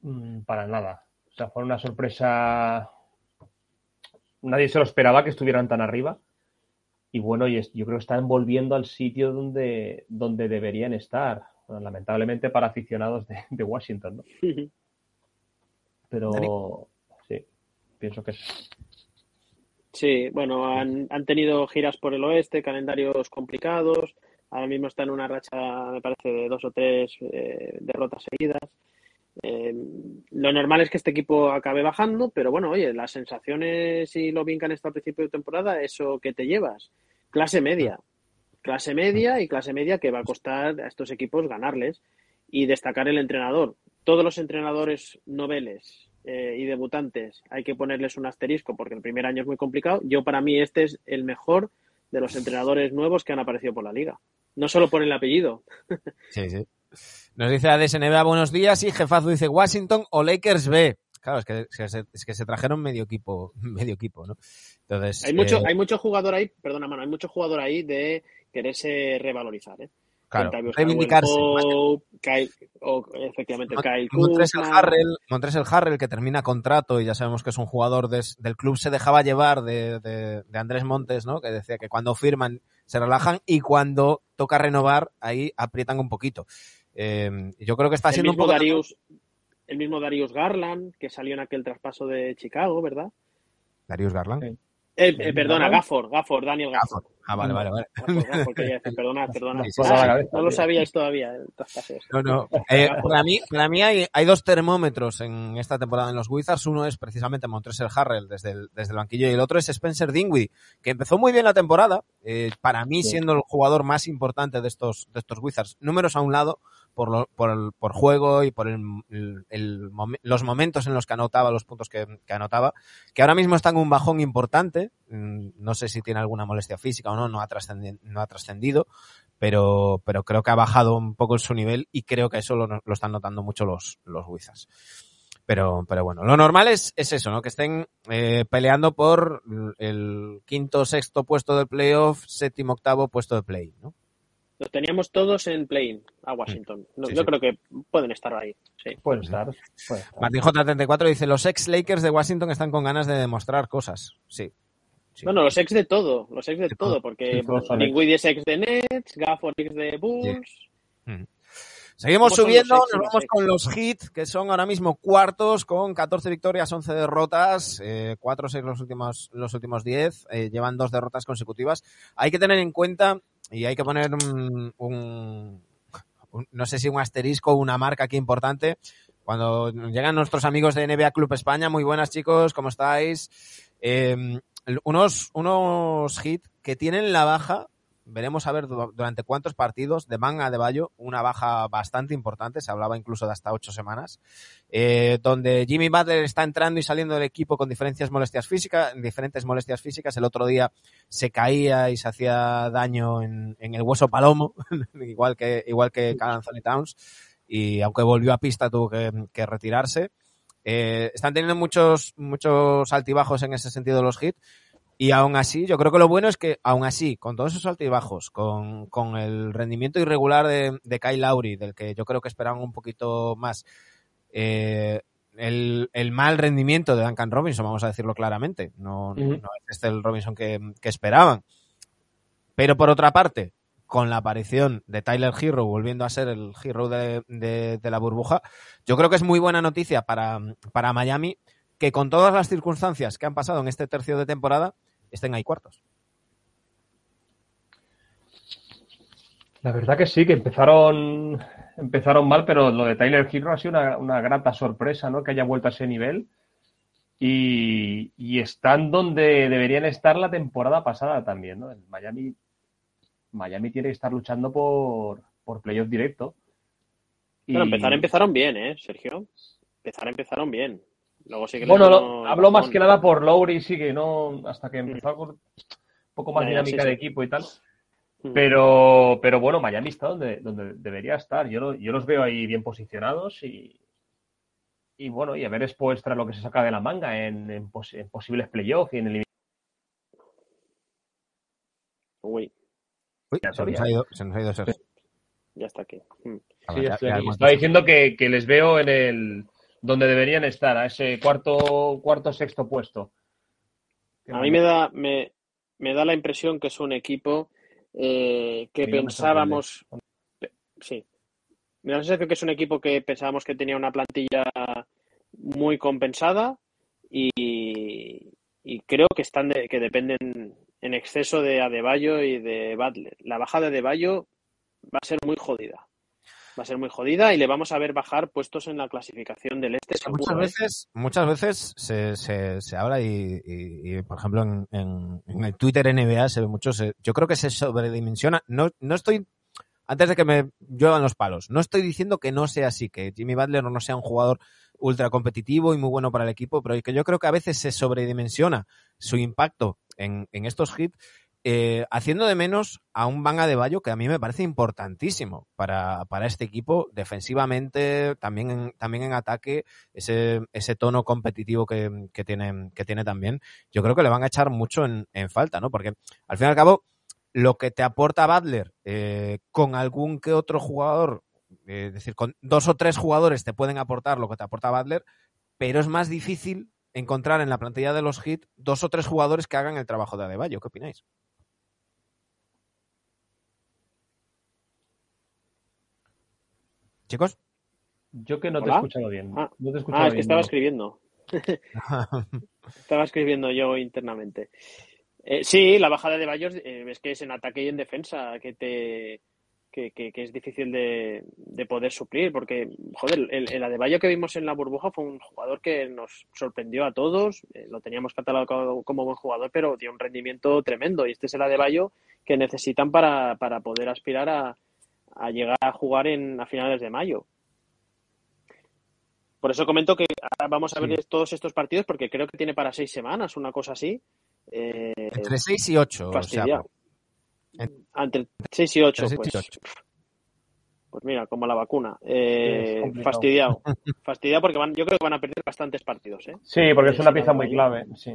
Mm, para nada. O sea, fue una sorpresa. Nadie se lo esperaba que estuvieran tan arriba. Y bueno, yo creo que están volviendo al sitio donde, donde deberían estar. Bueno, lamentablemente para aficionados de, de Washington, ¿no? Pero pienso que sí. Sí, bueno, han, han tenido giras por el oeste, calendarios complicados. Ahora mismo está en una racha, me parece, de dos o tres eh, derrotas seguidas. Eh, lo normal es que este equipo acabe bajando, pero bueno, oye, las sensaciones y lo bien que han estado al principio de temporada, eso que te llevas. Clase media. Clase media y clase media que va a costar a estos equipos ganarles. Y destacar el entrenador. Todos los entrenadores noveles eh, y debutantes hay que ponerles un asterisco porque el primer año es muy complicado. Yo, para mí, este es el mejor de los entrenadores nuevos que han aparecido por la liga. No solo por el apellido. Sí, sí. Nos dice ADSNBA buenos días y Jefazo dice Washington o Lakers B. Claro, es que, es que, se trajeron medio equipo, medio equipo, ¿no? Entonces, Hay mucho, eh, hay mucho jugador ahí, perdona, mano, hay mucho jugador ahí de quererse revalorizar, ¿eh? Claro, reivindicarse. Caldwell-Pope, Kyle, o, efectivamente, Mon- Kyle Kuzma. Harrell, Montrezl Harrell, que termina contrato y ya sabemos que es un jugador des- del club, se dejaba llevar de, de- de Andrés Montes, ¿no? Que decía que cuando firman se relajan y cuando toca renovar, ahí aprietan un poquito. Eh, yo creo que está el siendo un poco... Darius, el mismo Darius Garland, que salió en aquel traspaso de Chicago, ¿verdad? Darius Garland. Sí. Eh, eh, perdona, Garland? Gafford, Gafford, Daniel Gafford. Ah, vale, vale, vale. Perdona, perdona. No lo sabíais todavía. No, no. Eh, para mí, para mí hay, hay dos termómetros en esta temporada en los Wizards. Uno es precisamente Montrezl Harrell desde el, desde el banquillo y el otro es Spencer Dinwiddie, que empezó muy bien la temporada. eh, para mí siendo el jugador más importante de estos, de estos Wizards. Números a un lado por, por, el, juego y por el, los momentos en los que anotaba, los puntos que, anotaba, que ahora mismo está en un bajón importante. Mm, No sé si tiene alguna molestia física o no, no ha trascendi- no trascendido pero, pero creo que ha bajado un poco su nivel y creo que eso lo, lo están notando mucho los, los Wizards. Pero, pero bueno, lo normal es, es eso, ¿no? Que estén eh, peleando por el quinto, sexto puesto del playoff, séptimo, octavo puesto de play, ¿no? Los teníamos todos en play a Washington. No, Sí, yo sí. creo que pueden estar ahí. Sí. Puede estar. puede estar. Martín J34 dice, los ex Lakers de Washington están con ganas de demostrar cosas. Sí. Sí. Bueno, los ex de todo, los ex de De todo, todo. porque. Dinwiddie es ex de Nets, Gafford ex de Bulls. Seguimos ¿Cómo son subiendo, nos vamos con los Heat, que son ahora mismo cuartos con 14 victorias, 11 derrotas, eh, 4-6 los últimos, los últimos 10, eh, llevan dos derrotas consecutivas. Hay que tener en cuenta y hay que poner un, un- no sé si un asterisco una marca aquí importante. Cuando llegan nuestros amigos de NBA Club España, muy buenas chicos, ¿cómo estáis? Eh, unos, unos Heat que tienen la baja veremos a ver du- durante cuántos partidos de Manga de Bayo, una baja bastante importante, se hablaba incluso de hasta ocho semanas, eh, donde Jimmy Butler está entrando y saliendo del equipo con diferentes molestias físicas, diferentes molestias físicas. El otro día se caía y se hacía daño en, en el hueso palomo, igual que igual que Karl Anthony Towns, y aunque volvió a pista tuvo que, que retirarse. Eh, están teniendo muchos muchos altibajos en ese sentido los Heat. Y aún así, yo creo que lo bueno es que, aún así, con todos esos altibajos, con, con el rendimiento irregular de, de Kyle Lowry, del que yo creo que esperaban un poquito más, eh, el, el mal rendimiento de Duncan Robinson, vamos a decirlo claramente, no, no- es este el Robinson que, que esperaban. Pero por otra parte, con la aparición de Tyler Hero volviendo a ser el Hero de, de- de la burbuja, yo creo que es muy buena noticia para, para Miami que con todas las circunstancias que han pasado en este tercio de temporada estén ahí cuartos. La verdad que sí, que empezaron, empezaron mal, pero lo de Tyler Hero ha sido una, una grata sorpresa, ¿no? Que haya vuelto a ese nivel. Y, y están donde deberían estar la temporada pasada también, ¿no? El Miami, Miami tiene que estar luchando por, por playoff directo. Y- Bueno, empezar empezaron bien, ¿eh, Sergio? Empezar empezaron bien. Luego sí que les Bueno, lo- el hablo más que nada por Lowry, sí que no, hasta que empezó con un poco más dinámica sí, de equipo y tal. Mm. Pero, pero bueno, Miami está donde, donde debería estar. Yo, lo- yo los veo ahí bien posicionados y, y bueno, y a ver después tras lo que se saca de la manga en, en pos- en posibles playoffs y en el Uy, Uy, Ya se nos ha ido, se nos ha ido Sergio. ya está aquí. Mm. Sí, Ya- estoy ya aquí. hemos Estaba diciendo que, que les veo en el donde deberían estar, a ese cuarto, cuarto sexto puesto. A mí me da, me, me da la impresión que es un equipo eh, que pensábamos. pe- Sí. Me da la sensación que es un equipo que pensábamos que tenía una plantilla muy compensada y, y creo que están de- que dependen en exceso de Adebayo y de Butler. La baja de Adebayo va a ser muy jodida. Va a ser muy jodida y le vamos a ver bajar puestos en la clasificación del este. Muchas ¿eh? veces, muchas veces se, se, se habla y, y- y, por ejemplo, en, en- en el Twitter NBA se ve mucho, se- yo creo que se sobredimensiona. No, no estoy, antes de que me lluevan los palos, no estoy diciendo que no sea así, que Jimmy Butler no sea un jugador ultra competitivo y muy bueno para el equipo, pero que yo creo que a veces se sobredimensiona su impacto en, en estos hits eh, haciendo de menos a un Banga de Bayo que a mí me parece importantísimo para, para este equipo, defensivamente, también en, también en ataque, ese, ese tono competitivo que, que, tiene, que tiene también. Yo creo que le van a echar mucho en, falta, ¿no? Porque al fin y al cabo, lo que te aporta Butler eh, con algún que otro jugador, eh, es decir, con dos o tres jugadores te pueden aportar lo que te aporta Butler, pero es más difícil encontrar en la plantilla de los Heat dos o tres jugadores que hagan el trabajo de Adebayo. ¿Qué opináis? Chicos. Yo que no te he escuchado bien. Ah, No te he escuchado Ah, es que bien, estaba no. escribiendo. Estaba escribiendo yo internamente. Eh, sí, la bajada de Bayos eh, es que es en ataque y en defensa que te que, que- que es difícil de, de poder suplir, porque, joder, el, el Adebayo que vimos en la burbuja fue un jugador que nos sorprendió a todos, eh, lo teníamos catalogado como buen jugador, pero dio un rendimiento tremendo, y este es el Adebayo que necesitan para, para poder aspirar a, a llegar a jugar en, a finales de mayo. Por eso comento que ahora vamos a ver todos estos partidos porque creo que tiene para seis semanas, una cosa así. Eh, Entre 6 y 8. O sea, fastidiado. en- Entre 6 y 8, entre seis pues, y ocho. pues mira, como la vacuna. Eh, fastidiado. Fastidiado porque van, yo creo que van a perder bastantes partidos. ¿eh? Sí, porque es una pieza muy clave. Sí.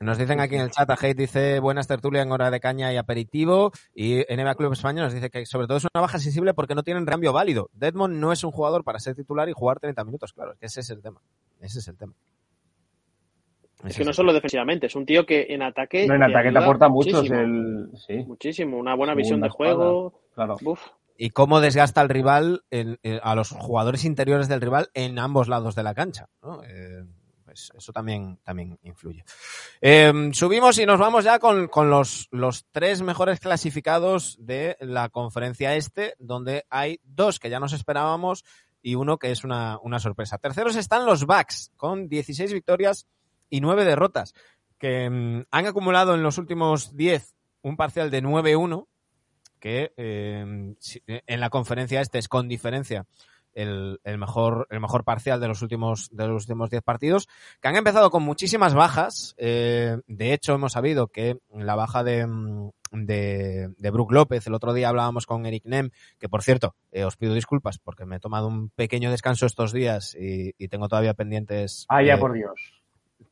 Nos dicen aquí en el chat, a Hate dice buenas tertulia en hora de caña y aperitivo. Y NBA Club Español nos dice que sobre todo es una baja sensible porque no tienen cambio válido. Deadmond no es un jugador para ser titular y jugar 30 minutos. Claro, es que ese es el tema. Ese es el tema. Es que no solo defensivamente, es un tío que en ataque. No, en ataque te aporta mucho. muchísimo, El... Sí, muchísimo. Una buena visión de juego. claro. Uf. y cómo desgasta al rival, en- en- a los jugadores interiores del rival en ambos lados de la cancha. ¿no? Eh, pues eso también, también influye. Eh, subimos y nos vamos ya con, con los, los tres mejores clasificados de la conferencia este, donde hay dos que ya nos esperábamos y uno que es una, una sorpresa. Terceros están los Bucks, con 16 victorias y 9 derrotas, que mm, han acumulado en los últimos 10 un parcial de 9-1, que si- en la conferencia este es con diferencia el, el mejor el mejor parcial de los últimos de los últimos 10 partidos que han empezado con muchísimas bajas eh, de hecho hemos sabido que la baja de, de de Brook López el otro día hablábamos con Eric Nem que por cierto eh, os pido disculpas porque me he tomado un pequeño descanso estos días y, y tengo todavía pendientes Ah, ya eh, por Dios.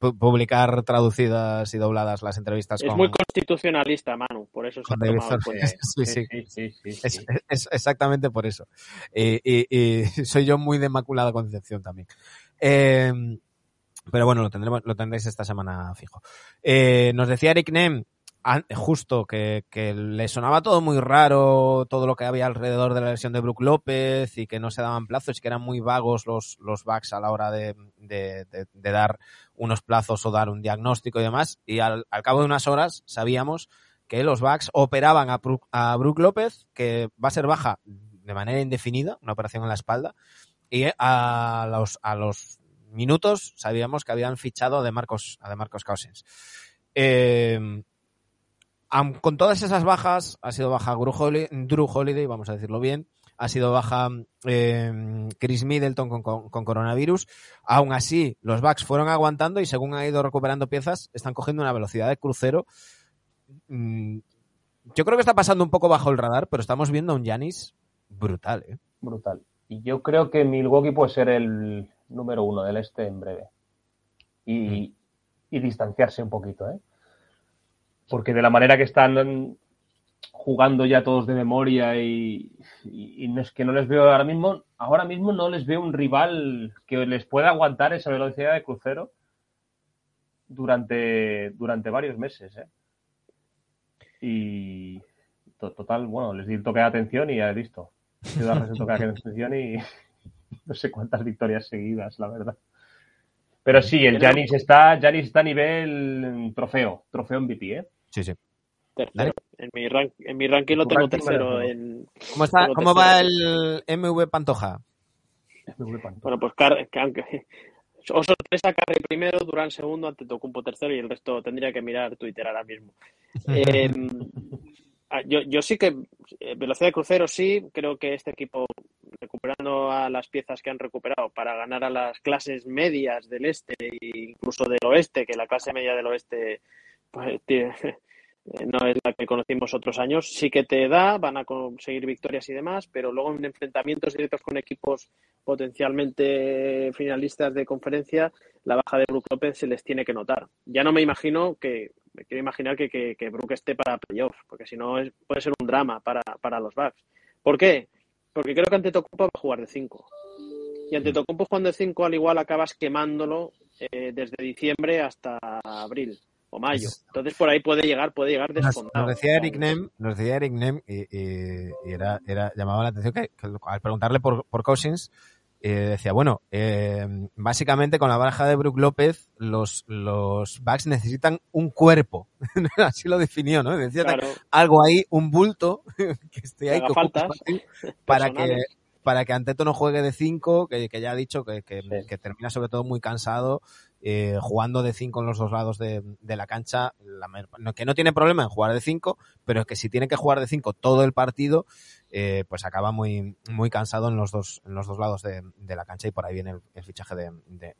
Pu- publicar traducidas y dobladas las entrevistas Es con, muy constitucionalista, Manu, por eso se ha tomado. Sí, sí. sí, sí, sí, sí. Es, es exactamente por eso. Y, y- y soy yo muy de Inmaculada Concepción también. Eh, pero bueno, lo tendremos, lo tendréis esta semana fijo. Eh, nos decía Eric Nem justo que, que le sonaba todo muy raro, todo lo que había alrededor de la lesión de Brook López y que no se daban plazos y que eran muy vagos los, los backs a la hora de, de- de- dar unos plazos o dar un diagnóstico y demás. Y al, cabo de unas horas sabíamos que los backs operaban a Brook, a Brook López, que va a ser baja de manera indefinida, una operación en la espalda, y a los, a los minutos sabíamos que habían fichado a de Marcos, a de Marcos Cousins. Am- con todas esas bajas, ha sido baja Drew Holiday, vamos a decirlo bien, ha sido baja eh, Chris Middleton con, con- con coronavirus. Aún así, los backs fueron aguantando y según ha ido recuperando piezas, están cogiendo una velocidad de crucero. Mm, Yo creo que está pasando un poco bajo el radar, pero estamos viendo a un Yanis brutal, ¿eh? Brutal. Y yo creo que Milwaukee puede ser el número uno del este en breve. Y, y distanciarse un poquito, ¿eh? Porque de la manera que están jugando ya todos de memoria y, y- y no es que no les veo ahora mismo, ahora mismo no les veo un rival que les pueda aguantar esa velocidad de crucero durante, durante varios meses, ¿eh? Y to- total, bueno, les di el toque de atención y ya he visto. He darles el toque de atención y no sé cuántas victorias seguidas, la verdad. Pero sí, el Janis está, Giannis está a nivel trofeo, trofeo MVP, ¿eh? Sí, sí. Tercero. En mi, rank, en mi ranking lo tengo ranking tercero. En, ¿Cómo, está, Tengo ¿cómo va el MV Pantoja? Es muy bueno. pues Car- que aunque. O sorpresa, Carre primero, Durán segundo, Antetokounmpo tercero y el resto tendría que mirar Twitter ahora mismo. Eh, yo, yo sí que, eh, velocidad de crucero sí, creo que este equipo, recuperando a las piezas que han recuperado para ganar a las clases medias del este e incluso del oeste, que la clase media del oeste pues, no es la que conocimos otros años. Sí que te da, van a conseguir victorias y demás, pero luego en enfrentamientos directos con equipos potencialmente finalistas de conferencia, la baja de Brook López se les tiene que notar. Ya no me imagino que, me quiero imaginar que, que, esté para playoffs, porque si no puede ser un drama para, para los Bucks. ¿Por qué? Porque creo que ante Tocumpo va a jugar de 5. Y ante Tocumpo jugando de 5 al igual acabas quemándolo eh, desde diciembre hasta abril o mayo. Entonces por ahí puede llegar, puede llegar descontado. Nos decía Eric Nem, nos decía Eric Nem y, y, y era, era, llamaba la atención que, que al preguntarle por, por Cousins, eh, decía, bueno, eh, básicamente con la baraja de Brook López, los, los backs necesitan un cuerpo. Así lo definió, ¿no? Decía Claro. algo ahí, un bulto que esté ahí espacio para que. Para que Anteto no juegue de 5, que, que ya ha dicho que, que, Sí. que termina sobre todo muy cansado, eh, jugando de 5 en los dos lados de, de la cancha, la mayor- no- que no tiene problema en jugar de 5, pero que si tiene que jugar de 5 todo el partido, eh, pues acaba muy, muy cansado en los dos, en los dos lados de, de la cancha y por ahí viene el, el fichaje de, de.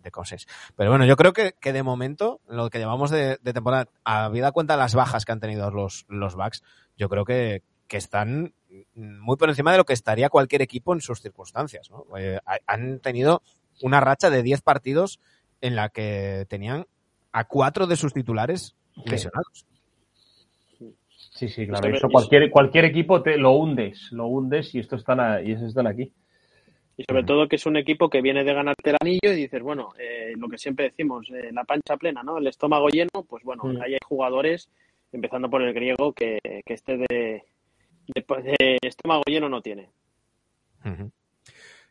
Pero bueno, yo creo que, que de momento, lo que llevamos de, de temporada, habida cuenta las bajas que han tenido los, los Bucks, yo creo que, que están muy por encima de lo que estaría cualquier equipo en sus circunstancias. ¿no? Eh, ha- han tenido una racha de 10 partidos en la que tenían a cuatro de sus titulares lesionados. Sí, sí, claro. Sobre- Eso cualquier, cualquier equipo te lo hundes, lo hundes y estos están, a- y estos están aquí. Y sobre todo que es un equipo que viene de ganarte el anillo y dices, bueno, eh, lo que siempre decimos, eh, la pancha plena, ¿no? El estómago lleno, pues bueno, Mm. ahí hay jugadores, empezando por el griego, que, que este de, de, estómago lleno no tiene.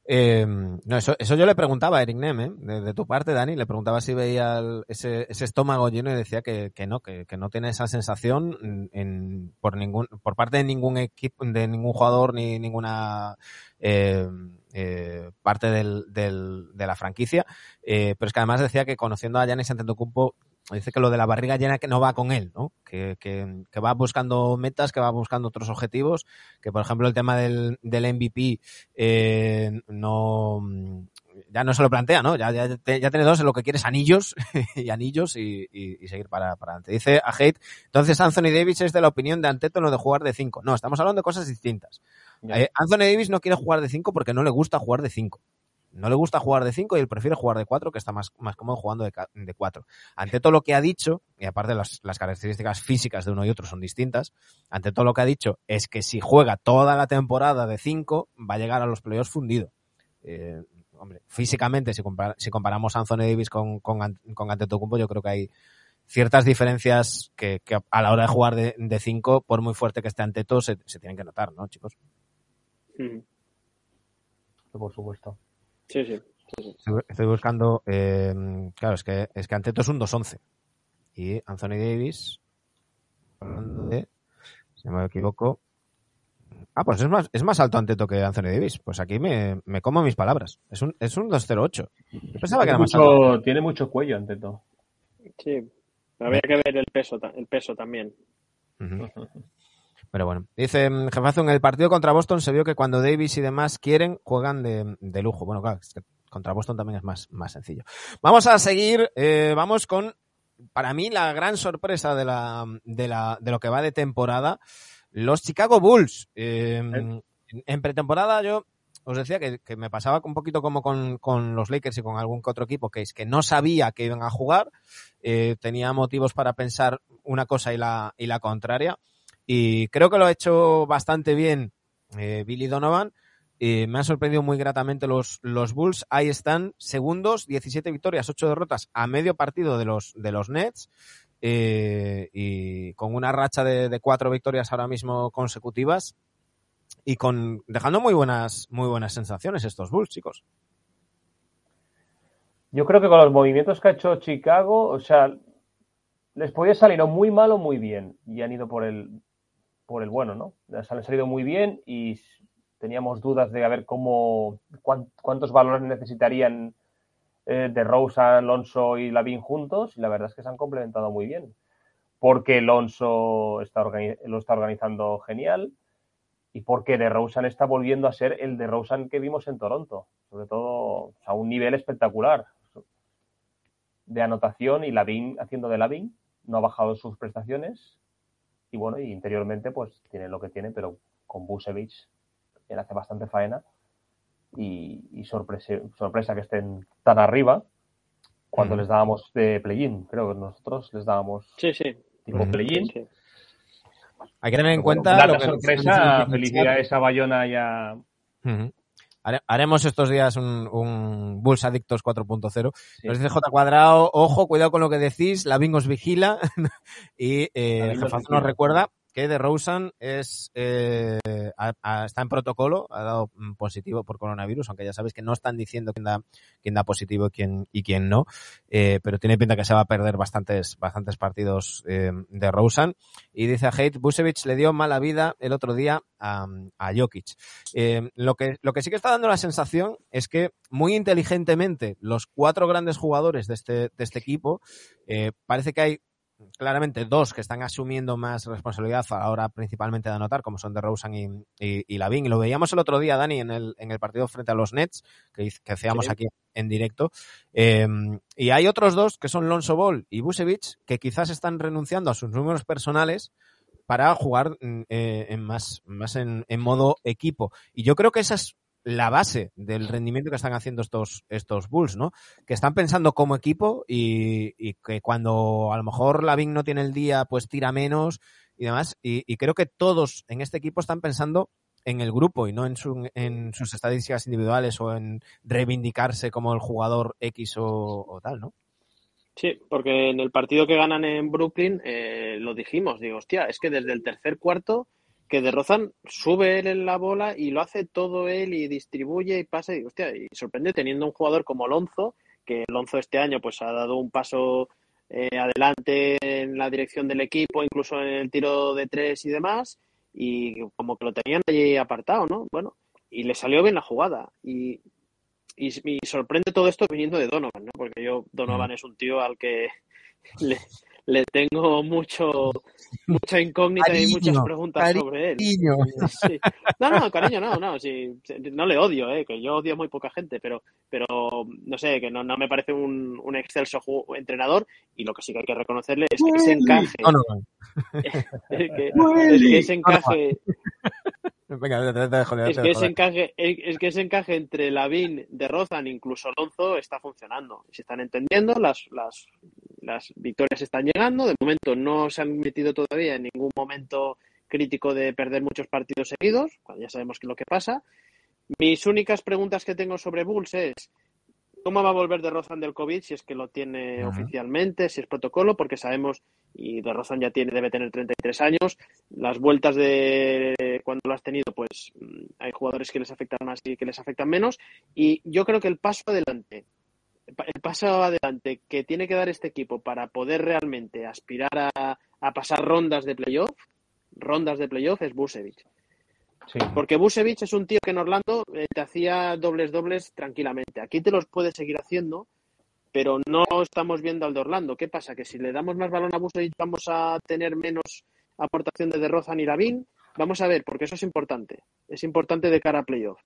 Eh, no, eso, eso yo le preguntaba a Eric Nem, ¿eh? de, tu parte, Dani, le preguntaba si veía ese, estómago lleno y decía que, que no, que, que no tiene esa sensación en, por ningún, por parte de ningún equipo, de ningún jugador ni ninguna eh, eh, parte del, de la franquicia. Eh, pero es que además decía que conociendo a Giannis Antetokounmpo dice que lo de la barriga llena que no va con él, ¿no? Que, que, que va buscando metas, que va buscando otros objetivos, que por ejemplo el tema del, del MVP eh, no ya no se lo plantea, ¿no? Ya, ya, ya tiene dos en lo que quieres anillos y anillos y, y- y seguir para, para adelante. Dice a Hate, entonces Anthony Davis es de la opinión de Anteto de jugar de cinco. No, estamos hablando de cosas distintas. Eh, Anthony Davis no quiere jugar de cinco porque no le gusta jugar de cinco. No le gusta jugar de 5 y él prefiere jugar de 4, que está más, más cómodo jugando de, ca- de 4. Ante todo lo que ha dicho, y aparte las, las características físicas de uno y otro son distintas, ante todo lo que ha dicho es que si juega toda la temporada de 5, va a llegar a los playoffs fundido. Eh, hombre, físicamente, si, compara- si comparamos a Anthony Davis con, con, con Antetokounmpo, yo creo que hay ciertas diferencias que, que a la hora de jugar de 5, por muy fuerte que esté Anteto, se, se tienen que notar, ¿no, chicos? Ujú. Por supuesto. Sí, sí. sí, sí. Estoy, buscando. eh, claro, es que, es que Anteto es un 2-11. Y Anthony Davis. Hablando de. Si no me equivoco. Ah, pues es más, es más alto Anteto que Anthony Davis. Pues aquí me, me como mis palabras. Es un, es un 2-0-8. Yo pensaba que era más alto. mucho, tiene mucho cuello ante todo. Sí. Habría que ver el peso, el peso también. Ujú. Pero bueno, dice mm, Jefazo, en el partido contra Boston se vio que cuando Davis y demás quieren, juegan de, de lujo. Bueno, claro, es que contra Boston también es más, más sencillo. Vamos a seguir, eh, vamos con, para mí, la gran sorpresa de, la, de, la, de lo que va de temporada, los Chicago Bulls. Eh, en, en pretemporada yo os decía que, que me pasaba un poquito como con, con los Lakers y con algún que otro equipo, que es que no sabía que iban a jugar, eh, tenía motivos para pensar una cosa y la, y la contraria. Y creo que lo ha hecho bastante bien eh, Billy Donovan. Eh, me han sorprendido muy gratamente los, los Bulls. Ahí están, segundos, 17 victorias, 8 derrotas a medio partido de los, de los Nets. eh, y con una racha de, de cuatro victorias ahora mismo consecutivas. Y con dejando muy buenas, muy buenas sensaciones estos Bulls, chicos. Yo creo que con los movimientos que ha hecho Chicago, o sea, les podía salir o muy mal o muy bien. Y han ido por el, por el bueno, ¿no? Les han salido muy bien y teníamos dudas de a ver cómo, cuán- cuántos valores necesitarían eh, de Rosa, Alonso y Lavín juntos. Y la verdad es que se han complementado muy bien. Porque Alonso lo está organizando genial y porque de Rosen está volviendo a ser el de Rosen que vimos en Toronto. Sobre todo a un nivel espectacular de anotación y Lavin haciendo de Lavin. No ha bajado sus prestaciones. Y bueno, y interiormente pues tiene lo que tiene, pero con Busevich él hace bastante faena y, y sorpresa, sorpresa que estén tan arriba cuando Mm. les dábamos de play-in. Creo que nosotros les dábamos Sí, sí. tipo Mm. play-in. sí. Hay que tener en Bueno, cuenta lo que sorpresa, felicidades a Bayona y a... Haremos estos días un, un Bulls Adictos 4.0. Sí. Nos dice J Cuadrado, ojo, cuidado con lo que decís, la os vigila. y eh, el jefazo nos recuerda que de Rosen es, eh, está en protocolo, ha dado mm, positivo por coronavirus, aunque ya sabéis que no están diciendo quién da, positivo y quién, y quién no, eh, pero tiene pinta que se va a perder bastantes, bastantes partidos eh, de Rosen. Y dice a Hate, Busevich le dio mala vida el otro día a, a Jokic. Eh, lo, que, sí que está dando la sensación es que muy inteligentemente los cuatro grandes jugadores de este, este equipo, parece que hay claramente dos que están asumiendo más responsabilidad ahora principalmente de anotar, como son de Rosen y, y. Y lo veíamos el otro día, Dani, en el, en el partido frente a los Nets, que, que hacíamos Sí. aquí en directo. Eh, y hay otros dos, que son Lonzo Ball y Busevich, que quizás están renunciando a sus números personales para jugar mm, eh, en más, más en, en modo equipo. Y yo creo que esa es la base del rendimiento que están haciendo estos, estos Bulls, ¿no? Que están pensando como equipo y, y que cuando a lo mejor Lavin no tiene el día, pues tira menos y demás. Y, y creo que todos en este equipo están pensando en el grupo y no en, su, en sus estadísticas individuales o en reivindicarse como el jugador X o, o tal, ¿no? Sí, porque en el partido que ganan en Brooklyn eh, lo dijimos, digo, hostia, es que desde el tercer cuarto que de Rozan sube él en la bola y lo hace todo él y distribuye y pasa y hostia, y sorprende teniendo un jugador como Lonzo, que Lonzo este año pues ha dado un paso eh, adelante en la dirección del equipo, incluso en el tiro de tres y demás, y como que lo tenían allí apartado, ¿no? Bueno, y le salió bien la jugada y y, y sorprende todo esto viniendo de Donovan, ¿no? Porque yo, Donovan es un tío al que le, le tengo mucho mucha incógnita y muchas preguntas sobre él. Cariño. Sí. No, no, cariño, no, no, sí, no le odio, eh, que yo odio a muy poca gente, pero, pero no sé, que no, no me parece un, un excelso entrenador y lo que sí que hay que reconocerle es que ese encaje, No, no, no. es que, es que ese encaje, Venga, te, te dejo, te es que ese encaje, es es que ese encaje entre Lavín, de Rozan, incluso Alonso, está funcionando. Se están entendiendo, las, las, las victorias están llegando. De momento no se han metido todavía en ningún momento crítico de perder muchos partidos seguidos, cuando ya sabemos qué es lo que pasa. Mis únicas preguntas que tengo sobre Bulls es ¿Cómo va a volver de Rozan del COVID si es que lo tiene oficialmente, si es protocolo? Porque sabemos, y de Rozan ya tiene, debe tener 33 años, las vueltas de cuando lo has tenido, pues mm, hay jugadores que les afectan más y que les afectan menos. Y yo creo que el paso adelante, el paso adelante que tiene que dar este equipo para poder realmente aspirar a, a pasar rondas de playoff, rondas de playoff es Busevich. Sí. Porque Busevich es un tío que en Orlando eh, te hacía dobles dobles tranquilamente. Aquí te los puede seguir haciendo, pero no estamos viendo al de Orlando. ¿Qué pasa? Que si le damos más balón a Busevich vamos a tener menos aportación de Derrozan y Lavín. Vamos a ver, porque eso es importante. Es importante de cara a playoff.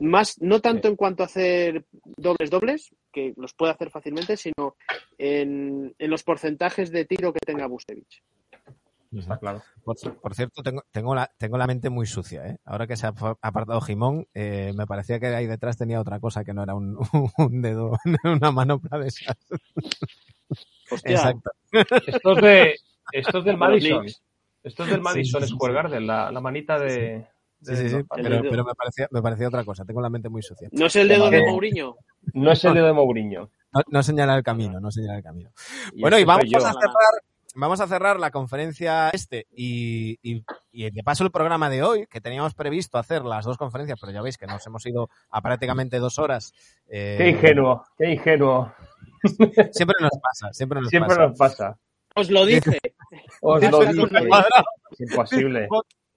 Más, no tanto en cuanto a hacer dobles dobles, que los puede hacer fácilmente, sino en, en los porcentajes de tiro que tenga Busevich. Está claro. Por, por cierto, tengo, tengo, la, tengo la mente muy sucia, ¿eh? Ahora que se ha apartado Jimón, eh, me parecía que ahí detrás tenía otra cosa que no era un, un dedo, una manopla de esas. Hostia, Exacto. Esto es, de, esto es del Madison. Esto es del Madison sí, sí, Square sí. Garden, la, la manita de... Sí, sí, sí, pero, me, parecía, me parecía otra cosa. Tengo la mente muy sucia. ¿No es el dedo de. Mourinho? No es el dedo de Mourinho. No, no señala el camino, no señala el camino. Y Bueno, y vamos yo. a cerrar, vamos a cerrar la conferencia este y, y, y de paso el programa de hoy, que teníamos previsto hacer las dos conferencias, pero ya veis que nos hemos ido a prácticamente dos horas. eh, Qué ingenuo, qué ingenuo. Siempre nos pasa, siempre nos Siempre pasa. nos pasa. Os lo dije. Os lo dije. Es imposible.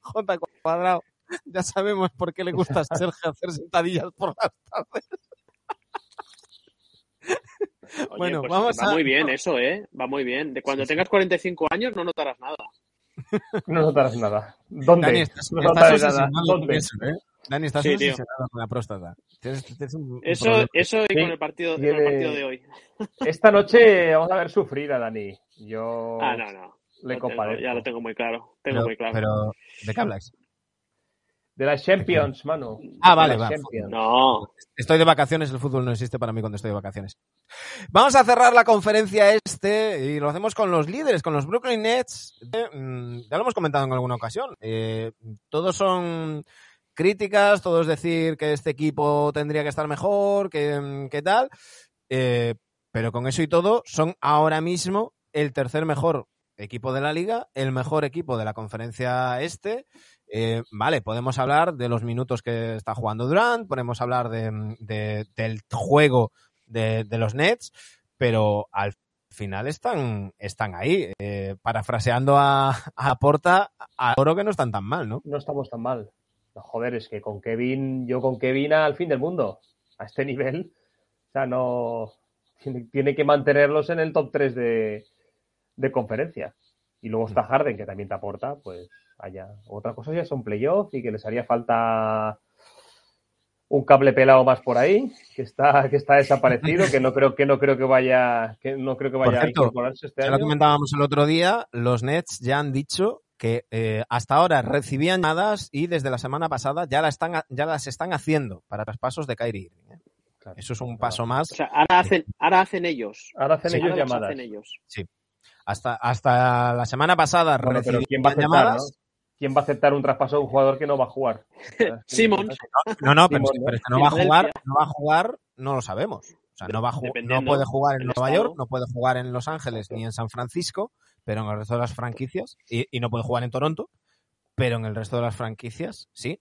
J cuadrado. Ya sabemos por qué le gusta a Sergio hacer sentadillas por las tardes. Oye, Bueno, pues vamos va a- muy bien eso, ¿eh? Va muy bien. De cuando Sí, tengas 45 años no notarás nada. No notarás nada. ¿Dónde? Dani, estás, no nada. con ¿Dónde? eso, ¿eh? Dani, estás Sí, tío. obsesionado con la próstata. Tienes, tienes un- un Eso, eso y Sí, con el partido, con el partido de hoy. Esta noche vamos a ver sufrir a Dani. Yo. Ah, no, no. Le compadezco. ya lo tengo muy claro. Tengo Pero, muy claro. pero, ¿de qué habláis? De las Champions, mano. Ah, vale, va. No, Estoy de vacaciones, el fútbol no existe para mí cuando estoy de vacaciones. Vamos a cerrar la conferencia este y lo hacemos con los líderes, con los Brooklyn Nets. Eh, mm, ya lo hemos comentado en alguna ocasión. Eh, todos son críticas, todos decir que este equipo tendría que estar mejor, que, mm, que tal. Eh, pero con eso y todo, son ahora mismo el tercer mejor equipo de la liga, el mejor equipo de la conferencia este. Eh, vale, podemos hablar de los minutos que está jugando Durant, podemos hablar de, de- del juego de, de los Nets, pero al final están, están ahí. Eh, parafraseando a, a Porta, a oro que no están tan mal, ¿no? No estamos tan mal. No, joder, es que con Kevin, yo con Kevin al fin del mundo. A este nivel. O sea, no. Tiene, tiene que mantenerlos en el top 3 de, de conferencia. Y luego está Harden, que también te aporta, pues allá. Otra cosa ya son playoffs y que les haría falta un cable pelado más por ahí, que está, que está desaparecido, que no creo que no creo que vaya, que no creo que Por vaya cierto, a incorporarse este Ya lo año. comentábamos el otro día, los Nets ya han dicho que eh, hasta ahora recibían llamadas y desde la semana pasada ya, la están, ya las están haciendo para traspasos de Kyrie Irving. ¿eh? Claro. Eso es un paso más. o sea, ahora hacen, ahora hacen ellos. Ahora hacen Sí, ellos Ahora llamadas. hacen ellos. Hasta, hasta la semana pasada Bueno, pero recibían ¿quién va a aceptar, llamadas. no? ¿Quién va a aceptar un traspaso de un jugador que no va a jugar? Simmons. No, no, pero, Simón, ¿no? pero es que no va a jugar, no va a jugar, no lo sabemos. O sea, no va a no puede jugar en Nueva estado. York, no puede jugar en Los Ángeles ni en San Francisco, pero en el resto de las franquicias, y, y no puede jugar en Toronto, pero en el resto de las franquicias, sí.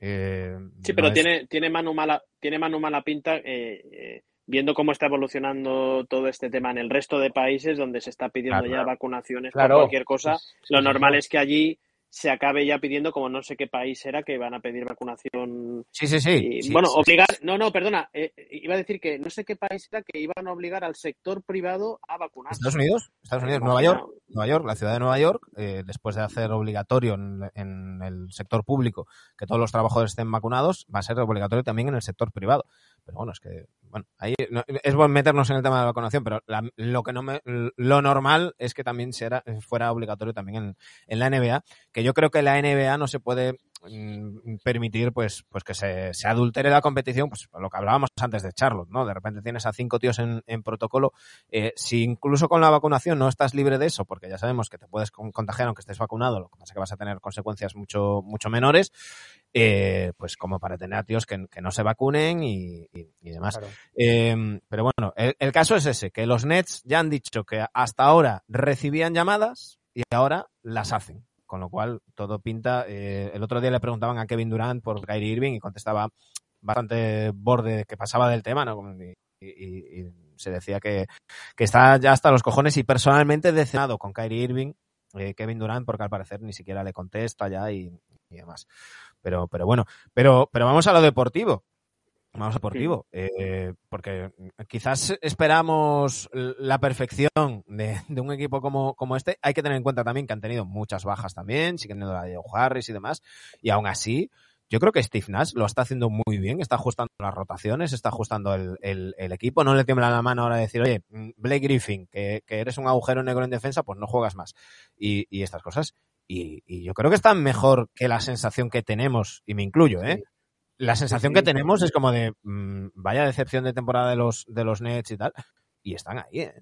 Eh, Sí, no pero es- tiene, tiene mano mala, tiene mano mala pinta eh, eh, viendo cómo está evolucionando todo este tema en el resto de países donde se está pidiendo Claro, ya claro. vacunaciones Claro. por cualquier cosa. Lo sí, normal sí. es que allí se acabe ya pidiendo, como no sé qué país era, que van a pedir vacunación. Sí, sí, sí. y, sí, bueno, sí, obligar, no, no, perdona, eh, iba a decir que no sé qué país era que iban a obligar al sector privado a vacunar. Estados Unidos, Estados Unidos, Nueva York, Nueva York, la ciudad de Nueva York, eh, después de hacer obligatorio en, en el sector público que todos los trabajadores estén vacunados, va a ser obligatorio también en el sector privado. Pero bueno, es que, bueno, ahí no- es bueno meternos en el tema de la vacunación, pero la- lo que no me, lo normal es que también será, fuera obligatorio también en, en la NBA, que yo creo que la NBA no se puede permitir pues pues que se, se adultere la competición, pues lo que hablábamos antes de Charlotte, ¿no? De repente tienes a cinco tíos en, en protocolo eh, si incluso con la vacunación no estás libre de eso, porque ya sabemos que te puedes con- contagiar aunque estés vacunado, lo que pasa es que vas a tener consecuencias mucho, mucho menores, eh, pues como para tener a tíos que, que no se vacunen y, y- y demás. Claro. Eh, pero bueno, el, el caso es ese, que los Nets ya han dicho que hasta ahora recibían llamadas y ahora las hacen. Con lo cual, todo pinta. eh, el otro día le preguntaban a Kevin Durant por Kyrie Irving y contestaba bastante borde que pasaba del tema, ¿no? Y, se decía que, que está ya hasta los cojones y personalmente decepcionado con Kyrie Irving, eh, Kevin Durant, porque al parecer ni siquiera le contesta ya y, y demás. Pero, pero bueno, pero, pero vamos a lo deportivo. Vamos deportivo, eh, porque quizás esperamos la perfección de, de un equipo como, como este. Hay que tener en cuenta también que han tenido muchas bajas también, siguen teniendo la de Harris y demás, y aún así, yo creo que Steve Nash lo está haciendo muy bien, está ajustando las rotaciones, está ajustando el, el- el equipo, no le tiembla la mano ahora de decir, oye, mm, Blake Griffin, que, que eres un agujero negro en defensa, pues no juegas más. Y, y estas cosas. Y, y yo creo que está mejor que la sensación que tenemos, y me incluyo, ¿eh? Sí. La sensación sí. que tenemos es como de mm, vaya decepción de temporada de los, de los Nets y tal. Y están ahí, ¿eh?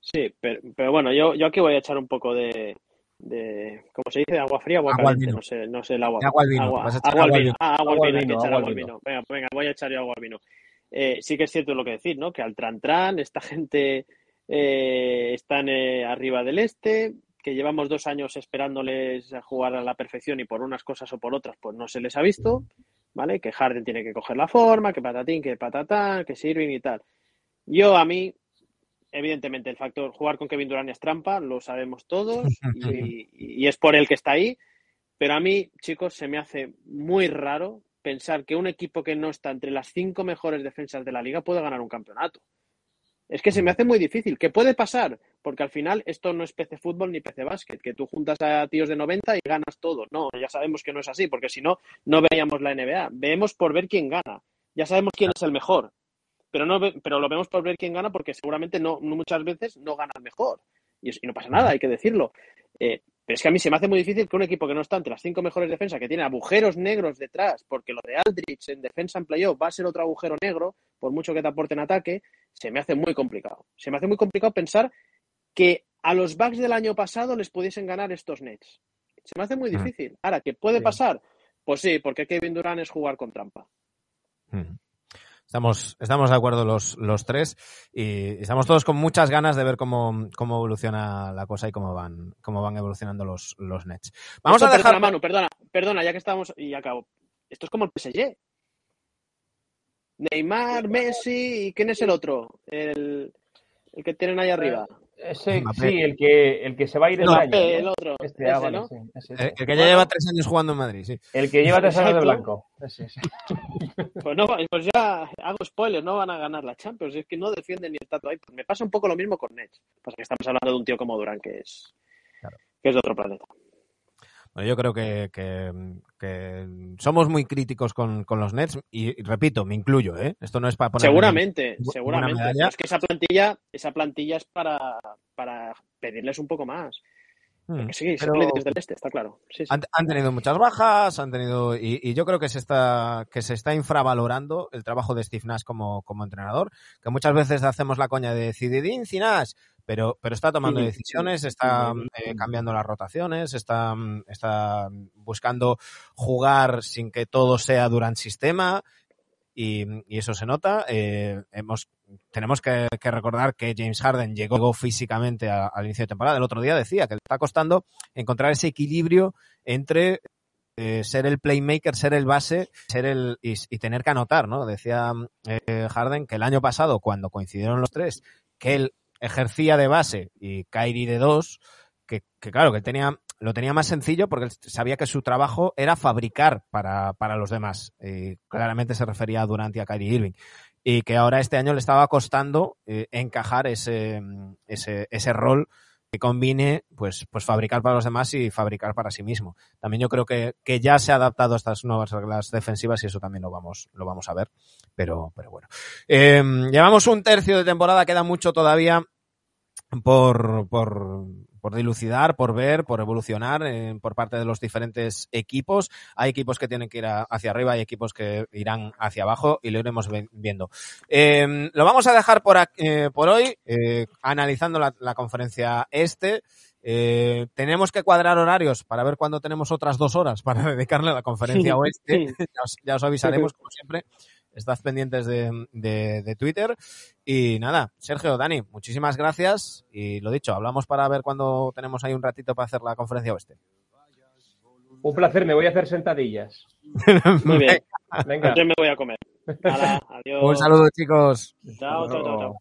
Sí, pero, pero bueno, yo, yo aquí voy a echar un poco de, de ¿cómo se dice? ¿Agua fría o agua, Agua al caliente? vino. No sé, no sé el agua. De agua al vino, Agua, vas a echar agua al vino. vino. Ah, agua al Agua al vino, hay que echar agua al vino. Venga, venga, voy a echar yo agua al vino. Eh, sí que es cierto lo que decís, ¿no? Que al Trantran, esta gente eh, están eh, arriba del este, que llevamos dos años esperándoles a jugar a la perfección y por unas cosas o por otras, pues no se les ha visto, ¿vale? Que Harden tiene que coger la forma, que patatín, que patatán, que sirven y tal. Yo a mí, evidentemente, el factor jugar con Kevin Durant es trampa, lo sabemos todos y, y es por el que está ahí. Pero a mí, chicos, se me hace muy raro pensar que un equipo que no está entre las cinco mejores defensas de la liga puede ganar un campeonato. Es que se me hace muy difícil. ¿Qué puede pasar? Porque al final esto no es PC fútbol ni PC básquet, que tú juntas a tíos de 90 y ganas todo. No, ya sabemos que no es así, porque si no, no veíamos la NBA. Vemos por ver quién gana. Ya sabemos quién es el mejor. Pero, no pero lo vemos por ver quién gana porque seguramente no, no muchas veces no gana el mejor. Y, no pasa nada, hay que decirlo. Eh, pero es que a mí se me hace muy difícil que un equipo que no está entre las cinco mejores defensas, que tiene agujeros negros detrás, porque lo de Aldrich en defensa en playoff va a ser otro agujero negro, por mucho que te aporte en ataque, se me hace muy complicado. Se me hace muy complicado pensar que a los Bucks del año pasado les pudiesen ganar estos Nets. Se me hace muy mm. difícil. Ahora, ¿qué puede pasar? Pues sí, porque Kevin Durant es jugar con trampa. Mm. Estamos, estamos de acuerdo los, los tres y estamos todos con muchas ganas de ver cómo, cómo evoluciona la cosa y cómo van, cómo van evolucionando los, los Nets. Vamos a dejar. Manu, perdona, perdona, ya que estamos y acabo. Esto es como el PSG. Neymar, Messi y ¿quién es el otro? El, el que tienen ahí arriba. Ese, sí, el que, el que se va a ir el año. El otro. Este, ah, el, que ya lleva tres años jugando en Madrid, sí. El que lleva tres años de blanco. Pues, no, pues ya hago spoilers, no van a ganar la Champions. Es que no defienden ni el tato ahí. Me pasa un poco lo mismo con Nets. Pasa que estamos hablando de un tío como Durán que es, que es de otro planeta. Yo creo que, somos muy críticos con, los Nets y, repito, me incluyo, ¿eh? Esto no es para poner Seguramente, seguramente. Es que esa plantilla, esa plantilla es para, para pedirles un poco más. Hmm, sí, del este, está claro. Han, tenido muchas bajas, han tenido y, yo creo que se está que se está infravalorando el trabajo de Steve Nash como, como entrenador, que muchas veces hacemos la coña de Zinedine Nash, pero, pero está tomando decisiones, está eh, cambiando las rotaciones, está, está buscando jugar sin que todo sea durante sistema y, eso se nota. Eh, hemos, tenemos que, recordar que James Harden llegó físicamente al inicio de temporada. El otro día decía que le está costando encontrar ese equilibrio entre eh, ser el playmaker, ser el base, ser el y, tener que anotar, ¿no? Decía Harden que el año pasado, cuando coincidieron los tres, que él ejercía de base y Kyrie de dos, que, claro, que tenía, lo tenía más sencillo porque sabía que su trabajo era fabricar para, para los demás. Y claramente se refería a Durant y a Kyrie Irving. Y que ahora este año le estaba costando eh, encajar ese, ese, ese rol que combine pues, pues fabricar para los demás y fabricar para sí mismo. También yo creo que, que ya se ha adaptado a estas nuevas reglas defensivas y eso también lo vamos, lo vamos a ver. Pero, pero bueno. Eh, llevamos un tercio de temporada, queda mucho todavía por, por, por dilucidar, por ver, por evolucionar eh, por parte de los diferentes equipos. Hay equipos que tienen que ir hacia arriba, hay equipos que irán hacia abajo y lo iremos viendo. Eh, lo vamos a dejar por, eh, por hoy, eh, analizando la, la, conferencia este. Eh, tenemos que cuadrar horarios para ver cuándo tenemos otras dos horas para dedicarle a la conferencia oeste. ya, os, ya os avisaremos, como siempre estad pendientes de, de, Twitter. Y nada, Sergio, Dani, muchísimas gracias. Y lo dicho, hablamos para ver cuándo tenemos ahí un ratito para hacer la conferencia oeste. Un placer, me voy a hacer sentadillas. Muy bien. Venga. Yo me voy a comer. adiós. Un saludo, chicos. chao, chao. chao.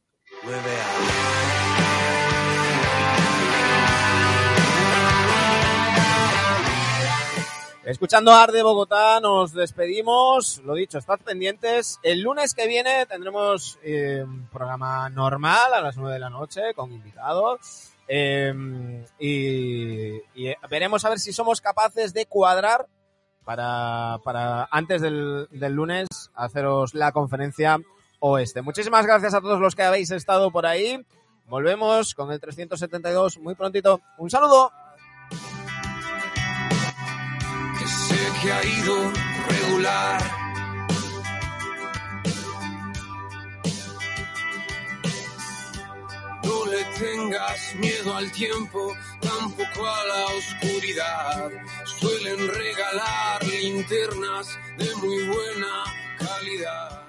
Escuchando Arde Bogotá, nos despedimos. Lo dicho, estad pendientes. El lunes que viene tendremos eh, un programa normal a las nueve de la noche con invitados. Eh, y, veremos a ver si somos capaces de cuadrar para, para antes del, del lunes haceros la conferencia oeste. Muchísimas gracias a todos los que habéis estado por ahí. Volvemos con el 372 muy prontito. Un saludo que ha ido regular. No le tengas miedo al tiempo, tampoco a la oscuridad. Suelen regalar linternas de muy buena calidad.